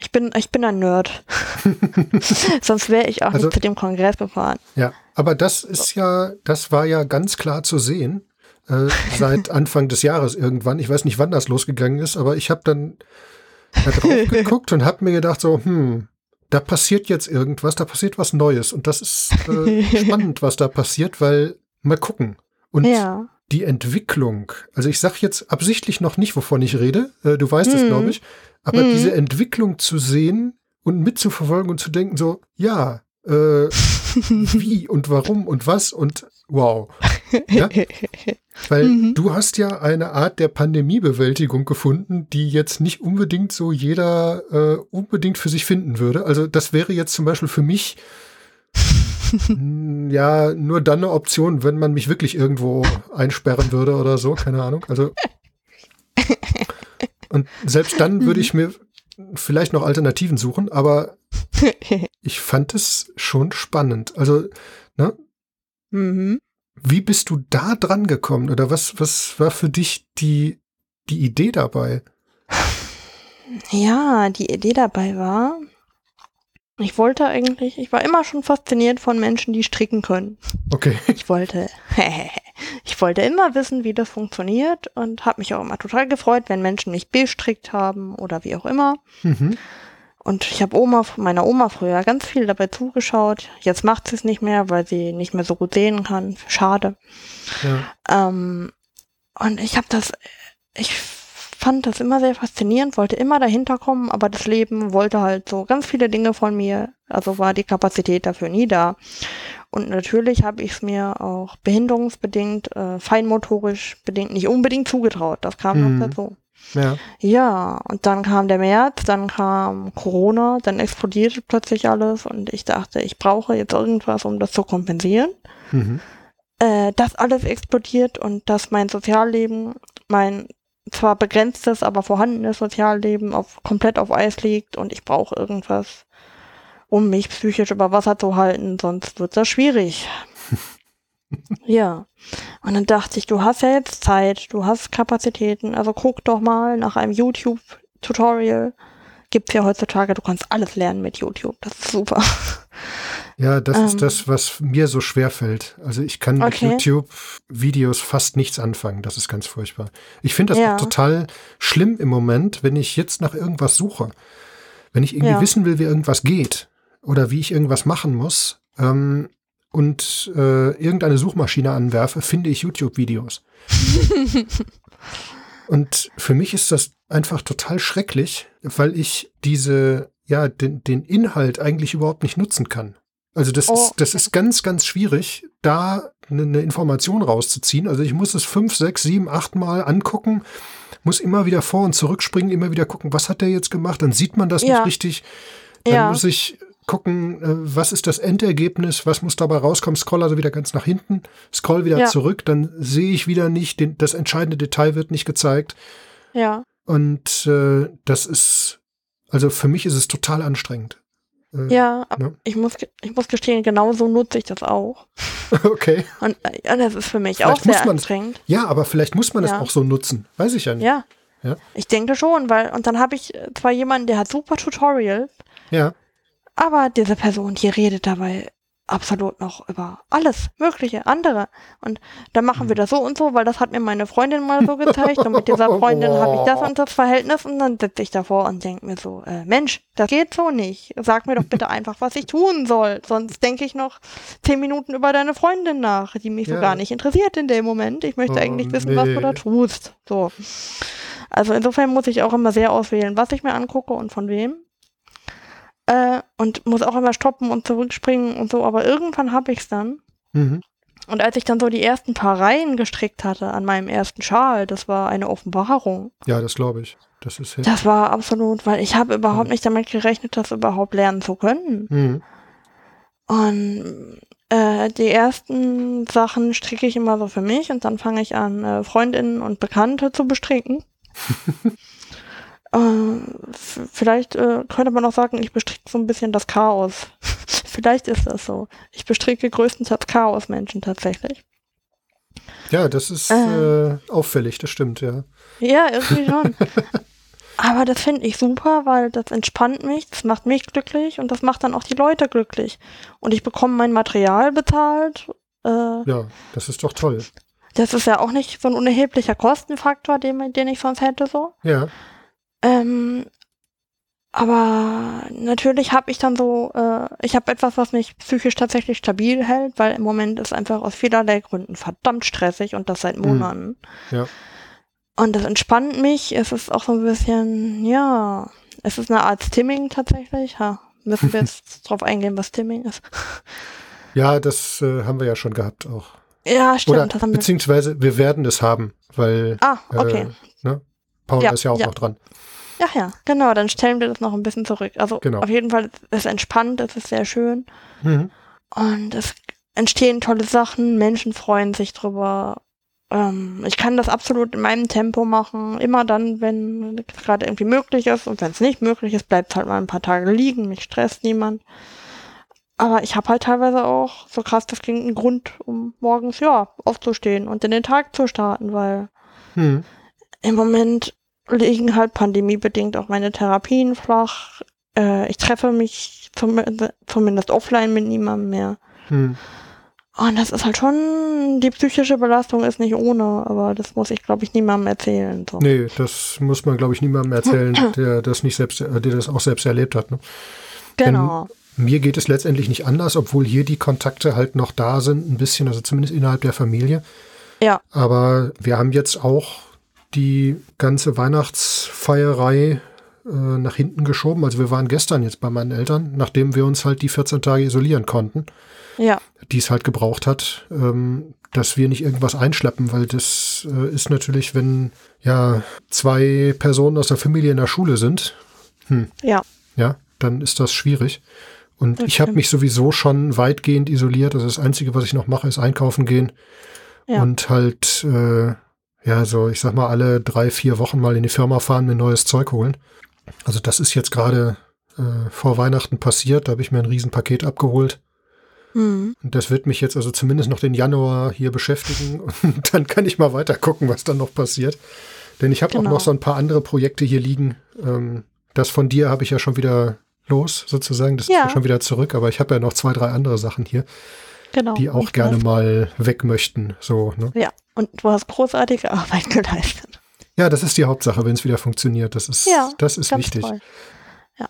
Ich bin, ich bin ein Nerd. *laughs* *laughs* Sonst wäre ich auch Also- nicht zu dem Kongress gefahren. Ja, aber das ist ja, das war ja ganz klar zu sehen äh, seit *laughs* Anfang des Jahres irgendwann. Ich weiß nicht, wann das losgegangen ist, aber ich habe dann da drauf geguckt und habe mir gedacht so, hm, da passiert jetzt irgendwas, da passiert was Neues und das ist äh, spannend, was da passiert, weil mal gucken. Und Ja. die Entwicklung, also ich sage jetzt absichtlich noch nicht, wovon ich rede, äh, du weißt es, Mhm. glaube ich, aber Mhm. diese Entwicklung zu sehen und mitzuverfolgen und zu denken so, ja, äh, *laughs* wie und warum und was und wow. Ja? *laughs* Weil Mhm. du hast ja eine Art der Pandemiebewältigung gefunden, die jetzt nicht unbedingt so jeder äh, unbedingt für sich finden würde. Also das wäre jetzt zum Beispiel für mich *laughs* ja nur dann eine Option, wenn man mich wirklich irgendwo einsperren würde oder so, keine Ahnung. Also und selbst dann würde ich mir vielleicht noch Alternativen suchen, aber *laughs* ich fand es schon spannend. Also, ne, mhm. wie bist du da dran gekommen? Oder was, was war für dich die, die Idee dabei? Ja, die Idee dabei war, ich wollte eigentlich, ich war immer schon fasziniert von Menschen, die stricken können. Okay. Ich wollte, ich *laughs* ich wollte immer wissen, wie das funktioniert und habe mich auch immer total gefreut, wenn Menschen mich bestrickt haben oder wie auch immer. Mhm. Und ich habe Oma, meiner Oma früher ganz viel dabei zugeschaut. Jetzt macht sie es nicht mehr, weil sie nicht mehr so gut sehen kann. Schade. Ja. Ähm, und ich habe das, ich fand das immer sehr faszinierend, wollte immer dahinter kommen, aber das Leben wollte halt so ganz viele Dinge von mir, also war die Kapazität dafür nie da. Und natürlich habe ich es mir auch behinderungsbedingt, äh, feinmotorisch bedingt nicht unbedingt zugetraut. Das kam Mhm. noch dazu. Ja. Ja, und dann kam der März, dann kam Corona, dann explodierte plötzlich alles und ich dachte, ich brauche jetzt irgendwas, um das zu kompensieren. Mhm. Äh, dass alles explodiert und dass mein Sozialleben, mein zwar begrenztes, aber vorhandenes Sozialleben auf, komplett auf Eis liegt und ich brauche irgendwas, um mich psychisch über Wasser zu halten, sonst wird das schwierig. *laughs* ja. Und dann dachte ich, du hast ja jetzt Zeit, du hast Kapazitäten, also guck doch mal nach einem YouTube-Tutorial. Gibt's ja heutzutage, du kannst alles lernen mit YouTube. Das ist super. Ja, das Ähm. ist das, was mir so schwer fällt. Also ich kann Okay. mit YouTube-Videos fast nichts anfangen. Das ist ganz furchtbar. Ich finde das Ja. auch total schlimm im Moment, wenn ich jetzt nach irgendwas suche. Wenn ich irgendwie Ja. wissen will, wie irgendwas geht oder wie ich irgendwas machen muss ähm, und äh, irgendeine Suchmaschine anwerfe, finde ich YouTube-Videos. *laughs* Und für mich ist das einfach total schrecklich, weil ich diese, ja, den, den Inhalt eigentlich überhaupt nicht nutzen kann. Also das Oh, ist, das ist ganz, ganz schwierig, da eine, eine Information rauszuziehen. Also ich muss es fünf, sechs, sieben, acht Mal angucken, muss immer wieder vor und zurückspringen, immer wieder gucken, was hat der jetzt gemacht? Dann sieht man das Ja. nicht richtig. Dann Ja. muss ich gucken, äh, was ist das Endergebnis, was muss dabei rauskommen, scroll also wieder ganz nach hinten, scroll wieder Ja. zurück, dann sehe ich wieder nicht, den, das entscheidende Detail wird nicht gezeigt. Ja. Und äh, das ist, also für mich ist es total anstrengend. Äh, Ja, aber ne? ich muss, ich muss gestehen, genauso nutze ich das auch. *laughs* Okay. Und ja, das ist für mich Vielleicht auch sehr anstrengend. Ja, aber vielleicht muss man es Ja. auch so nutzen. Weiß ich ja nicht. Ja. Ja. Ich denke schon, weil, und dann habe ich äh, zwar jemanden, der hat super Tutorials, Ja. aber diese Person, die redet dabei absolut noch über alles Mögliche, andere. Und dann machen wir das so und so, weil das hat mir meine Freundin mal so gezeigt und mit dieser *laughs* Freundin habe ich das und das Verhältnis und dann sitze ich davor und denke mir so, äh, Mensch, das geht so nicht. Sag mir doch bitte *laughs* einfach, was ich tun soll. Sonst denke ich noch zehn Minuten über deine Freundin nach, die mich Ja. so gar nicht interessiert in dem Moment. Ich möchte Oh, eigentlich wissen, was du nee. da tust. So. Also insofern muss ich auch immer sehr auswählen, was ich mir angucke und von wem. Äh, und muss auch immer stoppen und zurückspringen und so, aber irgendwann habe ich es dann. Mhm. Und als ich dann so die ersten paar Reihen gestrickt hatte an meinem ersten Schal, das war eine Offenbarung. Ja, das glaube ich. Das ist Das war absolut, weil ich habe überhaupt nicht damit gerechnet, das überhaupt lernen zu können. Mhm. Und äh, die ersten Sachen stricke ich immer so für mich und dann fange ich an, äh, Freundinnen und Bekannte zu bestricken. *laughs* äh, vielleicht äh, könnte man auch sagen, ich bestricke so ein bisschen das Chaos. *laughs* vielleicht ist das so. Ich bestricke größtenteils Chaos-Menschen tatsächlich. Ja, das ist Äh. äh, auffällig, das stimmt, ja. Ja, irgendwie schon. *laughs* Aber das finde ich super, weil das entspannt mich, das macht mich glücklich und das macht dann auch die Leute glücklich. Und ich bekomme mein Material bezahlt. Äh, Ja, das ist doch toll. Das ist ja auch nicht so ein unerheblicher Kostenfaktor, den, den ich sonst hätte so. Ja. Ähm, aber natürlich habe ich dann so, äh, ich habe etwas, was mich psychisch tatsächlich stabil hält, weil im Moment ist einfach aus vielerlei Gründen verdammt stressig und das seit Hm. Monaten. Ja. Und das entspannt mich. Es ist auch so ein bisschen, ja, es ist eine Art Stimming tatsächlich. Ha, müssen wir *laughs* jetzt drauf eingehen, was Stimming ist. Ja, das äh, haben wir ja schon gehabt auch. Ja, stimmt. Oder das haben wir. beziehungsweise wir werden es haben, weil Ah, okay. äh, ne? Paul Ja, ist ja auch ja. noch dran. Ja, ja, genau, dann stellen wir das noch ein bisschen zurück. Also Genau. auf jeden Fall, es ist entspannt, es ist sehr schön Mhm. und es entstehen tolle Sachen, Menschen freuen sich drüber. Ähm, ich kann das absolut in meinem Tempo machen, immer dann, wenn es gerade irgendwie möglich ist und wenn es nicht möglich ist, bleibt es halt mal ein paar Tage liegen, mich stresst niemand. Aber ich habe halt teilweise auch, so krass das klingt, einen Grund, um morgens, ja, aufzustehen und in den Tag zu starten, weil Mhm. im Moment liegen halt pandemiebedingt auch meine Therapien flach. Äh, ich treffe mich zum, zumindest offline mit niemandem mehr. Mhm. Und das ist halt schon, die psychische Belastung ist nicht ohne, aber das muss ich, glaube ich, niemandem erzählen. So. Nee, das muss man, glaube ich, niemandem erzählen, *clears throat* der das nicht selbst, äh, der das auch selbst erlebt hat. Ne? Genau. Denn mir geht es letztendlich nicht anders, obwohl hier die Kontakte halt noch da sind, ein bisschen, also zumindest innerhalb der Familie. Ja. Aber wir haben jetzt auch die ganze Weihnachtsfeierei äh, nach hinten geschoben. Also wir waren gestern jetzt bei meinen Eltern, nachdem wir uns halt die 14 Tage isolieren konnten, Ja. die es halt gebraucht hat, ähm, dass wir nicht irgendwas einschleppen, weil das äh, ist natürlich, wenn ja zwei Personen aus der Familie in der Schule sind, Ja. ja, dann ist das schwierig. Und Das ich habe mich sowieso schon weitgehend isoliert. Also das Einzige, was ich noch mache, ist einkaufen gehen Ja. und halt, äh, ja, so, ich sag mal, alle drei, vier Wochen mal in die Firma fahren, mir neues Zeug holen. Also das ist jetzt gerade äh, vor Weihnachten passiert. Da habe ich mir ein Riesenpaket abgeholt. Hm. Und das wird mich jetzt also zumindest noch den Januar hier beschäftigen. *laughs* Und dann kann ich mal weiter gucken, was dann noch passiert. Denn ich habe Genau. auch noch so ein paar andere Projekte hier liegen. Ähm, das von dir habe ich ja schon wieder los, sozusagen. Das ist Ja. ja schon wieder zurück. Aber ich habe ja noch zwei, drei andere Sachen hier, Genau. die auch gerne weiß. mal weg möchten. So, ne? Ja. Und du hast großartige Arbeit geleistet. Ja, das ist die Hauptsache, wenn es wieder funktioniert. Das ist, Ja, das ist wichtig. toll. Ja.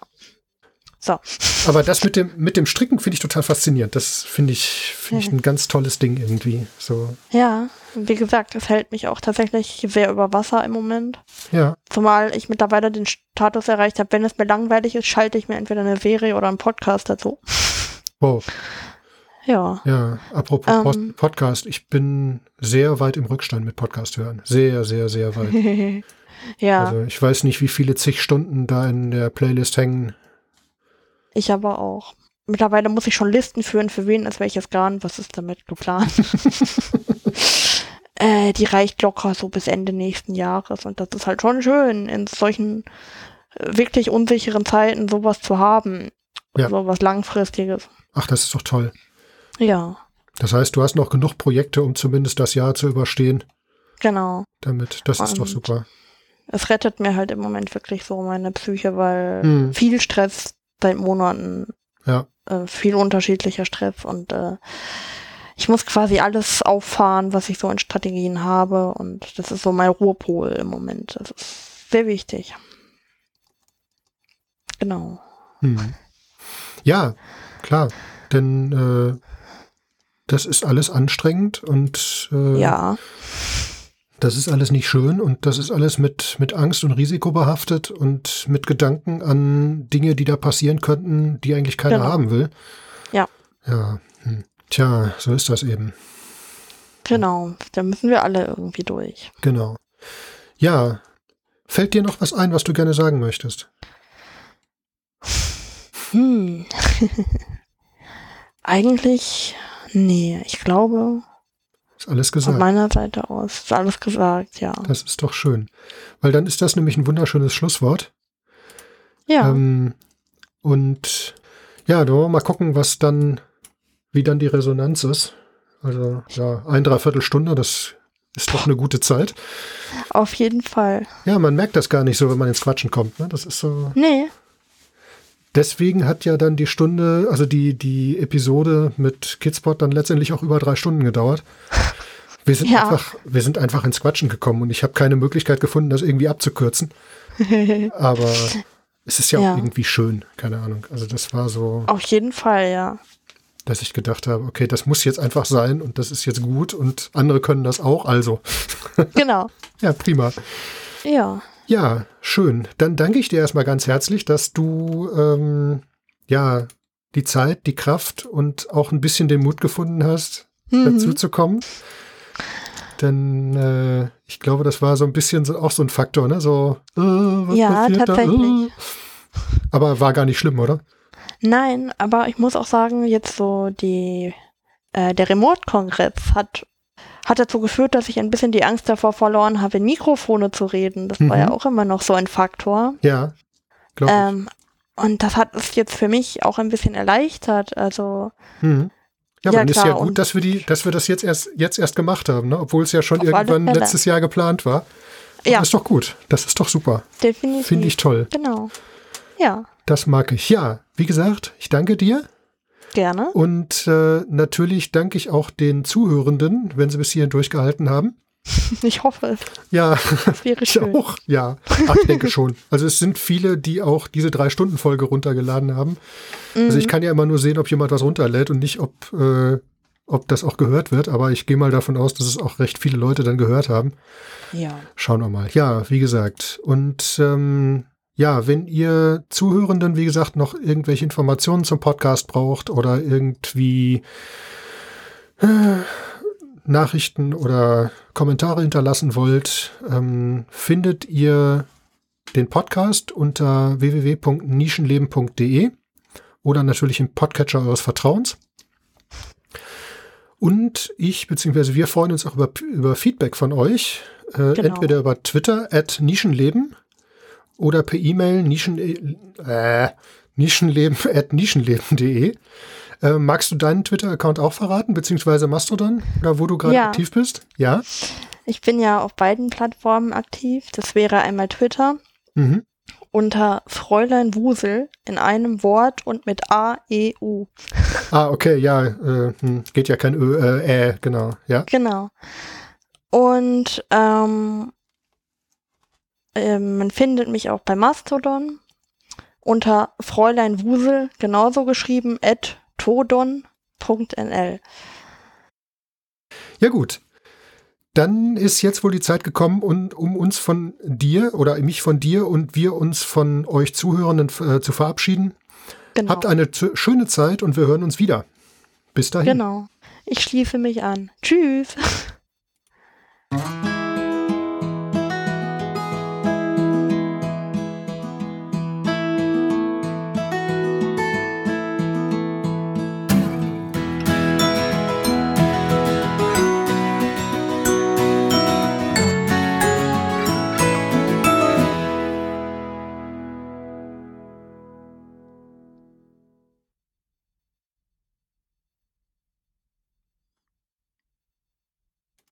So. Aber das mit dem, mit dem Stricken finde ich total faszinierend. Das finde ich, finde ich ein ganz tolles Ding irgendwie. So, Ja. Wie gesagt, es hält mich auch tatsächlich sehr über Wasser im Moment. ja. Zumal ich mittlerweile den Status erreicht habe, wenn es mir langweilig ist, schalte ich mir entweder eine Serie oder einen Podcast dazu. Wow. Ja. Ja, apropos Ähm. Podcast, ich bin sehr weit im Rückstand mit Podcast hören. Sehr, sehr, sehr weit. *laughs* ja, Also ich weiß nicht, wie viele zig Stunden da in der Playlist hängen. ich aber auch. Mittlerweile muss ich schon Listen führen, für wen ist welches Garn, was ist damit geplant. *laughs* äh, die reicht locker so bis Ende nächsten Jahres und das ist halt schon schön, in solchen äh, wirklich unsicheren Zeiten sowas zu haben. Ja. So was Langfristiges. Ach, das ist doch toll. Ja, Das heißt, du hast noch genug Projekte, um zumindest das Jahr zu überstehen. genau. Damit, das ist doch Und- super. Es rettet mir halt im Moment wirklich so meine Psyche, weil Hm. viel Stress seit Monaten, Ja. äh, viel unterschiedlicher Stress und äh, ich muss quasi alles auffahren, was ich so in Strategien habe und das ist so mein Ruhepol im Moment. Das ist sehr wichtig. Genau. Hm. Ja, klar. Denn äh, das ist alles anstrengend und äh, Ja, Das ist alles nicht schön und das ist alles mit, mit Angst und Risiko behaftet und mit Gedanken an Dinge, die da passieren könnten, die eigentlich keiner Genau. haben will. Ja. Ja. Hm. Tja, so ist das eben. genau. Da müssen wir alle irgendwie durch. Genau. Ja. Fällt dir noch was ein, was du gerne sagen möchtest? Hm. *laughs* Eigentlich, nee, ich glaube, Ist alles von gesagt. meiner Seite aus ist alles gesagt, ja. Das ist doch schön. Weil dann ist das nämlich ein wunderschönes Schlusswort. Ja, Ähm, und ja, da wollen wir mal gucken, was dann, wie dann die Resonanz ist. Also ja, ein Dreiviertelstunde, das ist doch eine gute Zeit. auf jeden Fall. Ja, man merkt das gar nicht so, wenn man ins Quatschen kommt. Ne? Das ist so. Nee, Deswegen hat ja dann die Stunde, also die, die Episode mit Kidspot dann letztendlich auch über drei Stunden gedauert. Wir sind, Ja. einfach, wir sind einfach ins Quatschen gekommen und ich habe keine Möglichkeit gefunden, das irgendwie abzukürzen. *laughs* Aber es ist ja, Ja. auch irgendwie schön, keine Ahnung. Also das war so, auf jeden Fall, ja. dass ich gedacht habe, okay, das muss jetzt einfach sein und das ist jetzt gut und andere können das auch, also. Genau. *laughs* Ja, prima. Ja, Ja, schön. Dann danke ich dir erstmal ganz herzlich, dass du ähm, ja die Zeit, die Kraft und auch ein bisschen den Mut gefunden hast, dazu mhm. zu kommen. Denn äh, ich glaube, das war so ein bisschen so, auch so ein Faktor, ne? So, äh, was Ja, passiert tatsächlich. Da? Äh. Aber war gar nicht schlimm, oder? Nein, aber ich muss auch sagen, jetzt so die, äh, der Remote-Kongress hat, hat dazu geführt, dass ich ein bisschen die Angst davor verloren habe, in Mikrofone zu reden. Das war Mhm. ja auch immer noch so ein Faktor. Ja, glaube Ähm, und das hat es jetzt für mich auch ein bisschen erleichtert. Also. Mhm. Ja, ja, dann ist ja gut, dass wir die, dass wir das jetzt erst jetzt erst gemacht haben, ne? Obwohl es ja schon irgendwann letztes Jahr geplant war. ja, Das ist doch gut. Das ist doch super. definitiv. Finde ich toll. Genau. Ja, Das mag ich. Ja, wie gesagt, ich danke dir. Gerne. Und äh, natürlich danke ich auch den Zuhörenden, wenn sie bis hierhin durchgehalten haben. *laughs* Ich hoffe es. Ja, Das wäre *laughs* ich schön. auch. Ja, Ach, ich denke schon. Also es sind viele, die auch diese Drei-Stunden-Folge runtergeladen haben. Also ich Mhm. kann ja immer nur sehen, ob jemand was runterlädt und nicht, ob, äh, ob das auch gehört wird. Aber ich gehe mal davon aus, dass es auch recht viele Leute dann gehört haben. Ja. Schauen wir mal. Ja, wie gesagt. Und ähm, ja, wenn ihr Zuhörenden, wie gesagt, noch irgendwelche Informationen zum Podcast braucht oder irgendwie äh, Nachrichten oder Kommentare hinterlassen wollt, ähm, findet ihr den Podcast unter www.nischenleben.de oder natürlich im Podcatcher eures Vertrauens. Und ich bzw. wir freuen uns auch über, über Feedback von euch. Äh, Genau. Entweder über Twitter at Nischenleben oder per E-Mail nischen, äh, nischenleben *laughs* at nischenleben.de. Äh, magst du deinen Twitter-Account auch verraten, beziehungsweise Mastodon, oder wo du gerade Ja. aktiv bist? Ja. Ich bin ja auf beiden Plattformen aktiv. Das wäre einmal Twitter Mhm. unter Fräulein Wusel in einem Wort und mit A, E, U. *laughs* Ah, okay, ja, äh, hm, geht ja kein Ö, äh, äh, genau, ja. Genau. Und ähm, ähm, man findet mich auch bei Mastodon unter Fräulein Wusel, genauso geschrieben, at todon.nl. Ja, gut. Dann ist jetzt wohl die Zeit gekommen, um, um uns von dir oder mich von dir und wir uns von euch Zuhörenden äh, zu verabschieden. Genau. Habt eine schöne Zeit und wir hören uns wieder. Bis dahin. genau. Ich schließe mich an. Tschüss. *laughs*